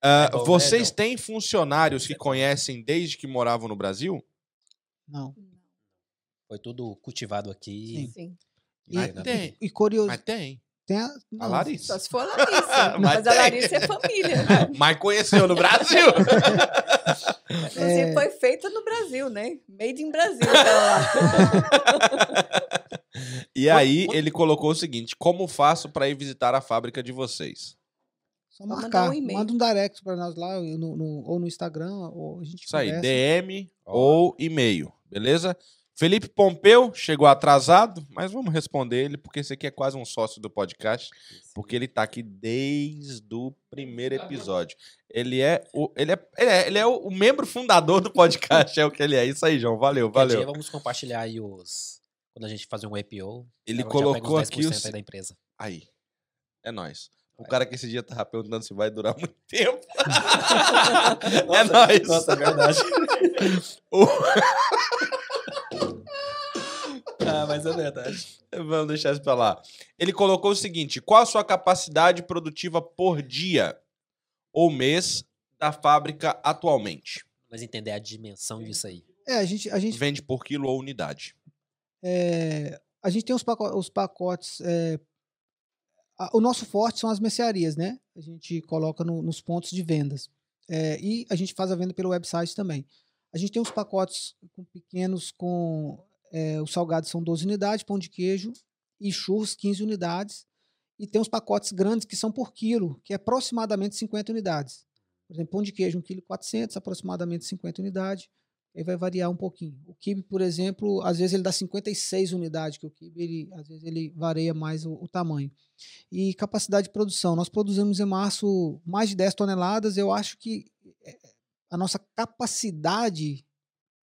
Ah, bom, né, vocês João? têm funcionários que conhecem desde que moravam no Brasil? Não. Foi tudo cultivado aqui. Sim. E, Mas né? tem. e curioso, Mas tem. Tem a, A Larissa. Só se for a Larissa. Mas mas a tem. Larissa é família. Mas conheceu no Brasil. Inclusive, É. foi feita no Brasil, né? Made in Brasil. lá. E aí ele colocou o seguinte: como faço para ir visitar a fábrica de vocês? Só mandar marcar. um e-mail. Manda um direct para nós lá, no, no- ou no Instagram, ou a gente Isso aí, conversa. DM ou e-mail, beleza? Felipe Pompeu chegou atrasado, mas vamos responder ele, porque esse aqui é quase um sócio do podcast, porque ele tá aqui desde o primeiro episódio. Ele é o, ele é, ele é, ele é o, membro fundador do podcast, é o que ele é. Isso aí, João. Valeu, Qualquer dia valeu. vamos compartilhar aí os. Quando a gente fazer um IPO. Ele colocou aqui o 10% se- aí da empresa. Aí. É nóis. O cara que esse dia tava perguntando se vai durar muito tempo. é nóis. Nossa, é verdade. O- ah, mas é verdade. Vamos deixar isso pra lá. Ele colocou o seguinte: qual a sua capacidade produtiva por dia ou mês da fábrica atualmente? Mas entender a dimensão disso aí. É, a gente, a gente, Vende por quilo ou unidade? é, a gente tem os, paco- os pacotes. é, a- o nosso forte são as mercearias, né? A gente coloca no- nos pontos de vendas. É, e a gente faz a venda pelo website também. A gente tem os pacotes com pequenos com. É, os salgados são 12 unidades, pão de queijo e churros 15 unidades. E tem os pacotes grandes que são por quilo, que é aproximadamente 50 unidades. Por exemplo, pão de queijo, 1,4 kg, aproximadamente 50 unidades. Aí vai variar um pouquinho. O kibe, por exemplo, às vezes ele dá 56 unidades, que o kibe, ele, às vezes ele varia mais o, o tamanho. E capacidade de produção. Nós produzimos em março mais de 10 toneladas. Eu acho que eh, a nossa capacidade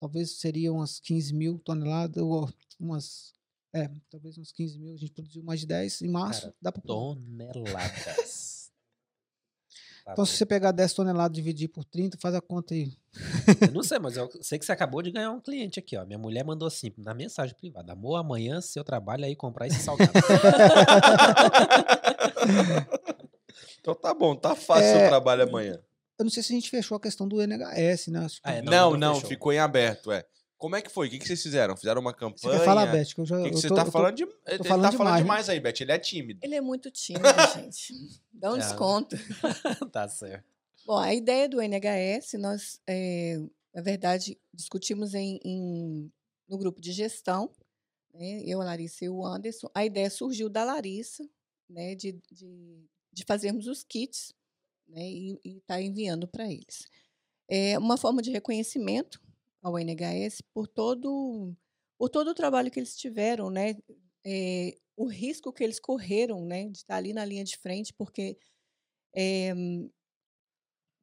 talvez seria umas 15 mil toneladas, ou umas. É, talvez uns 15 mil. A gente produziu mais de 10 em março. Cara, dá para Toneladas. Tá Então, se você pegar 10 toneladas e dividir por 30, faz a conta aí. Eu não sei, mas eu sei que você acabou de ganhar um cliente aqui, ó. Minha mulher mandou assim, na mensagem privada. Amor, amanhã seu trabalho é ir comprar esse salgado. Então tá bom, tá fácil o É, trabalho amanhã. Eu não sei se a gente fechou a questão do NHS, né? Que- Ah, é, Não, não, não, ficou em aberto, é. Como é que foi? O que, que vocês fizeram? Fizeram uma Você campanha? quer falar, Beth? Que eu já, O que, que você tô- tá eu tô- falando? De... Ele falando tá demais, falando né? demais aí, Beth. Ele é tímido. Ele é muito tímido, gente. Dá um É. desconto. tá certo. Bom, a ideia do NHS, nós, eh, na verdade, discutimos em, em- no grupo de gestão, né, eu, a Larissa e o Anderson. A ideia surgiu da Larissa, né, de, de, de fazermos os kits né, e estar enviando para eles. É uma forma de reconhecimento ao NHS por todo, por todo o trabalho que eles tiveram, né, eh, o risco que eles correram né, de estar ali na linha de frente, porque eh,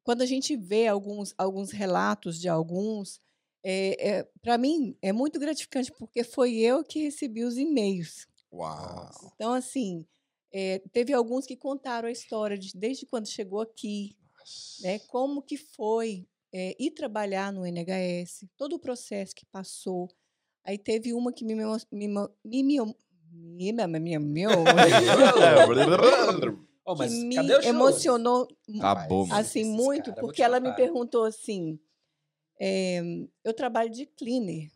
quando a gente vê alguns, alguns relatos de alguns, é, para mim é muito gratificante, porque foi eu que recebi os e-mails. Uau. Então, assim, é, teve alguns que contaram a história de desde quando chegou aqui, né, como que foi é, ir trabalhar no NHS, todo o processo que passou. Aí teve uma que me, me, me, me minha, minha, meu. oh, mas que me emocionou Acabou, assim muito, cara, porque ela me perguntou assim: é, eu trabalho de cleaner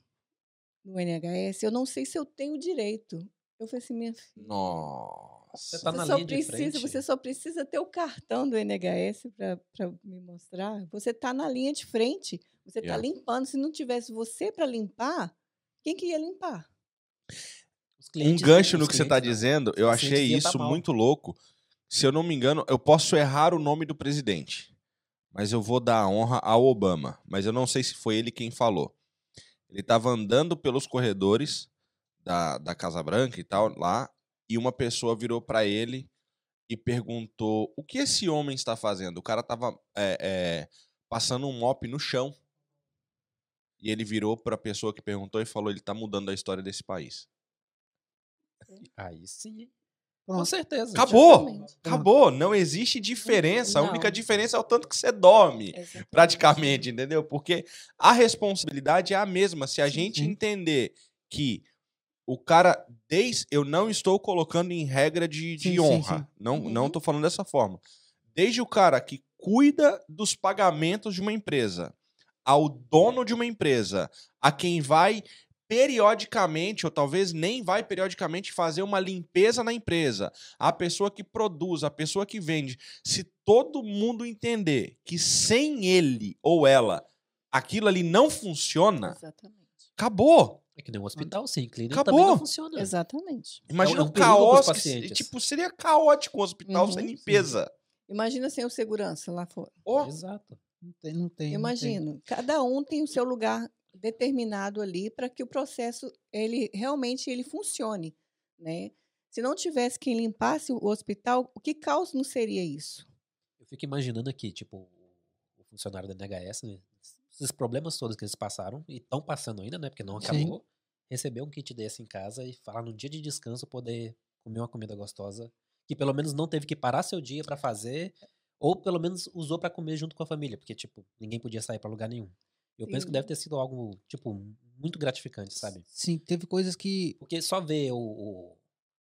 no NHS, eu não sei se eu tenho direito. Eu falei assim, minha filha. Nossa. Você tá você na só linha de precisa, frente. você só precisa ter o cartão do NHS para me mostrar. Você está na linha de frente, você está Yeah. limpando. Se não tivesse você para limpar, quem que ia limpar? Os Um gancho no que você tá não. dizendo, eu achei tá isso muito louco. Se eu não me engano, eu posso errar o nome do presidente, mas eu vou dar a honra ao Obama. Mas eu não sei se foi ele quem falou. Ele estava andando pelos corredores da, da Casa Branca e tal, lá, e uma pessoa virou para ele e perguntou: o que esse homem está fazendo? O cara tava é, é, passando um mop no chão. E ele virou para a pessoa que perguntou e falou: ele tá mudando a história desse país. Aí sim. Com Pronto. certeza. Acabou! Exatamente. Acabou, não existe diferença. A única Não. diferença é o tanto que você dorme, Exatamente. praticamente, entendeu? Porque a responsabilidade é a mesma. Se a gente sim. entender que o cara, desde. Eu não estou colocando em regra de, de Sim, sim, honra. sim. Não, não Uhum. tô falando dessa forma. Desde o cara que cuida dos pagamentos de uma empresa, ao dono de uma empresa, a quem vai periodicamente, ou talvez nem vai periodicamente fazer uma limpeza na empresa, a pessoa que produz, a pessoa que vende, se todo mundo entender que sem ele ou ela aquilo ali não funciona, Exatamente. acabou. É que nem um hospital, sim. Clínica Acabou. também não funciona. Exatamente. Imagina é um o caos. que- tipo, seria caótico um hospital Uhum, sem sim. limpeza. Imagina sem o segurança lá fora. Ó, Exato. Não tem, não tem. não tem. Imagino. Cada um tem o seu lugar determinado ali para que o processo ele realmente ele funcione, né? Se não tivesse quem limpasse o hospital, o que caos não seria isso? Eu fico imaginando aqui, tipo, o funcionário da NHS, né? Esses problemas todos que eles passaram, e estão passando ainda, né? Porque não Sim. acabou. Receber um kit desse em casa e falar no dia de descanso poder comer uma comida gostosa, que pelo menos não teve que parar seu dia pra fazer, ou pelo menos usou pra comer junto com a família, porque, tipo, ninguém podia sair pra lugar nenhum. Eu penso que Sim. deve ter sido algo, tipo, muito gratificante, sabe? Sim, teve coisas que. Porque só ver o, o-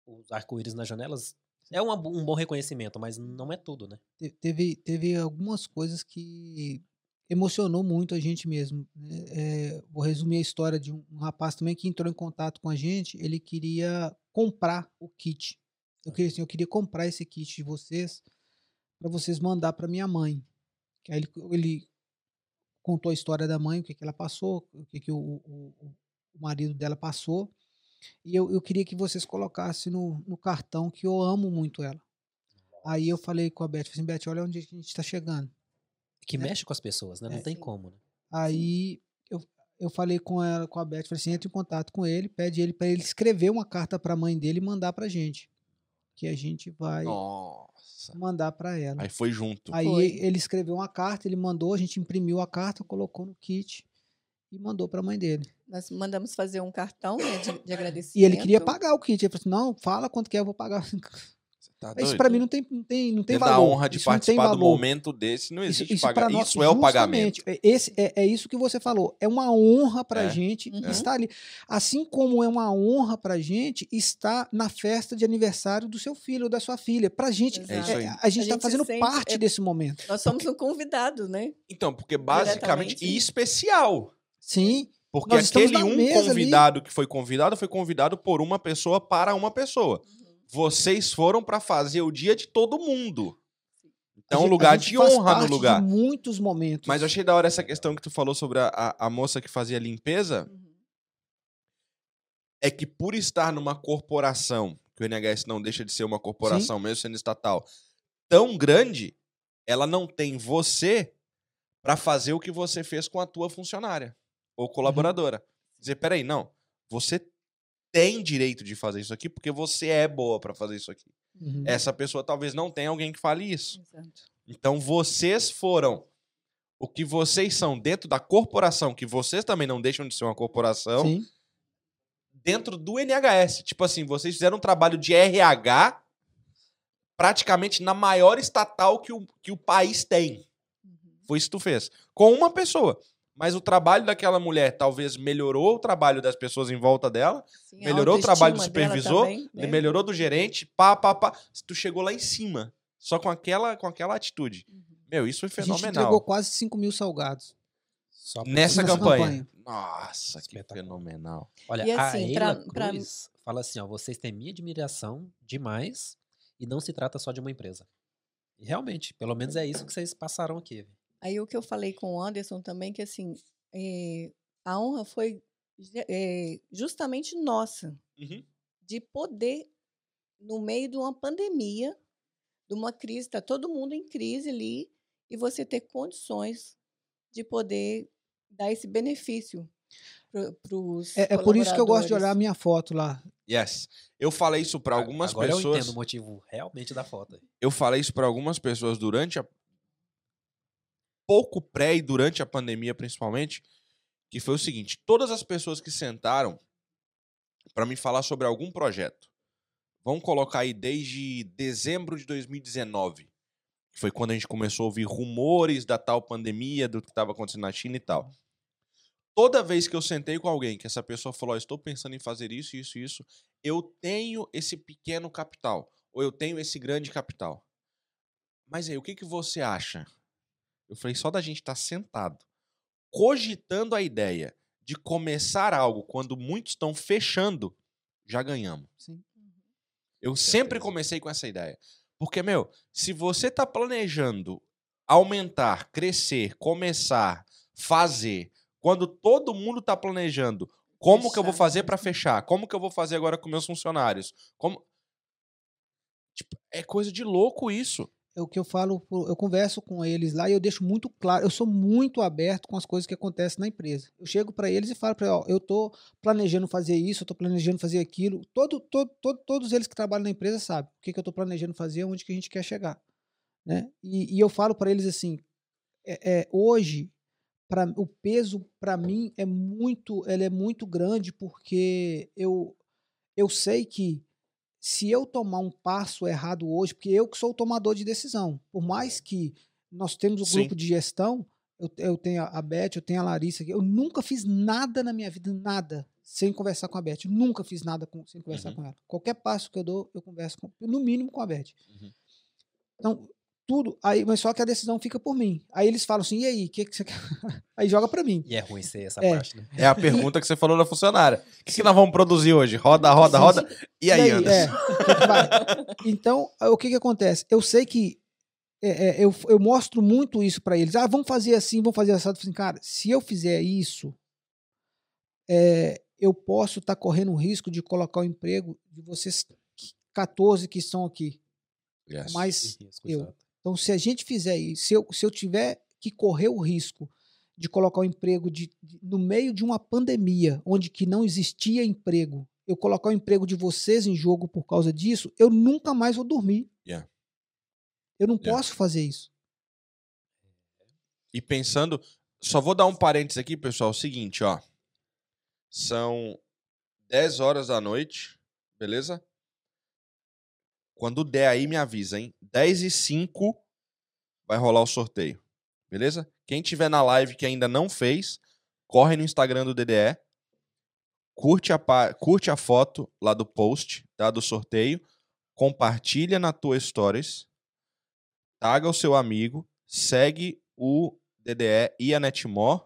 os arco-íris nas janelas é uma um bom reconhecimento, mas não é tudo, né? te- Teve, teve algumas coisas que emocionou muito a gente mesmo. né? É, vou resumir a história de um, um rapaz também que entrou em contato com a gente. Ele queria comprar o kit. Eu queria, assim, eu queria comprar esse kit de vocês para vocês mandar para minha mãe. Aí ele, ele contou a história da mãe, o que, que ela passou, o que, que o, o, o- o marido dela passou. E eu, eu queria que vocês colocassem no, no cartão que eu amo muito ela. Aí eu falei com a Beth, falei assim, Beth, olha onde a gente está chegando. Que Né? mexe com as pessoas, né? Não É, tem como, né? Aí eu, eu falei com ela, com a Beth, falei assim, entra em contato com ele, pede ele para ele escrever uma carta para a mãe dele e mandar pra gente. Que a gente vai Nossa. mandar para ela. Aí foi junto. Aí Foi. ele escreveu uma carta, ele mandou, a gente imprimiu a carta, colocou no kit e mandou para a mãe dele. Nós mandamos fazer um cartão né, de, de agradecimento. E ele queria pagar o kit. Ele falou assim: não, fala quanto que é, eu vou pagar. Tá Isso para mim não tem, não tem, não tem da valor. honra de Isso não tem participar do valor. momento desse, não existe isso, pagar. pra nós- Isso é o pagamento. é- Esse, é, é isso que você falou. É uma honra para a É, gente é. estar ali. Assim como é uma honra para a gente estar na festa de aniversário do seu filho ou da sua filha. Para a gente, Exato. É isso aí. a gente está gente fazendo sente- parte é- desse momento. Nós somos um convidado, né? Então, porque basicamente. E especial. Sim, Porque Nós aquele um mesa ali. convidado que foi convidado foi convidado por uma pessoa para uma pessoa. Vocês foram para fazer o dia de todo mundo. Então, um lugar de honra no lugar. De muitos momentos. Mas eu achei da hora essa questão que tu falou sobre a, a, a moça que fazia limpeza. Uhum. É que por estar numa corporação, que o NHS não deixa de ser uma corporação, mesmo sendo estatal, tão grande, ela não tem você para fazer o que você fez com a tua funcionária ou colaboradora. Dizer, peraí, não, você tem direito de fazer isso aqui porque você é boa para fazer isso aqui. Uhum. Essa pessoa talvez não tenha alguém que fale isso. Exato. Então vocês foram o que vocês são dentro da corporação, que vocês também não deixam de ser uma corporação, Sim. dentro do NHS. Tipo assim, vocês fizeram um trabalho de RH praticamente na maior estatal que o, que o país tem. Uhum. Foi isso que tu fez. Com uma pessoa. Mas o trabalho daquela mulher talvez melhorou o trabalho das pessoas em volta dela, Sim, a melhorou o trabalho do supervisor, também, né? melhorou do gerente, pá, pá, pá. Tu chegou lá em cima. Só com aquela, com aquela atitude. Uhum. Meu, isso foi A gente entregou fenomenal. quase 5 mil salgados. Nessa. Nessa campanha. campanha. Nossa, que fenomenal. Olha, E a assim, Eila pra- pra- Cruz fala assim, ó, vocês têm minha admiração demais e não se trata só de uma empresa. E realmente, pelo menos é isso que vocês passaram aqui. Aí o que eu falei com o Anderson também, que assim, eh, a honra foi eh, justamente nossa, Uhum. de poder, no meio de uma pandemia, de uma crise, está todo mundo em crise ali, e você ter condições de poder dar esse benefício para os É, é por isso que eu gosto de olhar a minha foto lá. Yes. Eu falei isso pra A- algumas Agora eu pessoas. entendo o motivo realmente da foto. aí. eu falei isso para algumas pessoas durante a pouco pré e durante a pandemia principalmente, que foi o seguinte, todas as pessoas que sentaram para me falar sobre algum projeto, vamos colocar aí desde dezembro de 2019, que foi quando a gente começou a ouvir rumores da tal pandemia, do que estava acontecendo na China e tal. Toda vez que eu sentei com alguém que essa pessoa falou, "Ó, estou pensando em fazer isso, isso, isso, eu tenho esse pequeno capital, ou eu tenho esse grande capital. Mas aí, o que, que você acha? Eu falei, só da gente estar sentado, cogitando a ideia de começar algo quando muitos estão fechando, já ganhamos. Sim. Eu sempre certeza. comecei com essa ideia. Porque, meu, se você está planejando aumentar, crescer, começar, fazer, quando todo mundo está planejando como que eu vou Fechar. fazer para fechar, como que eu vou fazer agora com meus funcionários, como Tipo, é coisa de louco isso. É o que eu falo, eu converso com eles lá e eu deixo muito claro, eu sou muito aberto com as coisas que acontecem na empresa. Eu chego para eles e falo para ó, eu tô planejando fazer isso, eu tô planejando fazer aquilo. Todo, todo, todo- todos eles que trabalham na empresa sabem o que, que eu tô planejando fazer, onde que a gente quer chegar, né? E, e eu falo para eles assim, é, é, hoje pra, o peso para mim é muito, ele é muito grande porque eu eu sei que se eu tomar um passo errado hoje, porque eu que sou o tomador de decisão, por mais que nós temos o grupo de gestão, eu, eu tenho a- a Beth, eu tenho a Larissa aqui, eu nunca fiz nada na minha vida, nada, sem conversar com a Beth. Eu nunca fiz nada com- sem conversar Uhum. com ela. Qualquer passo que eu dou, eu converso com, no mínimo com a Beth. Uhum. Então, tudo, aí, mas só que a decisão fica por mim. Aí eles falam assim, e aí, o que, que você quer? Aí joga pra mim. E é ruim ser essa É. parte, né? É a pergunta que você falou da funcionária. O que, que nós vamos produzir hoje? Roda, roda, roda. E aí, Anderson? é, o que que vai? Então, aí o que que acontece? Eu sei que é, é, eu, eu mostro muito isso pra eles. Ah, vamos fazer assim, vamos fazer assim. assim cara, se eu fizer isso, é, eu posso estar correndo o risco de colocar o emprego de vocês 14 que estão aqui. Yes. Mas eu- exato. Então, se a gente fizer isso, se eu, se eu tiver que correr o risco de colocar o emprego de, de- no meio de uma pandemia, onde que não existia emprego, eu colocar o emprego de vocês em jogo por causa disso, eu nunca mais vou dormir. Yeah. Eu não Yeah. posso fazer isso. E pensando, só vou dar um parênteses aqui, pessoal. É o seguinte, ó. São 10 horas da noite, beleza? Quando der aí, me avisa, hein? 10 e 5 vai rolar o sorteio, beleza? Quem tiver na live que ainda não fez, corre no Instagram do DDE, curte a, curte a foto lá do post, tá? Do sorteio, compartilha na tua stories, taga o seu amigo, segue o DDE e a Netmore.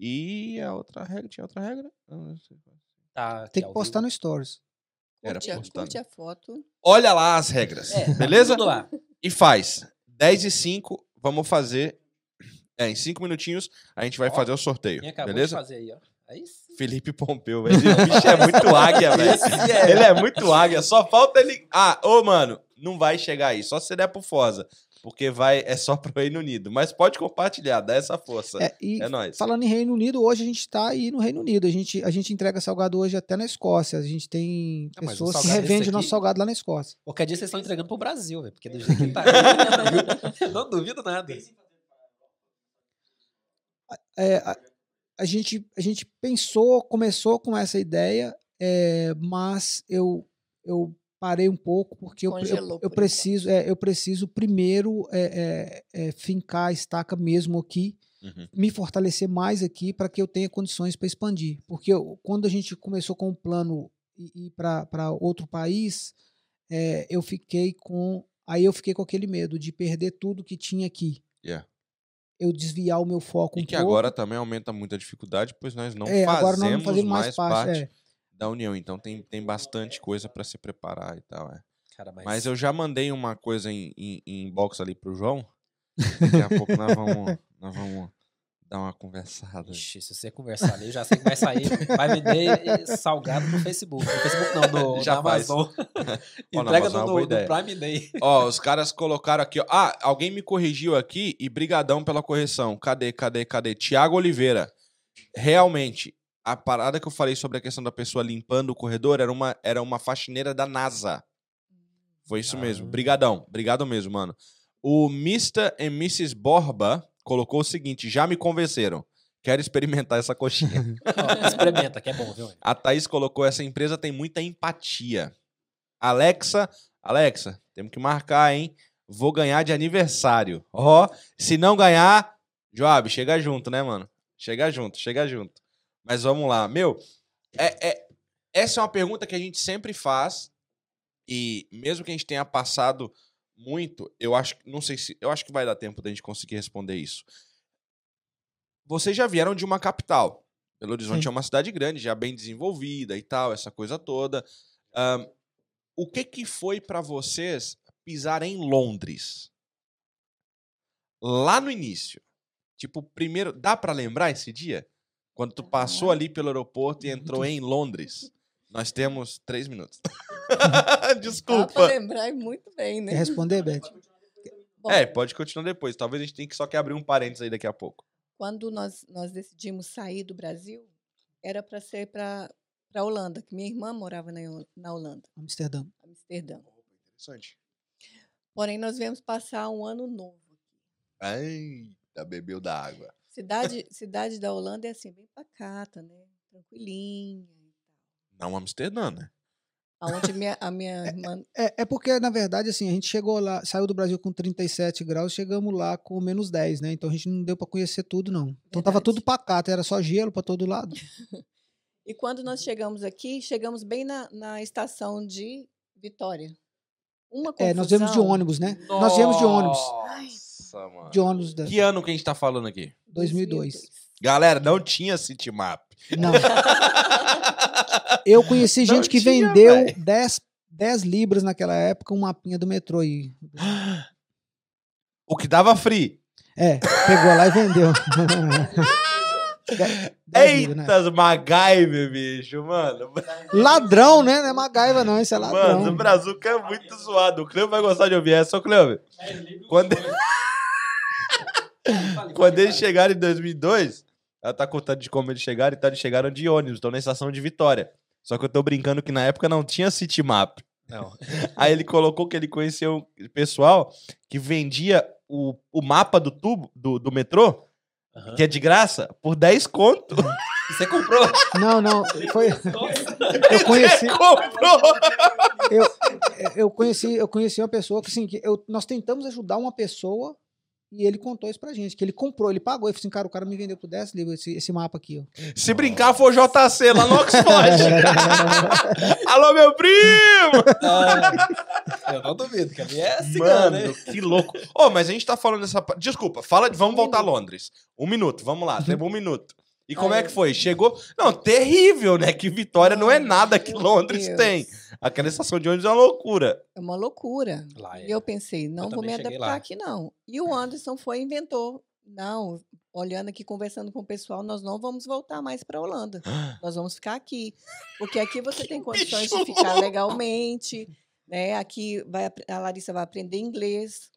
E a outra regra, tinha outra regra? Não sei. Tá Tem que postar no Stories. Era Curte, a, postando. curte a foto. Olha lá as regras, É, tá beleza? tudo lá. E faz. 10 e 5, vamos fazer. É, em 5 minutinhos a gente vai Ó, fazer o sorteio, beleza? de fazer aí, ó. Aí sim. Felipe Pompeu, velho. Esse bicho é muito águia, velho. É. Ele é muito águia. Só falta ele. Ah, ô, mano, não vai chegar aí. Só se você der pro Fosa. Porque vai, é só pro Reino Unido. Mas pode compartilhar, dá essa força. É, É, e nóis. falando em Reino Unido, hoje a gente está aí no Reino Unido. A gente, a gente entrega salgado hoje até na Escócia. A gente tem Ah, o pessoas que revendem o nosso aqui- salgado lá na Escócia. Qualquer dia vocês estão entregando pro Brasil, velho. Porque do jeito que tá. aí, não duvido nada. é, a, a gente, a gente pensou, começou com essa ideia, é, mas eu, eu parei um pouco porque eu, eu- preciso, é, eu preciso primeiro é, é, é, fincar a estaca mesmo aqui, Uhum. me fortalecer mais aqui para que eu tenha condições para expandir. Porque eu- quando a gente começou com o plano ir para outro país, é, eu fiquei com. Aí eu fiquei com aquele medo de perder tudo que tinha aqui. Yeah. Eu desviar o meu foco E um que pouco. agora também aumenta muito a dificuldade, pois nós não é, fazemos, agora nós não fazemos mais, mais, parte, parte. é. Da União. Então tem, tem bastante coisa para se preparar e tal. é. Cara, mas, Mas eu já mandei uma coisa em, em, em inbox ali pro João. Daqui a pouco nós vamos, nós vamos dar uma conversada. Ixi, se você conversar ali, eu já sei que vai sair. Vai vender salgado no Facebook. No Facebook não, no, Já. Amazon. Entrega Amazon é boa no ideia. Prime Day. Ó, os caras colocaram aqui, ó. Ah, alguém me corrigiu aqui e brigadão pela correção. Cadê, cadê, cadê? Tiago Oliveira. Realmente, a parada que eu falei sobre a questão da pessoa limpando o corredor era uma, era uma faxineira da NASA. Foi isso mesmo. Ah. Brigadão. Obrigado mesmo, mano. O Mr. e Mrs. Borba colocou o seguinte, já me convenceram. Quero experimentar essa coxinha. Ó, experimenta, que é bom, viu? A Thaís colocou: essa empresa tem muita empatia. Alexa, Alexa, temos que marcar, hein? Vou ganhar de aniversário. Ó, se não ganhar, Joab, chega junto, né, mano? Chega junto, chega junto. Mas vamos lá. Meu, é, é- essa é uma pergunta que a gente sempre faz. E mesmo que a gente tenha passado muito, eu acho, não sei se, eu acho que vai dar tempo da gente conseguir responder isso. Vocês já vieram de uma capital. Belo Horizonte Sim. é uma cidade grande, já bem desenvolvida e tal, essa coisa toda. Ahn, o que que foi pra vocês pisar em Londres? Lá no início. Tipo, primeiro, dá pra lembrar esse dia? Quando tu passou ali pelo aeroporto e entrou em Londres. Nós temos três minutos. Dá pra Desculpa. lembrar muito bem, né? Quer responder, Beth? Bom, É, pode continuar depois. Talvez a gente tenha que só que abrir um parênteses aí daqui a pouco. quando nós, nós decidimos sair do Brasil, era para ser para a Holanda, que minha irmã morava na, na Holanda, Amsterdã. Amsterdã. Interessante. Porém, nós viemos passar um ano novo. Ai, tá bebeu da água. Cidade, cidade da Holanda é assim, bem pacata, né? Tranquilinha. e tal. Não Amsterdã, né? Aonde minha, a minha irmã. É, é porque, na verdade, assim, a gente chegou lá, saiu do Brasil com 37 graus, chegamos lá com menos 10, né? Então a gente não deu pra conhecer tudo, não. Então tava Verdade. tudo pacato, era só gelo pra todo lado. E quando nós chegamos aqui, chegamos bem na, na estação de Vitória. Uma confusão. É, nós viemos de ônibus, né? Nós viemos de ônibus. Nossa, mano. De ônibus da Que ano que a gente tá falando aqui? 2002. Galera, não tinha Citymap. Não. Eu conheci Não gente que tinha, vendeu véi. 10, 10 libras naquela época um mapinha do metrô aí. O que dava free. É, pegou lá e vendeu. De- 10 libras, né? Eita, MacGyver, bicho, mano. Ladrão, né? Não é MacGyver, não. Isso é ladrão. Mano, o Brazuca é muito zoado. O Cleo vai gostar de ouvir essa, ô Cleo. Quando, quando eles chegaram em 2002, ela tá contando de como eles chegaram e eles chegaram de ônibus, estão na estação de Vitória. Só que eu tô brincando que na época não tinha Citymap. Não. Aí ele colocou que ele conheceu um pessoal que vendia o, o mapa do tubo, do, do metrô, Aham. que é de graça, por 10 conto. Você comprou? Não, não. Foi, eu conheci, Comprou! eu conheci, eu conheci uma pessoa que assim, que eu, nós tentamos ajudar uma pessoa e ele contou isso pra gente, que ele comprou, ele pagou, ele falou assim, cara, o cara me vendeu por 10 libras esse, esse mapa aqui, ó. Se brincar, for JC lá no Oxford. Alô, meu primo! Ah, eu não duvido, que ali é cigano, Mano, né? que louco. Ô, mas a gente tá falando dessa. pa- Desculpa, fala, de- vamos voltar a. Londres. Um minuto, vamos lá, temos um minuto. E como Ah, é que foi? Chegou. Não, terrível, né? Que Vitória não é nada que Londres Deus. tem. Aquela estação de ônibus é uma loucura. É uma loucura. Lá é. E eu pensei, não vou me adaptar lá. aqui, não. E o Anderson foi e inventou. Não, olhando aqui, conversando com o pessoal, nós não vamos voltar mais para a Holanda. Nós vamos ficar aqui. Porque aqui você tem condições de ficar legalmente. Né? Aqui vai, a Larissa vai aprender inglês.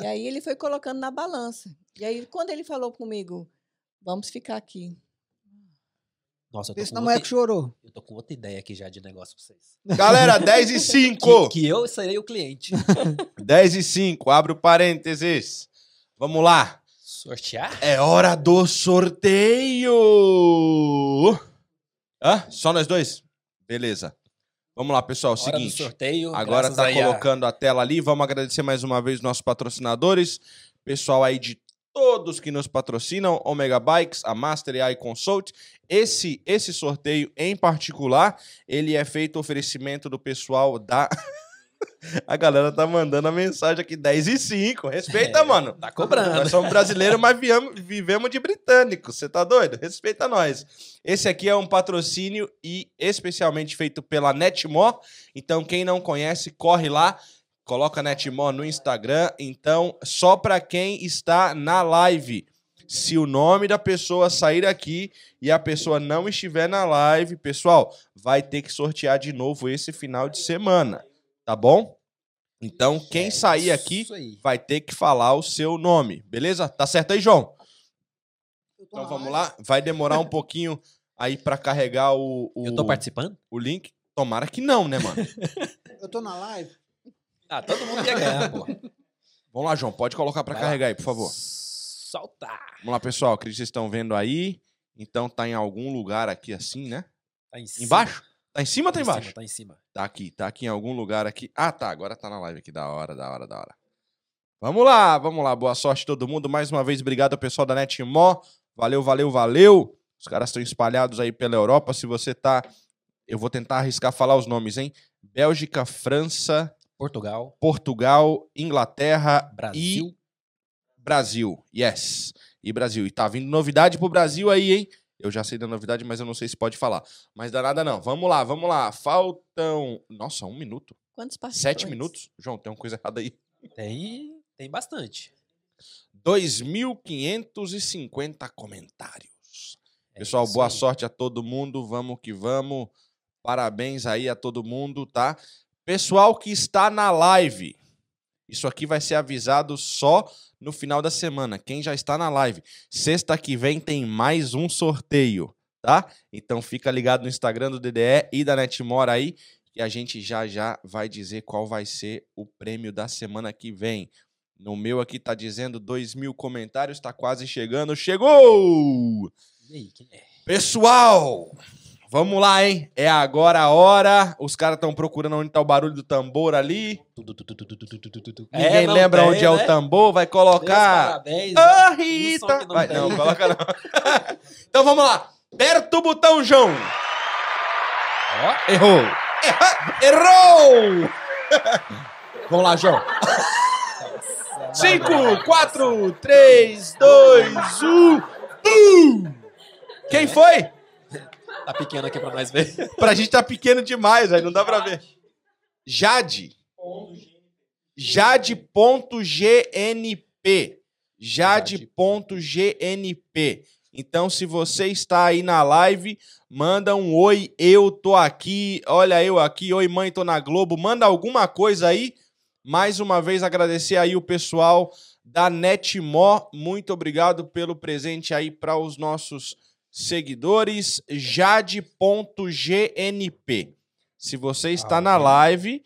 E aí ele foi colocando na balança. E aí, quando ele falou comigo, vamos ficar aqui. Nossa, eu tô, Esse com não outra, é que chorou. eu tô com outra ideia aqui já de negócio pra vocês. Galera, 10 e 5. Que, que eu serei o cliente. 10 e 5, abre o parênteses. Vamos lá. Sortear? É hora do sorteio! Hã? Só nós dois? Beleza. Vamos lá, pessoal. Hora do Seguinte. sorteio. Agora tá aí a- colocando a tela ali. Vamos agradecer mais uma vez nossos patrocinadores. Pessoal aí de todos que nos patrocinam, Omega Bikes, a Master AI Consult. Esse esse sorteio em particular, ele é feito oferecimento do pessoal da A galera tá mandando a mensagem aqui 10 e 5. Respeita, É, mano. Tá cobrando. Nós somos brasileiros, mas viamos- vivemos de britânico. Você tá doido? Respeita nós. Esse aqui é um patrocínio e especialmente feito pela Netmore. Então, quem não conhece, corre lá. Coloca Netmore no Instagram. Então, só para quem está na live. Se o nome da pessoa sair aqui e a pessoa não estiver na live, pessoal, vai ter que sortear de novo esse final de semana. Tá bom? Então, quem sair aqui vai ter que falar o seu nome, beleza? Tá certo aí, João? Então vamos lá. Vai demorar um pouquinho aí pra carregar o, o, Eu tô participando? o link. Tomara que não, né, mano? Eu tô na live. Ah, todo mundo ia ganhar, pô. Vamos lá, João. Pode colocar lá. carregar aí, por favor. Soltar. Vamos lá, pessoal. Acredito que vocês estão vendo aí. Então tá em algum lugar aqui assim, né? Tá em cima. Embaixo? Tá em cima ou tá em embaixo? Cima, tá em cima. Tá aqui, tá aqui em algum lugar aqui. Ah, tá, agora tá na live aqui. Da hora, da hora, da hora. Vamos lá, vamos lá. Boa sorte todo mundo. Mais uma vez, obrigado ao pessoal da Netmó. Valeu, valeu, valeu. Os caras estão espalhados aí pela Europa. Se você tá. Eu vou tentar arriscar falar os nomes, hein? Bélgica, França, Portugal, Portugal, Inglaterra Brasil. e Brasil. Yes. E Brasil. E tá vindo novidade pro Brasil aí, hein? Eu já sei da novidade, mas eu não sei se pode falar. Mas dá nada não. Vamos lá, vamos lá. Faltam. Nossa, um minuto. Quantos participantes? Sete minutos? João, tem uma coisa errada aí. Tem, tem bastante. 2.550 comentários. É Pessoal, boa sorte a todo mundo. Vamos que vamos. Parabéns aí a todo mundo, tá? Pessoal que está na live. Isso aqui vai ser avisado só no final da semana. Quem já está na live. Sexta que vem tem mais um sorteio, tá? Então fica ligado no Instagram do DDE e da Netmore aí. E a gente já já vai dizer qual vai ser o prêmio da semana que vem. No meu aqui tá dizendo 2 mil comentários, tá quase chegando. Chegou! E aí, quem é? Pessoal, Vamos lá, hein? É agora a hora. Os caras estão procurando onde tá o barulho do tambor ali. Ninguém é, lembra tem, onde né? é o né? tambor. Vai colocar. Deus, parabéns. Ah, Rita! Não, vai, não, coloca não. então vamos lá. Aperta o botão, João. Errou. Errou! vamos lá, João. 5, 4, 3, 2, 1. Quem foi? Tá pequeno aqui pra nós ver. Pra gente tá pequeno demais, aí não dá pra ver. Jade. Jade.gnp. Jade.gnp. Então, se você está aí na live, manda um oi, eu tô aqui, olha eu aqui, oi mãe, tô na Globo, manda alguma coisa aí. Mais uma vez agradecer aí o pessoal da Netmó, muito obrigado pelo presente aí para os nossos seguidores, jade.gnp. Se você está na live,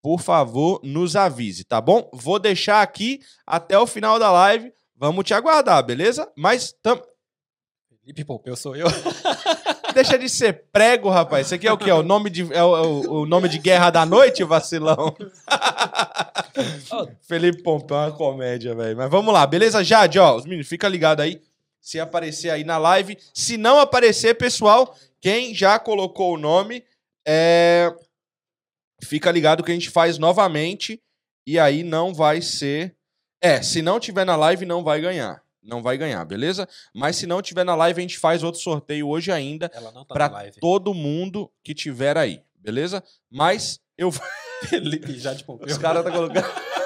por favor, nos avise, tá bom? Vou deixar aqui até o final da live. Vamos te aguardar, beleza? Mas tam... Felipe Pompeu sou eu. deixa de ser prego, rapaz. Isso aqui é o quê? É o nome de, é o, é o- nome de Guerra da Noite, vacilão? Felipe Pompeu é uma comédia, velho. Mas vamos lá, beleza, Jade? Ó, os meninos, fica ligado aí. Se aparecer aí na live. Se não aparecer, pessoal, quem já colocou o nome, é... fica ligado que a gente faz novamente. E aí não vai ser. É, se não tiver na live, não vai ganhar. Não vai ganhar, beleza? Mas se não tiver na live, a gente faz outro sorteio hoje ainda ela tá live. todo mundo que tiver aí, beleza? Mas eu Felipe já de Pompeu. os caras tá colocando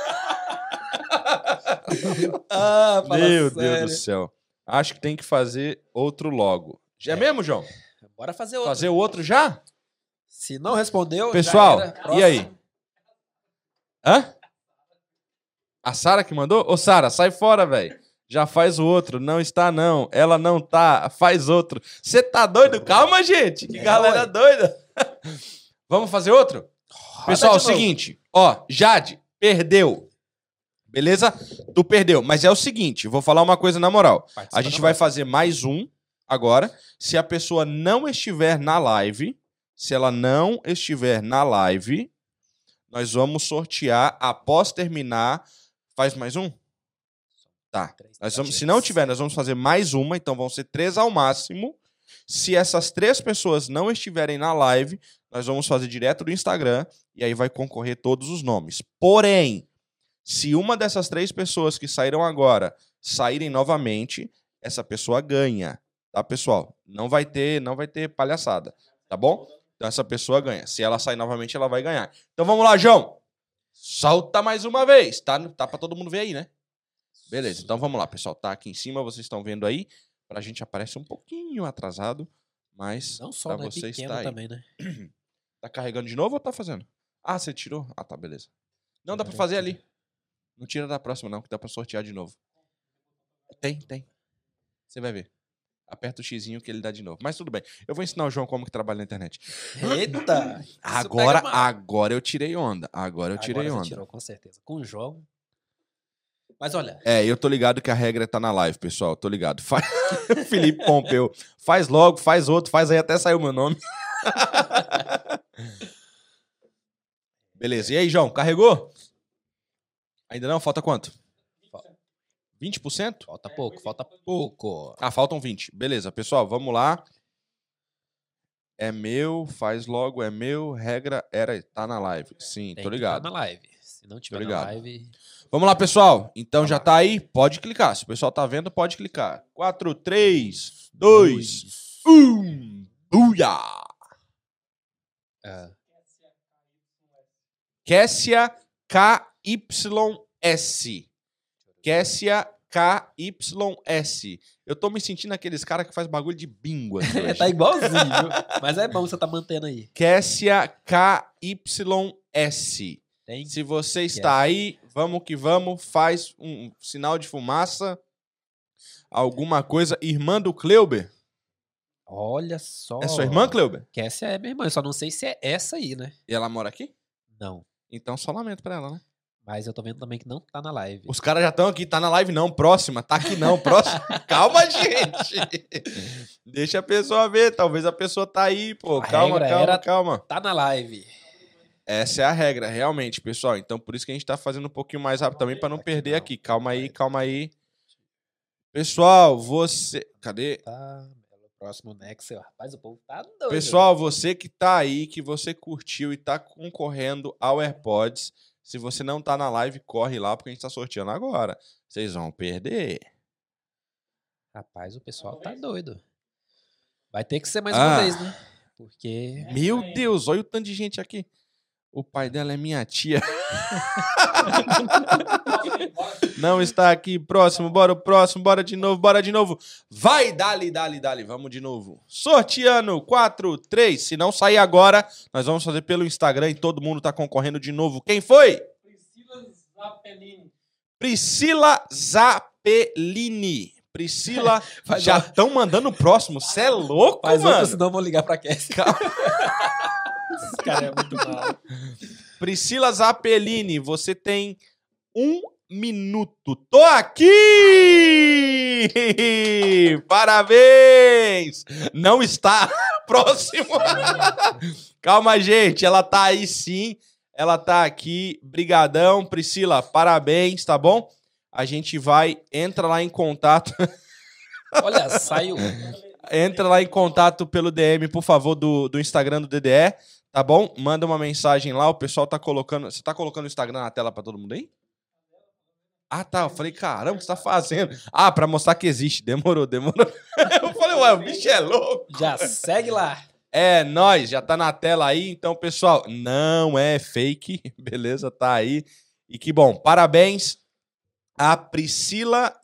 Ah, Meu sério. Deus do céu. Acho que tem que fazer outro logo. Já é, mesmo, João? Bora fazer outro. Fazer o outro já? Se não respondeu, Pessoal, e aí? Hã? A Sara que mandou? Ô, Sara, sai fora, velho. Já faz o outro. Não está, não. Ela não tá. Faz outro. Você tá doido? Calma, gente. Que É, galera doida. Vamos fazer outro? Roda Pessoal, é seguinte. Ó, Jade, perdeu. Beleza? Tu perdeu. Mas é o seguinte, vou falar uma coisa na moral. Participa A gente vai fazer mais um agora. Se a pessoa não estiver na live, Se ela não estiver na live, nós vamos sortear após terminar. Faz mais um? Tá. Nós vamos, se não tiver, nós vamos fazer mais uma, então vão ser três ao máximo. Se essas três pessoas não estiverem na live, nós vamos fazer direto do Instagram e aí vai concorrer todos os nomes. Porém, se uma dessas três pessoas que saíram agora saírem novamente, essa pessoa ganha, tá, pessoal? Não vai ter, não vai ter palhaçada, tá bom? Então essa pessoa ganha. Se ela sair novamente, ela vai ganhar. Então vamos lá, João. Solta mais uma vez, tá? Tá para todo mundo ver aí, né? Beleza, então vamos lá, pessoal. Tá aqui em cima, vocês estão vendo aí. Pra gente aparece um pouquinho atrasado, mas Não só, pra né? você Pequeno aí. também, né? Tá carregando de novo ou tá fazendo? Ah, você tirou? Ah, tá, beleza. Não, dá pra fazer ali. Não tira da próxima, não, que dá pra sortear de novo. Tem, tem. Você vai ver. Aperta o xizinho que ele dá de novo. Mas tudo bem. Eu vou ensinar o João como que trabalha na internet. Eita! Agora, agora eu tirei onda. Agora eu tirei Agora onda. tirou, com certeza. Com o João. Mas olha, É, eu tô ligado que a regra tá na live, pessoal. Tô ligado. Faz... Felipe Pompeu. Faz logo, faz outro, faz aí até sair o meu nome. Beleza. E aí, João, carregou? Ainda não? Falta quanto? 20%? falta pouco, falta pouco. Ah, faltam 20. Beleza, pessoal, vamos lá. É meu, faz logo, é meu. Regra era tá na live. Sim, Tem tô que ligado. tá na live. Se não tiver na live, Vamos lá, pessoal. Então já tá aí? Pode clicar. Se o pessoal tá vendo, pode clicar. 4, 3, 2, 1. Buia! é, Kessia KYS. Kessia KYS. Eu tô me sentindo aqueles caras que faz bagulho de bingo tá igualzinho, viu? Mas é bom você tá mantendo aí. Kessia KYS. Tem Se você está aí, vamos que vamos, faz um sinal de fumaça, alguma coisa. Irmã do Kleuber? Olha só. É sua irmã, Kleuber? Essa é minha irmã. Eu só não sei se é essa aí, né? E ela mora aqui? Não. Então só lamento pra ela, né? Mas eu tô vendo também que não tá na live. Os caras já estão aqui, tá na live não, próxima, tá aqui não, próxima. Calma, gente. Deixa a pessoa ver, talvez a pessoa tá aí, pô. A calma, calma, era- calma. Tá na live. Essa é a regra, realmente, pessoal. Então por isso que a gente tá fazendo um pouquinho mais rápido também pra não perder aqui. Calma aí, calma aí. Pessoal, você, cadê? Tá. O próximo Nexo. Rapaz, o povo tá doido. Pessoal, você que tá aí, que você curtiu e tá concorrendo ao AirPods, se você não tá na live, corre lá porque a gente tá sorteando agora. Vocês vão perder. Rapaz, o pessoal tá doido. Vai ter que ser mais Ah. uma vez, né? Porque. Meu Deus, olha o tanto de gente aqui. O pai dela é minha tia. Não está aqui. Próximo, bora o próximo, bora de novo, bora de novo. Vai, dali, dali, dali. Vamos de novo. Sorteando 4, 3. Se não sair agora, nós vamos fazer pelo Instagram e todo mundo tá concorrendo de novo. Quem foi? Priscila Zappellini. Priscila Zappellini. Priscila, já estão mandando o próximo. Você é louco, Faz mano? outro, senão eu vou ligar pra Cassie. Calma. Esse cara é muito mal. Priscila Zappellini, você tem um minuto. Tô aqui! Parabéns! Não está próximo. Calma, gente. Ela tá aí sim. Ela tá aqui. Brigadão, Priscila. Parabéns, tá bom? A gente vai entra lá em contato. Olha, saiu. Entra lá em contato pelo DM, por favor, do, do Instagram do DDE, tá bom? Manda uma mensagem lá, o pessoal tá colocando. Você tá colocando o Instagram na tela pra todo mundo aí? Ah, tá. Eu falei, caramba, o que você tá fazendo? Ah, pra mostrar que existe. Demorou, demorou. Eu falei, ué, o bicho é louco. Já segue lá. É, nós, já tá na tela aí. Então, pessoal, não é fake, beleza? Tá aí. E que bom. Parabéns a Priscila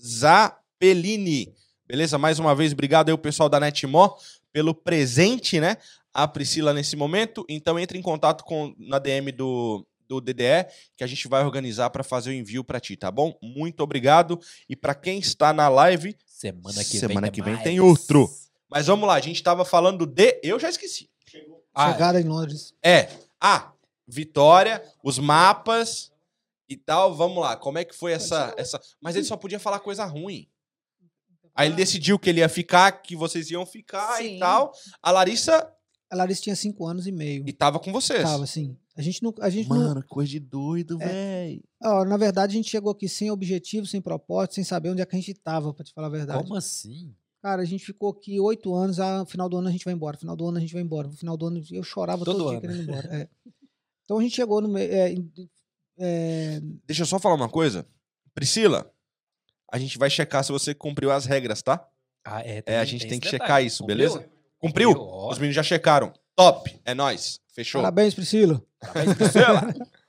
Zappellini. Beleza? Mais uma vez, obrigado aí o pessoal da Netmó pelo presente, né? A Priscila nesse momento. Então, entre em contato com na DM do, do DDE que a gente vai organizar para fazer o envio para ti, tá bom? Muito obrigado. E para quem está na live, Semana que Semana vem. que vem mais. tem outro. mas vamos lá, a gente tava falando de. Eu já esqueci. Ah, Chegada em Londres. é. Ah, Vitória, os mapas e tal. Vamos lá, como é que foi essa. essa... Mas ele só podia falar coisa ruim. Aí ele decidiu que ele ia ficar, que vocês iam ficar e Sim. tal. A Larissa. A Larissa tinha cinco anos e meio. E tava com vocês. Tava, assim. A gente não. A gente não Mano, que coisa de doido, É. velho. na verdade, a gente chegou aqui sem objetivo, sem propósito, sem saber onde é que a gente tava, pra te falar a verdade. Como assim? Cara, a gente ficou aqui oito anos, ah, no final do ano a gente vai embora, no final do ano a gente vai embora, no final do ano eu chorava todo, Todo dia ano. querendo ir embora. é. Então a gente chegou no meio. é, é, Deixa eu só falar uma coisa. Priscila, a gente vai checar se você cumpriu as regras, tá? Ah, é, É, a gente tem tem que detalhe. checar isso, Cumpriu? beleza? Cumpriu? Os meninos já checaram. Top! É nóis. Fechou? Parabéns, Priscila. parabéns, Priscila.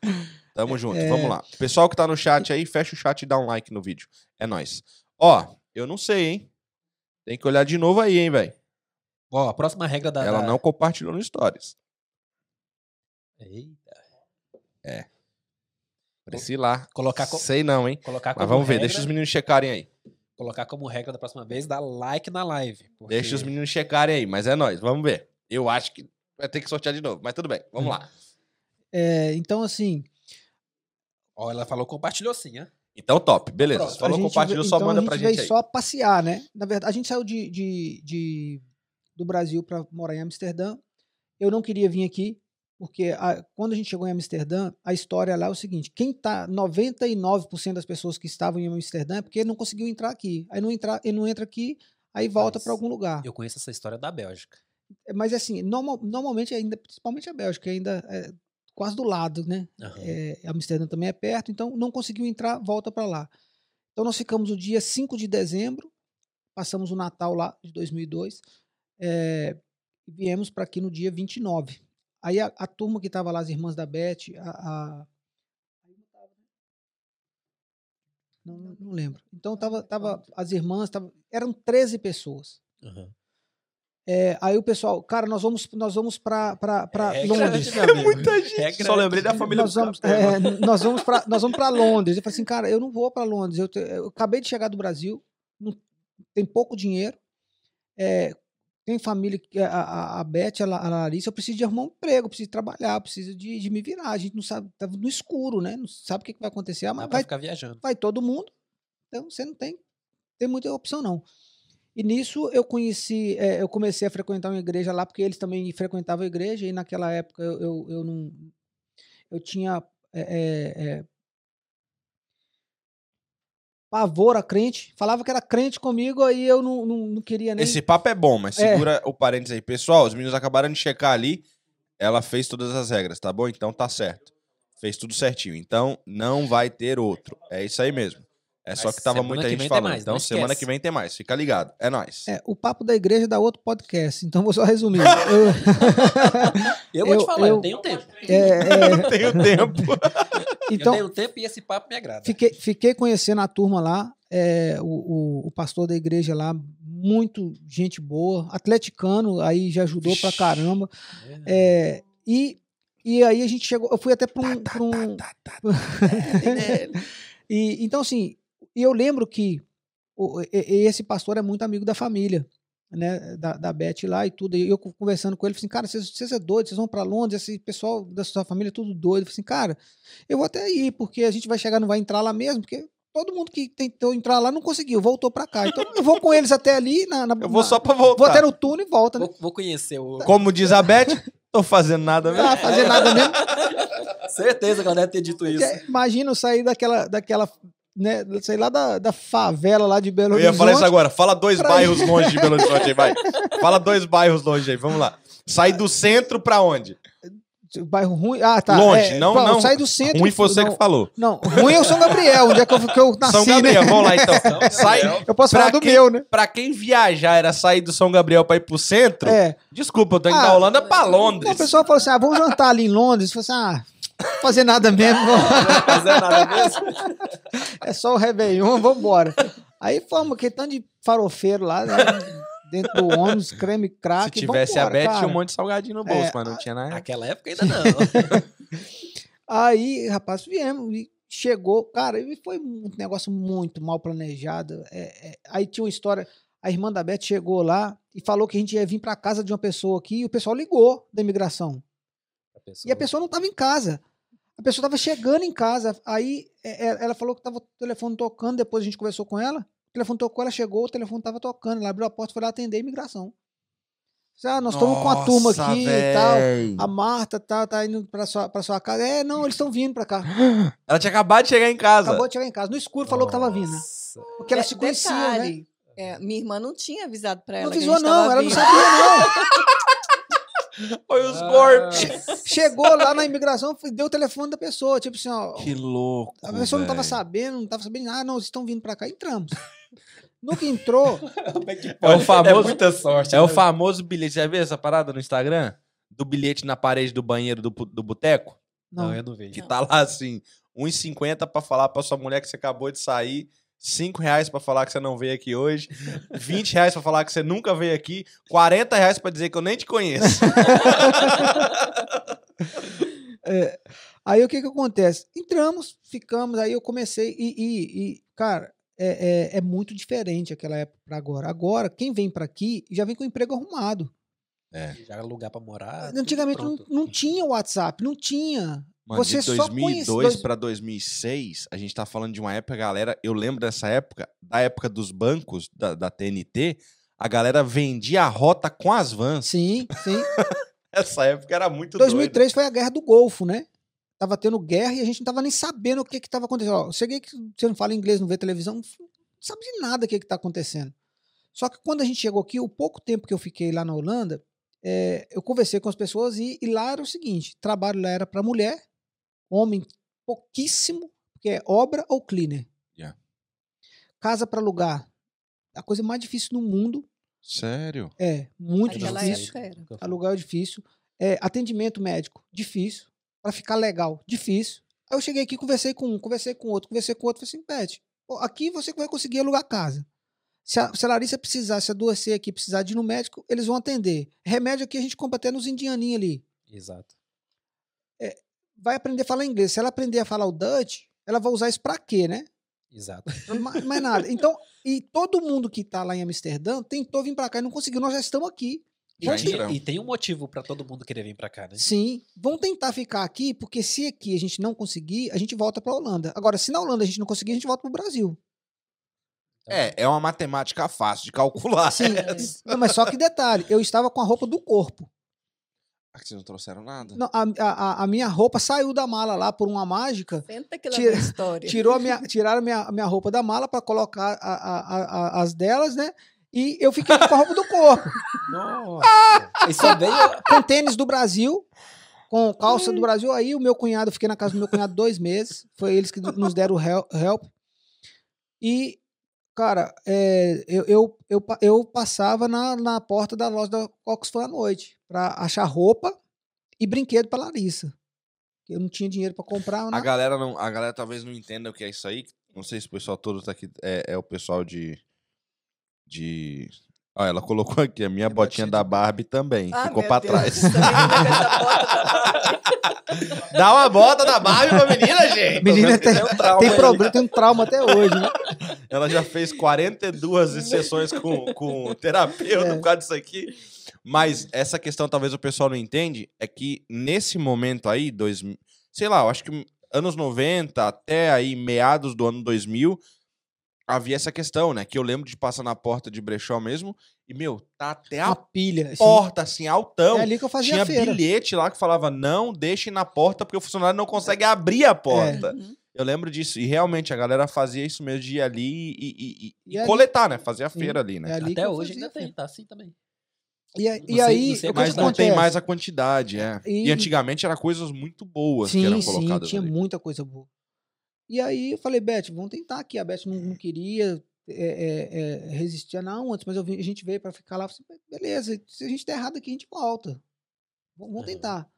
Tamo junto. É. Vamos lá. Pessoal que tá no chat aí, fecha o chat e dá um like no vídeo. É nóis. Ó, eu não sei, hein? Tem que olhar de novo aí, hein, velho. Ó, a próxima regra da. Ela da- não compartilhou no Stories. Eita. Priscila. Colocar, co- Sei não, hein? colocar Mas vamos ver. regra, Deixa os meninos checarem aí. Colocar como regra da próxima vez, dar like na live. porque- Deixa os meninos checarem aí. Mas é nóis. Vamos ver. Eu acho que vai ter que sortear de novo. Mas tudo bem. Vamos lá. É, então, assim, Ó, ela falou compartilhou sim, né? Então, top. Beleza. Pronto, Falou, a compartilhou, veio- só então manda a gente pra veio gente aí. só passear, né? Na verdade, a gente saiu de, de, de- do Brasil para morar em Amsterdã. Eu não queria vir aqui, porque a- quando a gente chegou em Amsterdã, a história lá é o seguinte: quem tá 99% das pessoas que estavam em Amsterdã é porque não conseguiu entrar aqui. Aí não entra, ele não entra aqui, aí volta para algum lugar. Eu conheço essa história da Bélgica. É, Mas assim, normal- normalmente ainda, principalmente a Bélgica, ainda é quase do lado, né? Aham. É, Amsterdã também é perto, então não conseguiu entrar, volta para lá. Então nós ficamos o dia 5 de dezembro, passamos o Natal lá de 2002, é, e viemos para aqui no dia 29. Aí a, a turma que estava lá, as irmãs da Beth, a. a- Não, não, não lembro. Então tava, tava as irmãs, tava, eram 13 pessoas. Aham. É, aí o pessoal, cara, nós vamos, nós vamos para É Londres. amigo. Muita gente. É Só lembrei da família nós do vamos, é, nós vamos para nós vamos para Londres. Eu falei assim, cara, eu não vou para Londres. Eu, te- eu acabei de chegar do Brasil, não- tem pouco dinheiro, é, tem família, que- a, a, a Beth, a, a Larissa, eu preciso de arrumar um emprego, eu preciso trabalhar, eu preciso de, de me virar. A gente não sabe, tá no escuro, né? Não sabe o que, que vai acontecer, ah, mas vai, ficar viajando. vai todo mundo. Então você não tem, tem muita opção não. E nisso eu conheci, eh, eu comecei a frequentar uma igreja lá porque eles também frequentavam a igreja e naquela época eu, eu, eu não, eu tinha eh, eh, eh, pavor a crente, falava que era crente comigo aí eu não, não, não queria nem. Esse papo é bom, mas É. segura o parênteses aí. Pessoal, os meninos acabaram de checar ali. Ela fez todas as regras, tá bom? Então tá certo. Fez tudo certinho. Então não vai ter outro. É isso aí mesmo. É só que tava muita que gente falando. mais, então semana que vem tem mais. Fica ligado. É nóis. É, o papo da igreja dá outro podcast, então vou só resumir. Eu- Eu vou Eu- te falar, eu, eu- tenho tempo. é, é, Não tenho tempo. então, eu tenho tempo e esse papo me agrada. Fiquei, fiquei conhecendo a turma lá, é, o, o, o pastor da igreja lá, muito gente boa, atleticano, aí já ajudou pra caramba. É. É, e, e aí a gente chegou, eu fui até para um. pra um- e, então, assim, eu lembro que o- esse pastor é muito amigo da família, né, da, da Beth lá e tudo. E eu conversando com ele, falei assim, cara, vocês, vocês é doido, vocês vão para Londres, esse pessoal da sua família é tudo doido. Eu falei assim, cara, eu vou até ir, porque a gente vai chegar, não vai entrar lá mesmo, porque todo mundo que tentou entrar lá não conseguiu, voltou para cá. Então eu vou com eles até ali, na, na- Eu vou na- só pra vou voltar. até no túnel e volta, né? Vou, vou conhecer o. Como diz a Beth, tô fazendo nada mesmo. vai fazer nada mesmo. Certeza que ela deve ter dito isso. Porque Imagina eu sair daquela, daquela, né, sei lá da, da favela lá de Belo Eu Horizonte. ia falar isso agora. Fala dois pra bairros longe de Belo Horizonte aí, vai. Fala dois bairros longe aí, vamos lá. Sai do centro pra onde? Bairro ruim. Ah, tá. Longe, é, não- não- Sair do centro. Ruim foi você não, que falou. Não, ruim é o São Gabriel, onde é que eu, que eu nasci, São Gabriel, né? vamos lá então. São Sai, Gabriel. Eu posso Pra falar do quem- meu, né? pra quem viajar era sair do São Gabriel pra ir pro centro, É. desculpa, eu tô indo Ah, da Holanda pra Não, Londres. o pessoal falou assim: ah, vamos jantar ali em Londres. Eu falei assim: ah, fazer nada mesmo. Não fazer nada mesmo. é só o Réveillon, vambora. Aí fomos, aquele tanto de farofeiro lá, né? Dentro do ônibus, creme Se crack. tivesse a vambora, Beth, cara. tinha um monte de salgadinho no bolso, É, mas não tinha nada. Naquela época ainda não. Aí, rapaz, viemos e chegou, cara, e foi um negócio muito mal planejado. É, é, aí tinha uma história, a irmã da Beth chegou lá e falou que a gente ia vir para casa de uma pessoa aqui e o pessoal ligou da imigração. E a pessoa não estava em casa. A pessoa estava chegando em casa. Aí é, é, ela falou que estava o telefone tocando, depois a gente conversou com ela. O telefone tocou, ela chegou, o telefone estava tocando. Ela abriu a porta e foi lá atender a imigração. Ah, nós estamos com a turma Nossa, aqui e tal. véi. A Marta tá, tá indo pra sua, pra sua casa. É, não, eles estão vindo pra cá. Ela tinha acabado de chegar em casa. Acabou de chegar em casa. No escuro falou que tava vindo. né? Nossa. Porque ela De- se conhecia, né? detalhe, é, minha irmã não tinha avisado pra ela. Não que a avisou, gente não. tava Ela não vindo. sabia, não. Foi os Ah. corpos. Chegou lá na imigração, deu o telefone da pessoa. Tipo assim, ó. Que louco. A pessoa não tava sabendo, não tava sabendo. Ah, não, vocês estão vindo pra cá. Entramos. No que entrou, Como é que É o pode? famoso- É muita sorte. É o né? famoso bilhete. Já viu essa parada no Instagram? Do bilhete na parede do banheiro do, do boteco? não. Não, eu não vejo. Que tá lá assim, 1,50 pra falar pra sua mulher que você acabou de sair, 5 reais pra falar que você não veio aqui hoje, 20 reais pra falar que você nunca veio aqui, 40 reais pra dizer que eu nem te conheço. Aí o que que acontece? Entramos, ficamos, aí eu comecei e, e- e, cara, é, é, é muito diferente aquela época pra agora. Agora, quem vem pra aqui já vem com o emprego arrumado. Já lugar pra morar. Antigamente tudo não, não tinha WhatsApp, não tinha. Mano, Você de só 2002 conhece- pra 2006, a gente tá falando de uma época, galera, eu lembro dessa época, da época dos bancos, da, da TNT, a galera vendia a rota com as vans. Sim, sim. Essa época era muito doida. 2003 foi a guerra do Golfo, né? Tava tendo guerra e a gente não tava nem sabendo o que que tava acontecendo. Ó, cheguei que você não fala inglês, não vê televisão, não sabe de nada o que que tá acontecendo. Só que quando a gente chegou aqui, o pouco tempo que eu fiquei lá na Holanda, é, eu conversei com as pessoas e, e lá era o seguinte: trabalho lá era para mulher, homem pouquíssimo, que é obra ou cleaner. Yeah. Casa para alugar, a coisa mais difícil no mundo Sério? é muito Naquela difícil. era. Aluguel é difícil. É, atendimento médico, difícil. Para ficar legal, difícil. Aí eu cheguei aqui, conversei com um, conversei com outro, conversei com outro. Falei assim, Pet, aqui você vai conseguir alugar casa. Se a, se a Larissa precisar, se a adoecer aqui, precisar de ir no médico, eles vão atender. Remédio aqui a gente compra até nos indianinhos ali. Exato. Vai aprender a falar inglês. Se ela aprender a falar o Dutch, ela vai usar isso pra quê, né? Exato. Mais, mais nada. Então, e todo mundo que tá lá em Amsterdã tentou vir pra cá e não conseguiu. Nós já estamos aqui. E, Já e tem um motivo pra todo mundo querer vir pra cá, né? Sim, vão tentar ficar aqui, porque se aqui a gente não conseguir, a gente volta para a Holanda. Agora, se na Holanda a gente não conseguir, a gente volta para o Brasil. É, é uma matemática fácil de calcular. Sim, não, mas só que detalhe, eu estava com a roupa do corpo. Ah, que Vocês não trouxeram nada? Não, a, a, a minha roupa saiu da mala lá por uma mágica, Senta que lá Tira- história. tirou a minha, tiraram a minha, a minha roupa da mala para colocar a- a- a- a- as delas, né? E eu fiquei com a roupa do corpo, Nossa. Isso veio. com tênis do Brasil, com calça do Brasil. Aí o meu cunhado, eu fiquei na casa do meu cunhado dois meses. Foi eles que nos deram o hel- help. E, cara, é, eu, eu, eu, eu passava na, na porta da loja da Oxford à noite para achar roupa e brinquedo para Larissa. Eu não tinha dinheiro para comprar. A né? galera, não, a galera talvez não entenda o que é isso aí. Não sei se o pessoal todo tá aqui. É, é o pessoal de. De. Ó, ela colocou aqui a minha É botinha botinha da de- Barbie também. Ah, ficou pra Deus trás. Dá uma bota da Barbie pra menina, gente! Menina tem, um trauma tem problema, tem um trauma até hoje, né? Ela já fez 42 sessões com, com terapeuta É. por causa disso aqui. Mas essa questão, talvez o pessoal não entende, é que nesse momento aí, dois, sei lá, eu acho que anos 90 até aí meados do ano 2000, havia essa questão, né? Que eu lembro de passar na porta de brechó mesmo e, meu, tá até a Uma pilha. assim. porta, assim, altão. É ali que eu fazia Tinha a feira. bilhete lá que falava, não deixe na porta porque o funcionário não consegue abrir a porta. Uhum. Eu lembro disso. E realmente a galera fazia isso mesmo de ir ali e, e- e- E e ali- coletar, né? Fazer a Sim, feira ali, né? é ali Até hoje ainda a tem, tá assim também. E, e sei- aí, sei a Mas não tem mais a quantidade, é. E, E- antigamente era coisas muito boas que eram Sim, sim, colocadas tinha ali. muita coisa boa. E aí eu falei, Beth, vamos tentar aqui. A Beth não, não queria é, é, é, resistir, não, antes, mas vi- a gente veio para ficar lá. falei, beleza, se a gente der errado aqui, a gente volta. Vamos, vamos Uhum. tentar.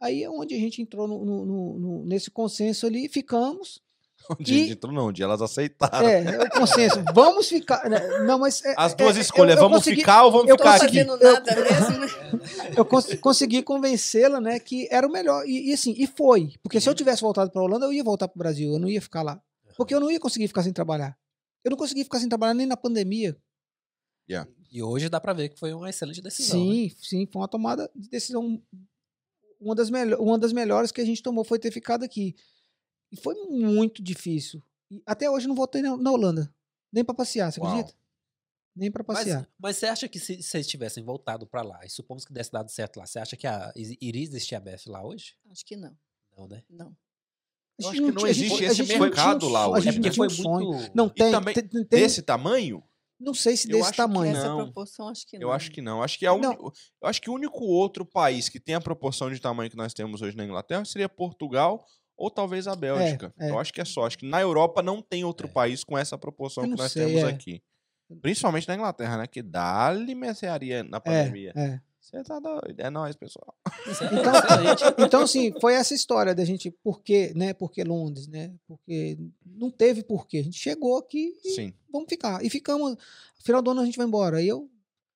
Aí é onde a gente entrou no- no- no- nesse consenso ali, ficamos. Onde a gente entrou, não, onde elas aceitaram. É, é o consenso. vamos ficar. né, Não, mas. é- As duas é- escolhas, eu- eu vamos consegui- ficar ou vamos eu ficar aqui? nada mesmo, né? eu cons- consegui convencê-la, né, que era o melhor. E, e assim, e foi. Porque se eu tivesse voltado para Holanda, eu ia voltar para o Brasil, eu não ia ficar lá. Porque eu não ia conseguir ficar sem trabalhar. Eu não consegui ficar sem trabalhar nem na pandemia. E hoje dá pra ver que foi uma excelente decisão. né? sim, sim, foi uma tomada de decisão. Uma das, uma das melhores que a gente tomou foi ter ficado aqui. E foi muito difícil. E até hoje eu não voltei na, na Holanda. Nem para passear, você Uau. acredita? nem para Mas, passear. mas você acha que se vocês tivessem voltado pra lá, e supomos que desse dado certo lá, você acha que a, iria existir a BF lá hoje? Acho que não. Não, né? Não. Eu acho que não existe esse mercado lá hoje, A né? gente porque foi um sonho. muito. Não, E tem, também tem, tem- Desse tamanho? Não sei se desse acho que tamanho. Essa Não. proporção, acho que não. Eu acho que não. Acho que é Não. eu acho que o único outro país que tem a proporção de tamanho que nós temos hoje na Inglaterra seria Portugal ou talvez a Bélgica. é. Eu acho que é só. Acho que na Europa não tem outro É. país com essa proporção que nós sei, temos é. aqui. Principalmente na Inglaterra, né? Que dá-lhe mercearia na É, pandemia. é. Você tá doido. É nóis, pessoal. Então, então, assim, foi essa história da gente, por que, né? Por que Londres, né? Porque não teve porquê. A gente chegou aqui e Sim. vamos ficar. E ficamos, final do ano a gente vai embora. Aí eu,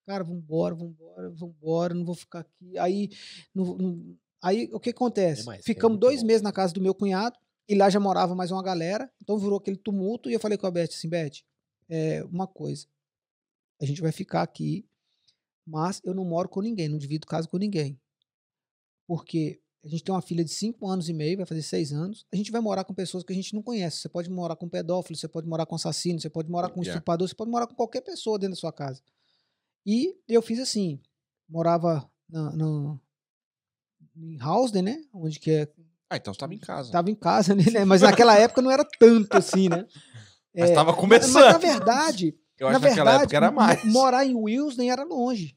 cara, vambora, vambora, vambora, não vou ficar aqui. Aí, não- não- aí o que acontece? Demais, Ficamos dois bom. meses na casa do meu cunhado, e lá já morava mais uma galera, então virou aquele tumulto, e eu falei com a Beth assim, Beth, é, uma coisa, a gente vai ficar aqui, mas eu não moro com ninguém, não divido casa com ninguém. Porque a gente tem uma filha de 5 anos e meio, vai fazer 6 anos. A gente vai morar com pessoas que a gente não conhece. Você pode morar com pedófilo, você pode morar com assassino, você pode morar com Yeah. estuprador, você pode morar com qualquer pessoa dentro da sua casa. E eu fiz assim, morava na, na- em Housden, né? Onde que é Ah, então você tava em casa. Tava em casa, né? né? Mas naquela época não era tanto assim, né? Mas É, mas, começando. mas na verdade, Eu na acho que naquela época era mais. morar em Wilsden era longe.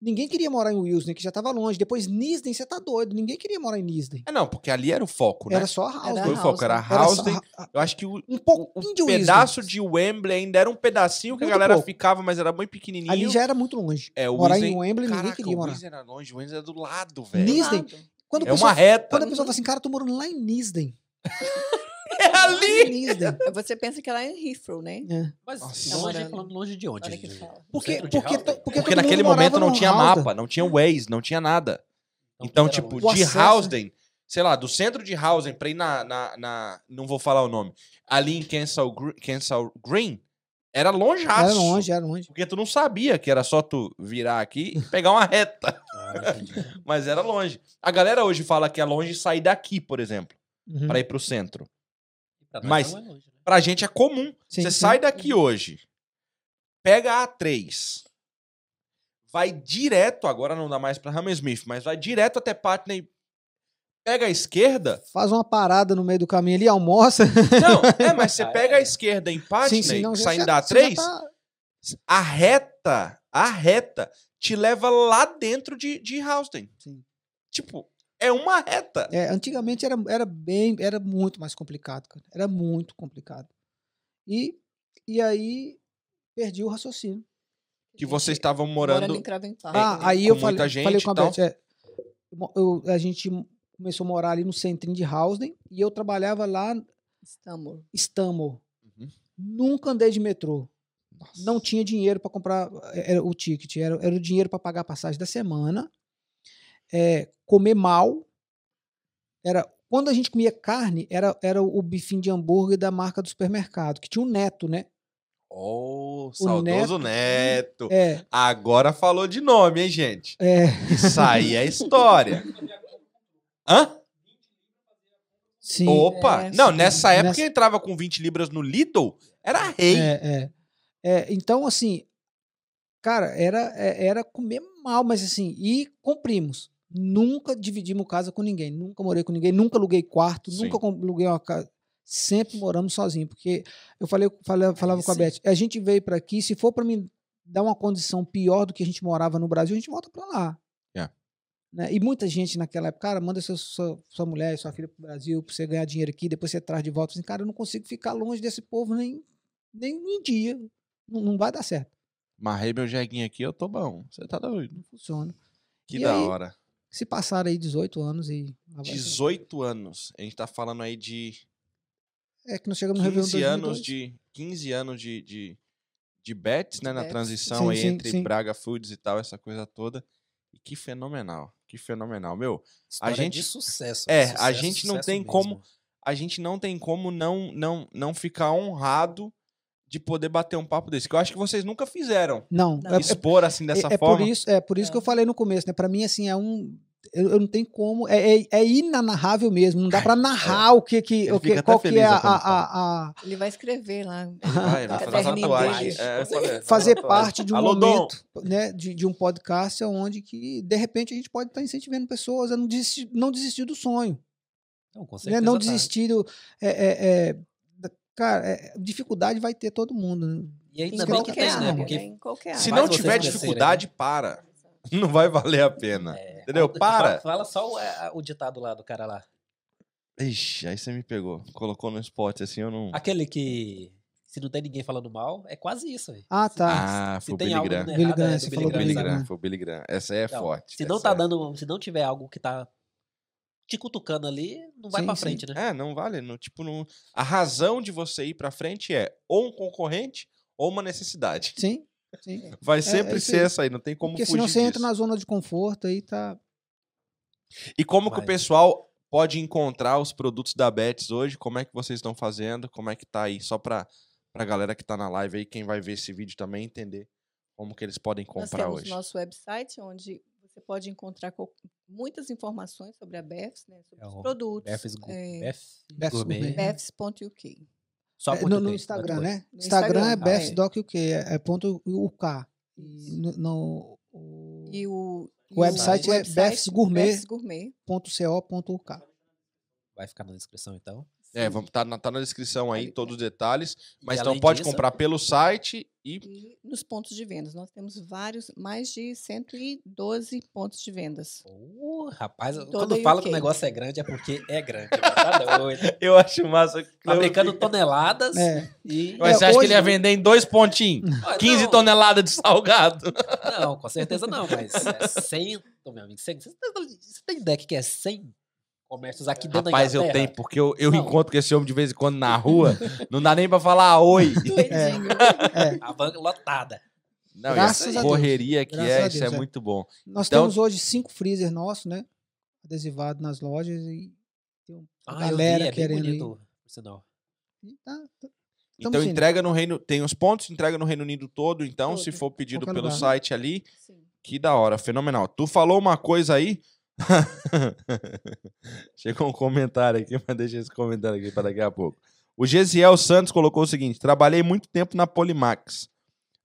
Ninguém queria morar em Wilsden, que já tava longe. Depois Nisden, você tá doido. Ninguém queria morar em Nisden. É, não, porque ali era o foco, né? Era só Housden. Foi o foco, era. Era só Housden. Eu acho que o, um pouquinho de o Wilsden. pedaço de Wembley ainda era um pedacinho que a Muito galera pouco. ficava, mas era muito pequenininho. Ali já era muito longe. é, o morar Wiesden- em Wembley, ninguém queria o morar. Wiesden era longe, o Wiesden é do lado, velho. Nis- Nisden. Quando, É a pessoa, uma reta. quando a pessoa fala assim, cara, eu tô morando lá em Nisden. É ali! Em Nisden. Você pensa que ela é em Heathrow, né? É. Mas Nossa. longe, Namorando. falando longe de onde? Olha que De- fala. do Porque, porque, porque Porque todo naquele momento não tinha mapa, não tinha Waze, não tinha nada. Então, Então, tipo, de Housden, sei lá, do centro de Housden pra ir na, na, na- Não vou falar o nome. Ali em Kensal, Gr- Kensal Green, era longe Era longe, era longe. Porque tu não sabia que era só tu virar aqui e pegar uma reta. Ah. Mas era longe. A galera hoje fala que é longe sair daqui, por exemplo, Uhum. pra ir pro centro. Pra nós Mas- não é longe, né? Pra gente é comum. Sim, Você sim. sai daqui hoje, pega a A3, vai direto, agora não dá mais pra Hammersmith, mas vai direto até Putney, pega a esquerda. Faz uma parada no meio do caminho ali, almoça. Não, é, mas você Ah, pega é? a esquerda em Putney, não, já- saindo já- da você já A3, tá- a reta, a reta te leva lá dentro de, de Housden. Sim. Tipo, é uma reta. É, antigamente era, era bem, era muito mais complicado, cara. Era muito complicado. E, e aí perdi o raciocínio. Que vocês estavam Morando morando. em Craven Park. Ah, com aí eu muita falei, gente falei com a. Beth, é, eu- a gente começou a morar ali no centrinho de Housden e eu trabalhava lá Estamos. Stanmore. Uhum. Nunca andei de metrô. Nossa. Não tinha dinheiro para comprar eh, era o ticket, era, era o dinheiro para pagar a passagem da semana. É, comer mal. Era quando a gente comia carne, era, era o bifinho de hambúrguer da marca do supermercado, que tinha um neto, né? Oh, saudoso Neto- neto. É, Agora falou de nome, hein, gente? é, Isso aí é história. Hã? sim. Opa! É, não, sim. nessa época Nessa- entrava com 20 libras no Lidl, era rei. É, é. É, então, assim, cara, era, é- era comer mal, mas assim, e cumprimos. Nunca dividimos casa com ninguém, nunca morei com ninguém, nunca aluguei quarto, Sim. nunca aluguei uma casa. Sempre moramos sozinho, porque eu falei, falei falava com a. Beth, a gente veio para aqui, se for para mim dar uma condição pior do que a gente morava no Brasil, a gente volta para lá. É. Né? E muita gente naquela época, cara, manda seu- sua, sua mulher e sua filha pro Brasil pra você ganhar dinheiro aqui, depois você traz de volta. Assim, cara, eu não consigo ficar longe desse povo nem, nem um dia. Não, não vai dar certo. Marrei meu jeguinho aqui, eu tô bom. Você tá doido. Não funciona. Que E da aí? hora. Se passaram aí 18 anos e. lá vai ser. 18 anos. A gente tá falando aí de É que nós chegamos no Réveillon 15 anos 2002. de 15 anos de de, de bets, né, na bets. transição Sim, aí sim, entre sim. Braga Foods e tal, essa coisa toda. E que fenomenal, que fenomenal, meu. História gente- de sucesso. é, a sucesso, gente não tem mesmo. como- A gente não tem como não não não ficar honrado de poder bater um papo desse, que eu acho que vocês nunca fizeram. Não, Não. é, é- Expor assim dessa é, é forma. por isso, é por isso que eu É. falei no começo, né? Para mim, assim, é um. eu, eu não tenho como. É, é, é inanarrável mesmo. Não dá para narrar o que, que, Ele o que fica até qual que feliz é a, a, a- a- Ele vai escrever lá. Vai, vai fazer tatuagem. É, fazer parte de um Alô, momento né, de, de um podcast onde que, de repente, a gente pode estar incentivando pessoas a não desistir, não desistir do sonho. Não, com Né? certeza. Não tá. desistir do. é, é, é, cara, é, dificuldade vai ter todo mundo. né? E ainda Em bem que qualquer tem, área, né? né? Porque Em qualquer Se não tiver crescerem, dificuldade, para. Não vai valer a pena. É, Entendeu? Para. Fala só o, é, o ditado lá do cara lá. Ixi, aí você me pegou. Colocou no spot assim, eu não. Aquele que. Se não tem ninguém falando mal, é quase isso, velho. Ah, tá. Ah, Se foi o Billy algo Graham. Billy Graham, é você Billy falou do Billy Graham, Graham. Graham, foi o Billy Graham. Essa aí é Então, forte. Se não tá é- dando. Se não tiver algo que tá te cutucando ali, não vai Sim, pra sim. frente, né? É, não vale. Não, tipo, não... A razão de você ir pra frente é ou um concorrente ou uma necessidade. Sim, sim. Vai é sempre isso ser aí. essa aí, não tem como Porque fugir senão você entra na zona de conforto aí tá. E como que o Vai. pessoal pode encontrar os produtos da Bets hoje? Como é que vocês estão fazendo? Como é que tá aí? Só pra, pra galera que tá na live aí, quem vai ver esse vídeo também entender como que eles podem Nós comprar temos hoje. nosso website, onde você pode encontrar co- muitas informações sobre a BEFS, né, sobre É os o produtos. Befs é, Bef Befs Gourmet. Gourmet. BEFS.uk. Só É, no, no Instagram, ponto né? No Instagram, é Instagram, é. Doc o quê? É, é ponto UK. E no, no- o E o, O website é befsgourmet. befsgourmet. .co.uk. Vai ficar na descrição, então. É, vamos, tá, na, tá na descrição aí todos os detalhes. Mas então pode disso- comprar pelo site e E nos pontos de vendas, nós temos vários, mais de 112 pontos de vendas. Uh, rapaz, Toda quando fala que o negócio é grande, é porque é grande. Tá doido. eu acho massa. que Fabricando toneladas É. e. Mas É, você acha que hoje- ele ia vender em dois pontinhos? Ah, 15 não, toneladas de salgado. Não, com certeza não, mas é 100, ô, meu amigo. 100, você, tem- você tem ideia que é 100 comércios aqui dentro Rapaz, da eu Inglaterra? tenho, porque eu, eu Não. encontro com esse homem de vez em quando na rua, não dá nem pra falar oi. Doidinho. É. A banca lotada. Não, Graças a essa Deus. correria que Graças é, a isso Deus, é é. muito bom. Nós Então- temos hoje cinco freezer nossos, né? Adesivado nas lojas e tem uma Ah, galera eu vi, é querendo bonito, sinal. Tá- tá- Então indo. entrega no Reino, tem os pontos, entrega no Reino Unido todo, então se Todo. for pedido Qualquer pelo lugar. site ali, Sim. que da hora, fenomenal. Tu falou uma coisa aí, chegou um comentário aqui, mas deixa esse comentário aqui para daqui a pouco. O Gesiel Santos colocou o seguinte: trabalhei muito tempo na Polimax.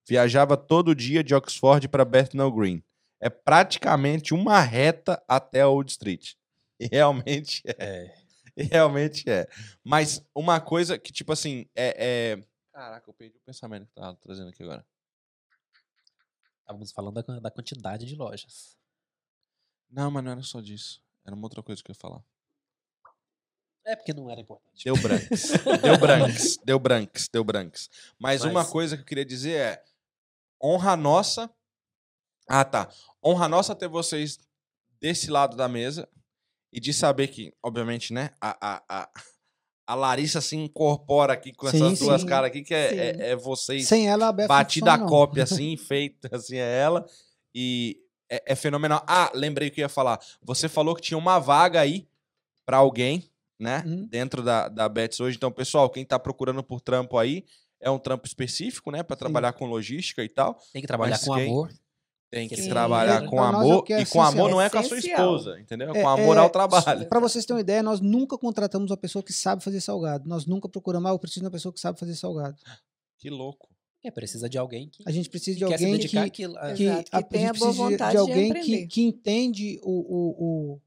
Viajava todo dia de Oxford para Bethnal Green. É praticamente uma reta até Old Street. E realmente é. É. E realmente é. Mas uma coisa que, tipo assim, é. é- Caraca, eu perdi o pensamento que eu tava trazendo aqui agora. Estávamos falando da, da quantidade de lojas. Não, mas não era só disso. Era uma outra coisa que eu ia falar. É porque não era importante. Deu branks. deu branks. Deu branks. Deu branks. Mas, uma Mas- coisa que eu queria dizer é: honra nossa. Ah, tá. Honra nossa ter vocês desse lado da mesa e de saber que, obviamente, né, a, a, a, a Larissa se incorpora aqui com Sim, essas duas sim. caras aqui, que é, é, é vocês Sem ela, a batida a cópia, assim, feita, assim, é ela. E é, é fenomenal. Ah, lembrei o que eu ia falar. Você falou que tinha uma vaga aí pra alguém, né? Uhum. Dentro da, da Bets hoje. Então, pessoal, quem tá procurando por trampo aí, é um trampo específico, né? Pra Sim. trabalhar com logística e tal. Tem que trabalhar Mas com quem- amor. Tem que Sim. trabalhar É, com pra é amor. é e com amor não é com a sua esposa, entendeu? É, com amor ao é, trabalho. Para vocês terem uma ideia, nós nunca contratamos uma pessoa que sabe fazer salgado. Nós nunca procuramos, ah, eu preciso de uma pessoa que sabe fazer salgado. Que louco. É, precisa de alguém que, A gente precisa de que alguém que, a- que, Exato, que a, a tenha gente boa precisa de- vontade de de alguém que, aprender. que entende o, o, o-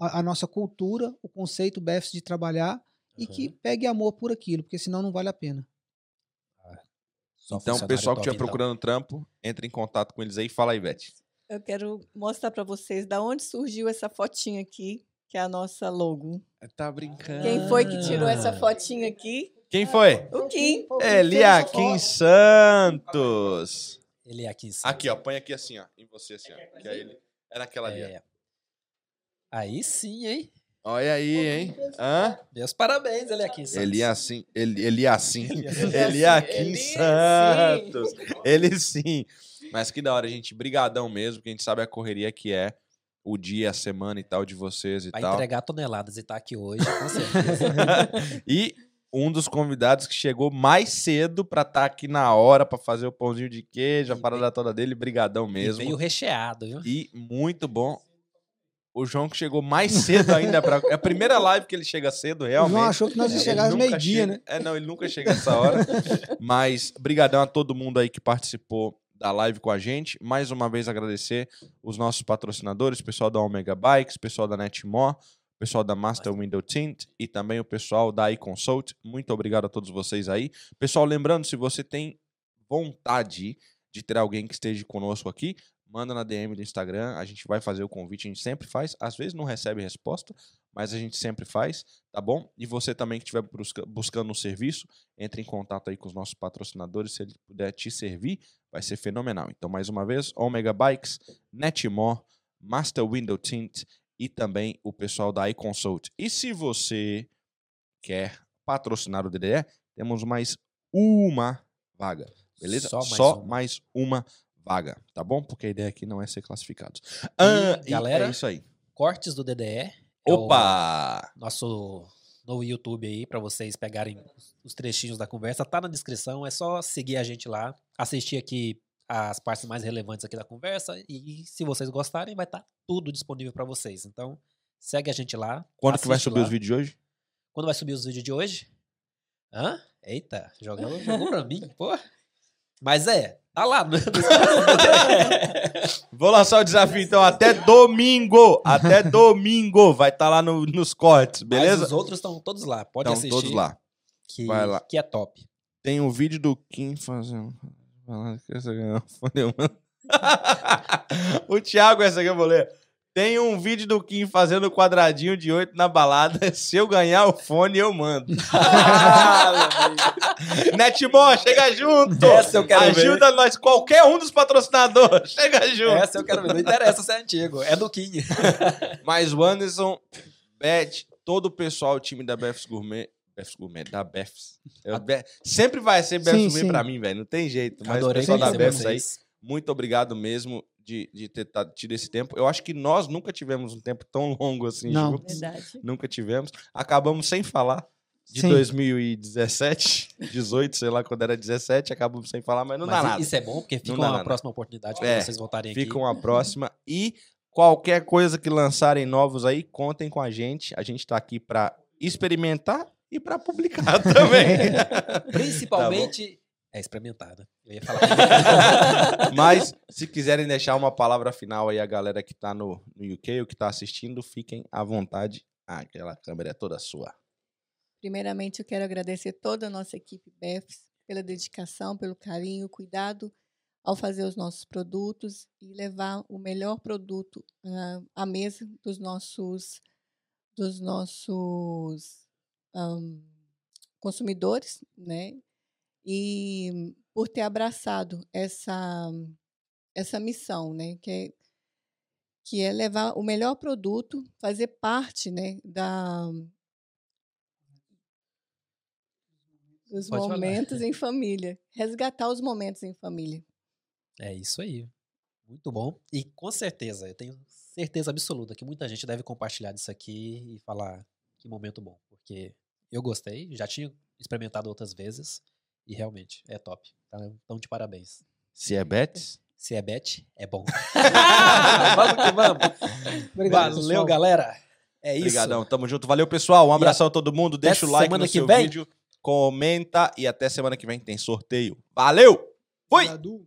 a, a nossa cultura, o conceito BEFS de trabalhar e que pegue amor por aquilo, porque senão não vale a pena. só Então, o pessoal que estiver procurando trampo, entre em contato com eles aí. Fala aí, Ivete. Eu quero mostrar para vocês da onde surgiu essa fotinha aqui, que é a nossa logo. Tá brincando. Quem foi que tirou essa Ah. fotinha aqui? Quem foi? O Kim. Eliakim Santos. Ele é aqui. sim. Aqui, ó. Põe aqui assim, ó. Em você, assim, ó. Que aí ele... É naquela ali, ó. É. Aí sim, hein? Olha aí, hein? Hã? Meus parabéns, ele é aqui. Santos. Ele é assim. Ele, ele é assim. É Santos. Ele sim. Mas que da hora, gente. Brigadão mesmo, porque a gente sabe a correria que é o dia, a semana e tal de vocês e Vai tal. entregar toneladas e tá aqui hoje, com certeza. e um dos convidados que chegou mais cedo pra estar aqui na hora pra fazer o pãozinho de queijo, a E parada toda dele. Brigadão E mesmo. veio recheado, viu? E muito bom. O João que chegou mais cedo ainda. Pra... É a primeira live que ele chega cedo, O realmente. João achou que nós É, ia ele chegar às meio-dia, chega- né? É, não, ele nunca chega essa hora. Mas brigadão a todo mundo aí que participou da live com a gente. Mais uma vez agradecer os nossos patrocinadores, o pessoal da Omega Bikes, o pessoal da Netmore, o pessoal da Master Window Tint e também o pessoal da iConsult. Muito obrigado a todos vocês aí. Pessoal, lembrando, se você tem vontade de ter alguém que esteja conosco aqui, manda na DM do Instagram, a gente vai fazer o convite, a gente sempre faz, às vezes não recebe resposta, mas a gente sempre faz, tá bom? E você também que estiver busca- buscando um serviço, entre em contato aí com os nossos patrocinadores, se ele puder te servir, vai ser fenomenal. Então, mais uma vez, Omega Bikes, Netmore, Master Window Tint e também o pessoal da iConsult. E se você quer patrocinar o DDE, temos mais uma vaga, beleza? Só mais uma. mais uma vaga, tá bom? Porque a ideia aqui não é ser classificados. Ah, galera, é isso aí. Cortes do DDE. é Opa! nosso novo YouTube aí pra vocês pegarem os trechinhos da conversa. Tá na descrição, é só seguir a gente lá, assistir aqui as partes mais relevantes aqui da conversa e se vocês gostarem vai estar tudo disponível pra vocês. Então, segue a gente lá. Quando que vai subir lá. os vídeos de hoje? Quando vai subir os vídeos de hoje? Hã? Eita, jogou, jogou pra mim, pô. Mas é, tá lá. Vou lançar o desafio, então, até domingo. Até domingo. Vai estar lá no- nos cortes, Mas beleza? os outros estão todos lá, pode Estão assistir. todos lá. Que, Vai lá. que é top. Tem um vídeo do Kim fazendo. Falando que essa folha, mano. o Thiago, essa aqui eu vou ler. Tem um vídeo do Kim fazendo quadradinho de oito na balada. Se eu ganhar o fone, eu mando. Netmore, chega junto! Essa eu quero ver. Ajuda nós, qualquer um dos patrocinadores. Chega junto! Essa eu quero ver. Não interessa se é antigo. É do King. Mas o Anderson, Beth, todo o pessoal, o time da Beths Gourmet. Beths Gourmet, da Beths. Eu- Be- sempre vai ser Beths Sim, Gourmet sim. pra mim, velho. Não tem jeito. Mas Adorei o pessoal da Beths aí, muito obrigado mesmo de, de ter tido esse tempo. Eu acho que nós nunca tivemos um tempo tão longo assim Não. juntos. Verdade. Nunca tivemos. Acabamos sem falar. De Sim. 2017, 18, sei lá, quando era 17, acabamos sem falar, mas não Mas dá nada. isso é bom, porque fica uma nada. próxima oportunidade pra É, vocês voltarem aqui. Fica uma próxima. E qualquer coisa que lançarem novos aí, contem com a gente. A gente tá aqui pra experimentar e pra publicar também. Principalmente. É experimentada. Eu ia falar. Mas se quiserem deixar uma palavra final aí, a galera que tá no, no UK ou que tá assistindo, fiquem à vontade. Ah, aquela câmera é toda sua. Primeiramente, eu quero agradecer toda a nossa equipe BEFS pela dedicação, pelo carinho, cuidado ao fazer os nossos produtos e levar o melhor produto ah, à mesa dos nossos, dos nossos ahn, consumidores, né? E por ter abraçado essa, essa missão, né? Que é, que é levar o melhor produto, fazer parte né, da, dos Pode falar. momentos em família. Resgatar os momentos em família. É isso aí. Muito bom. E com certeza, eu tenho certeza absoluta que muita gente deve compartilhar disso aqui e falar que momento bom. Porque eu gostei, já tinha experimentado outras vezes e realmente é top. Tá? Então, de parabéns. Se é Bets, Se é bet, é bom. vamos que vamos. Obrigado, Valeu, pessoal. galera. É isso. Obrigadão, tamo junto. Valeu, pessoal. Um abração a todo mundo. Deixa o like no que seu vem. vídeo, comenta e até semana que vem tem sorteio. Valeu! Fui! Obrigado.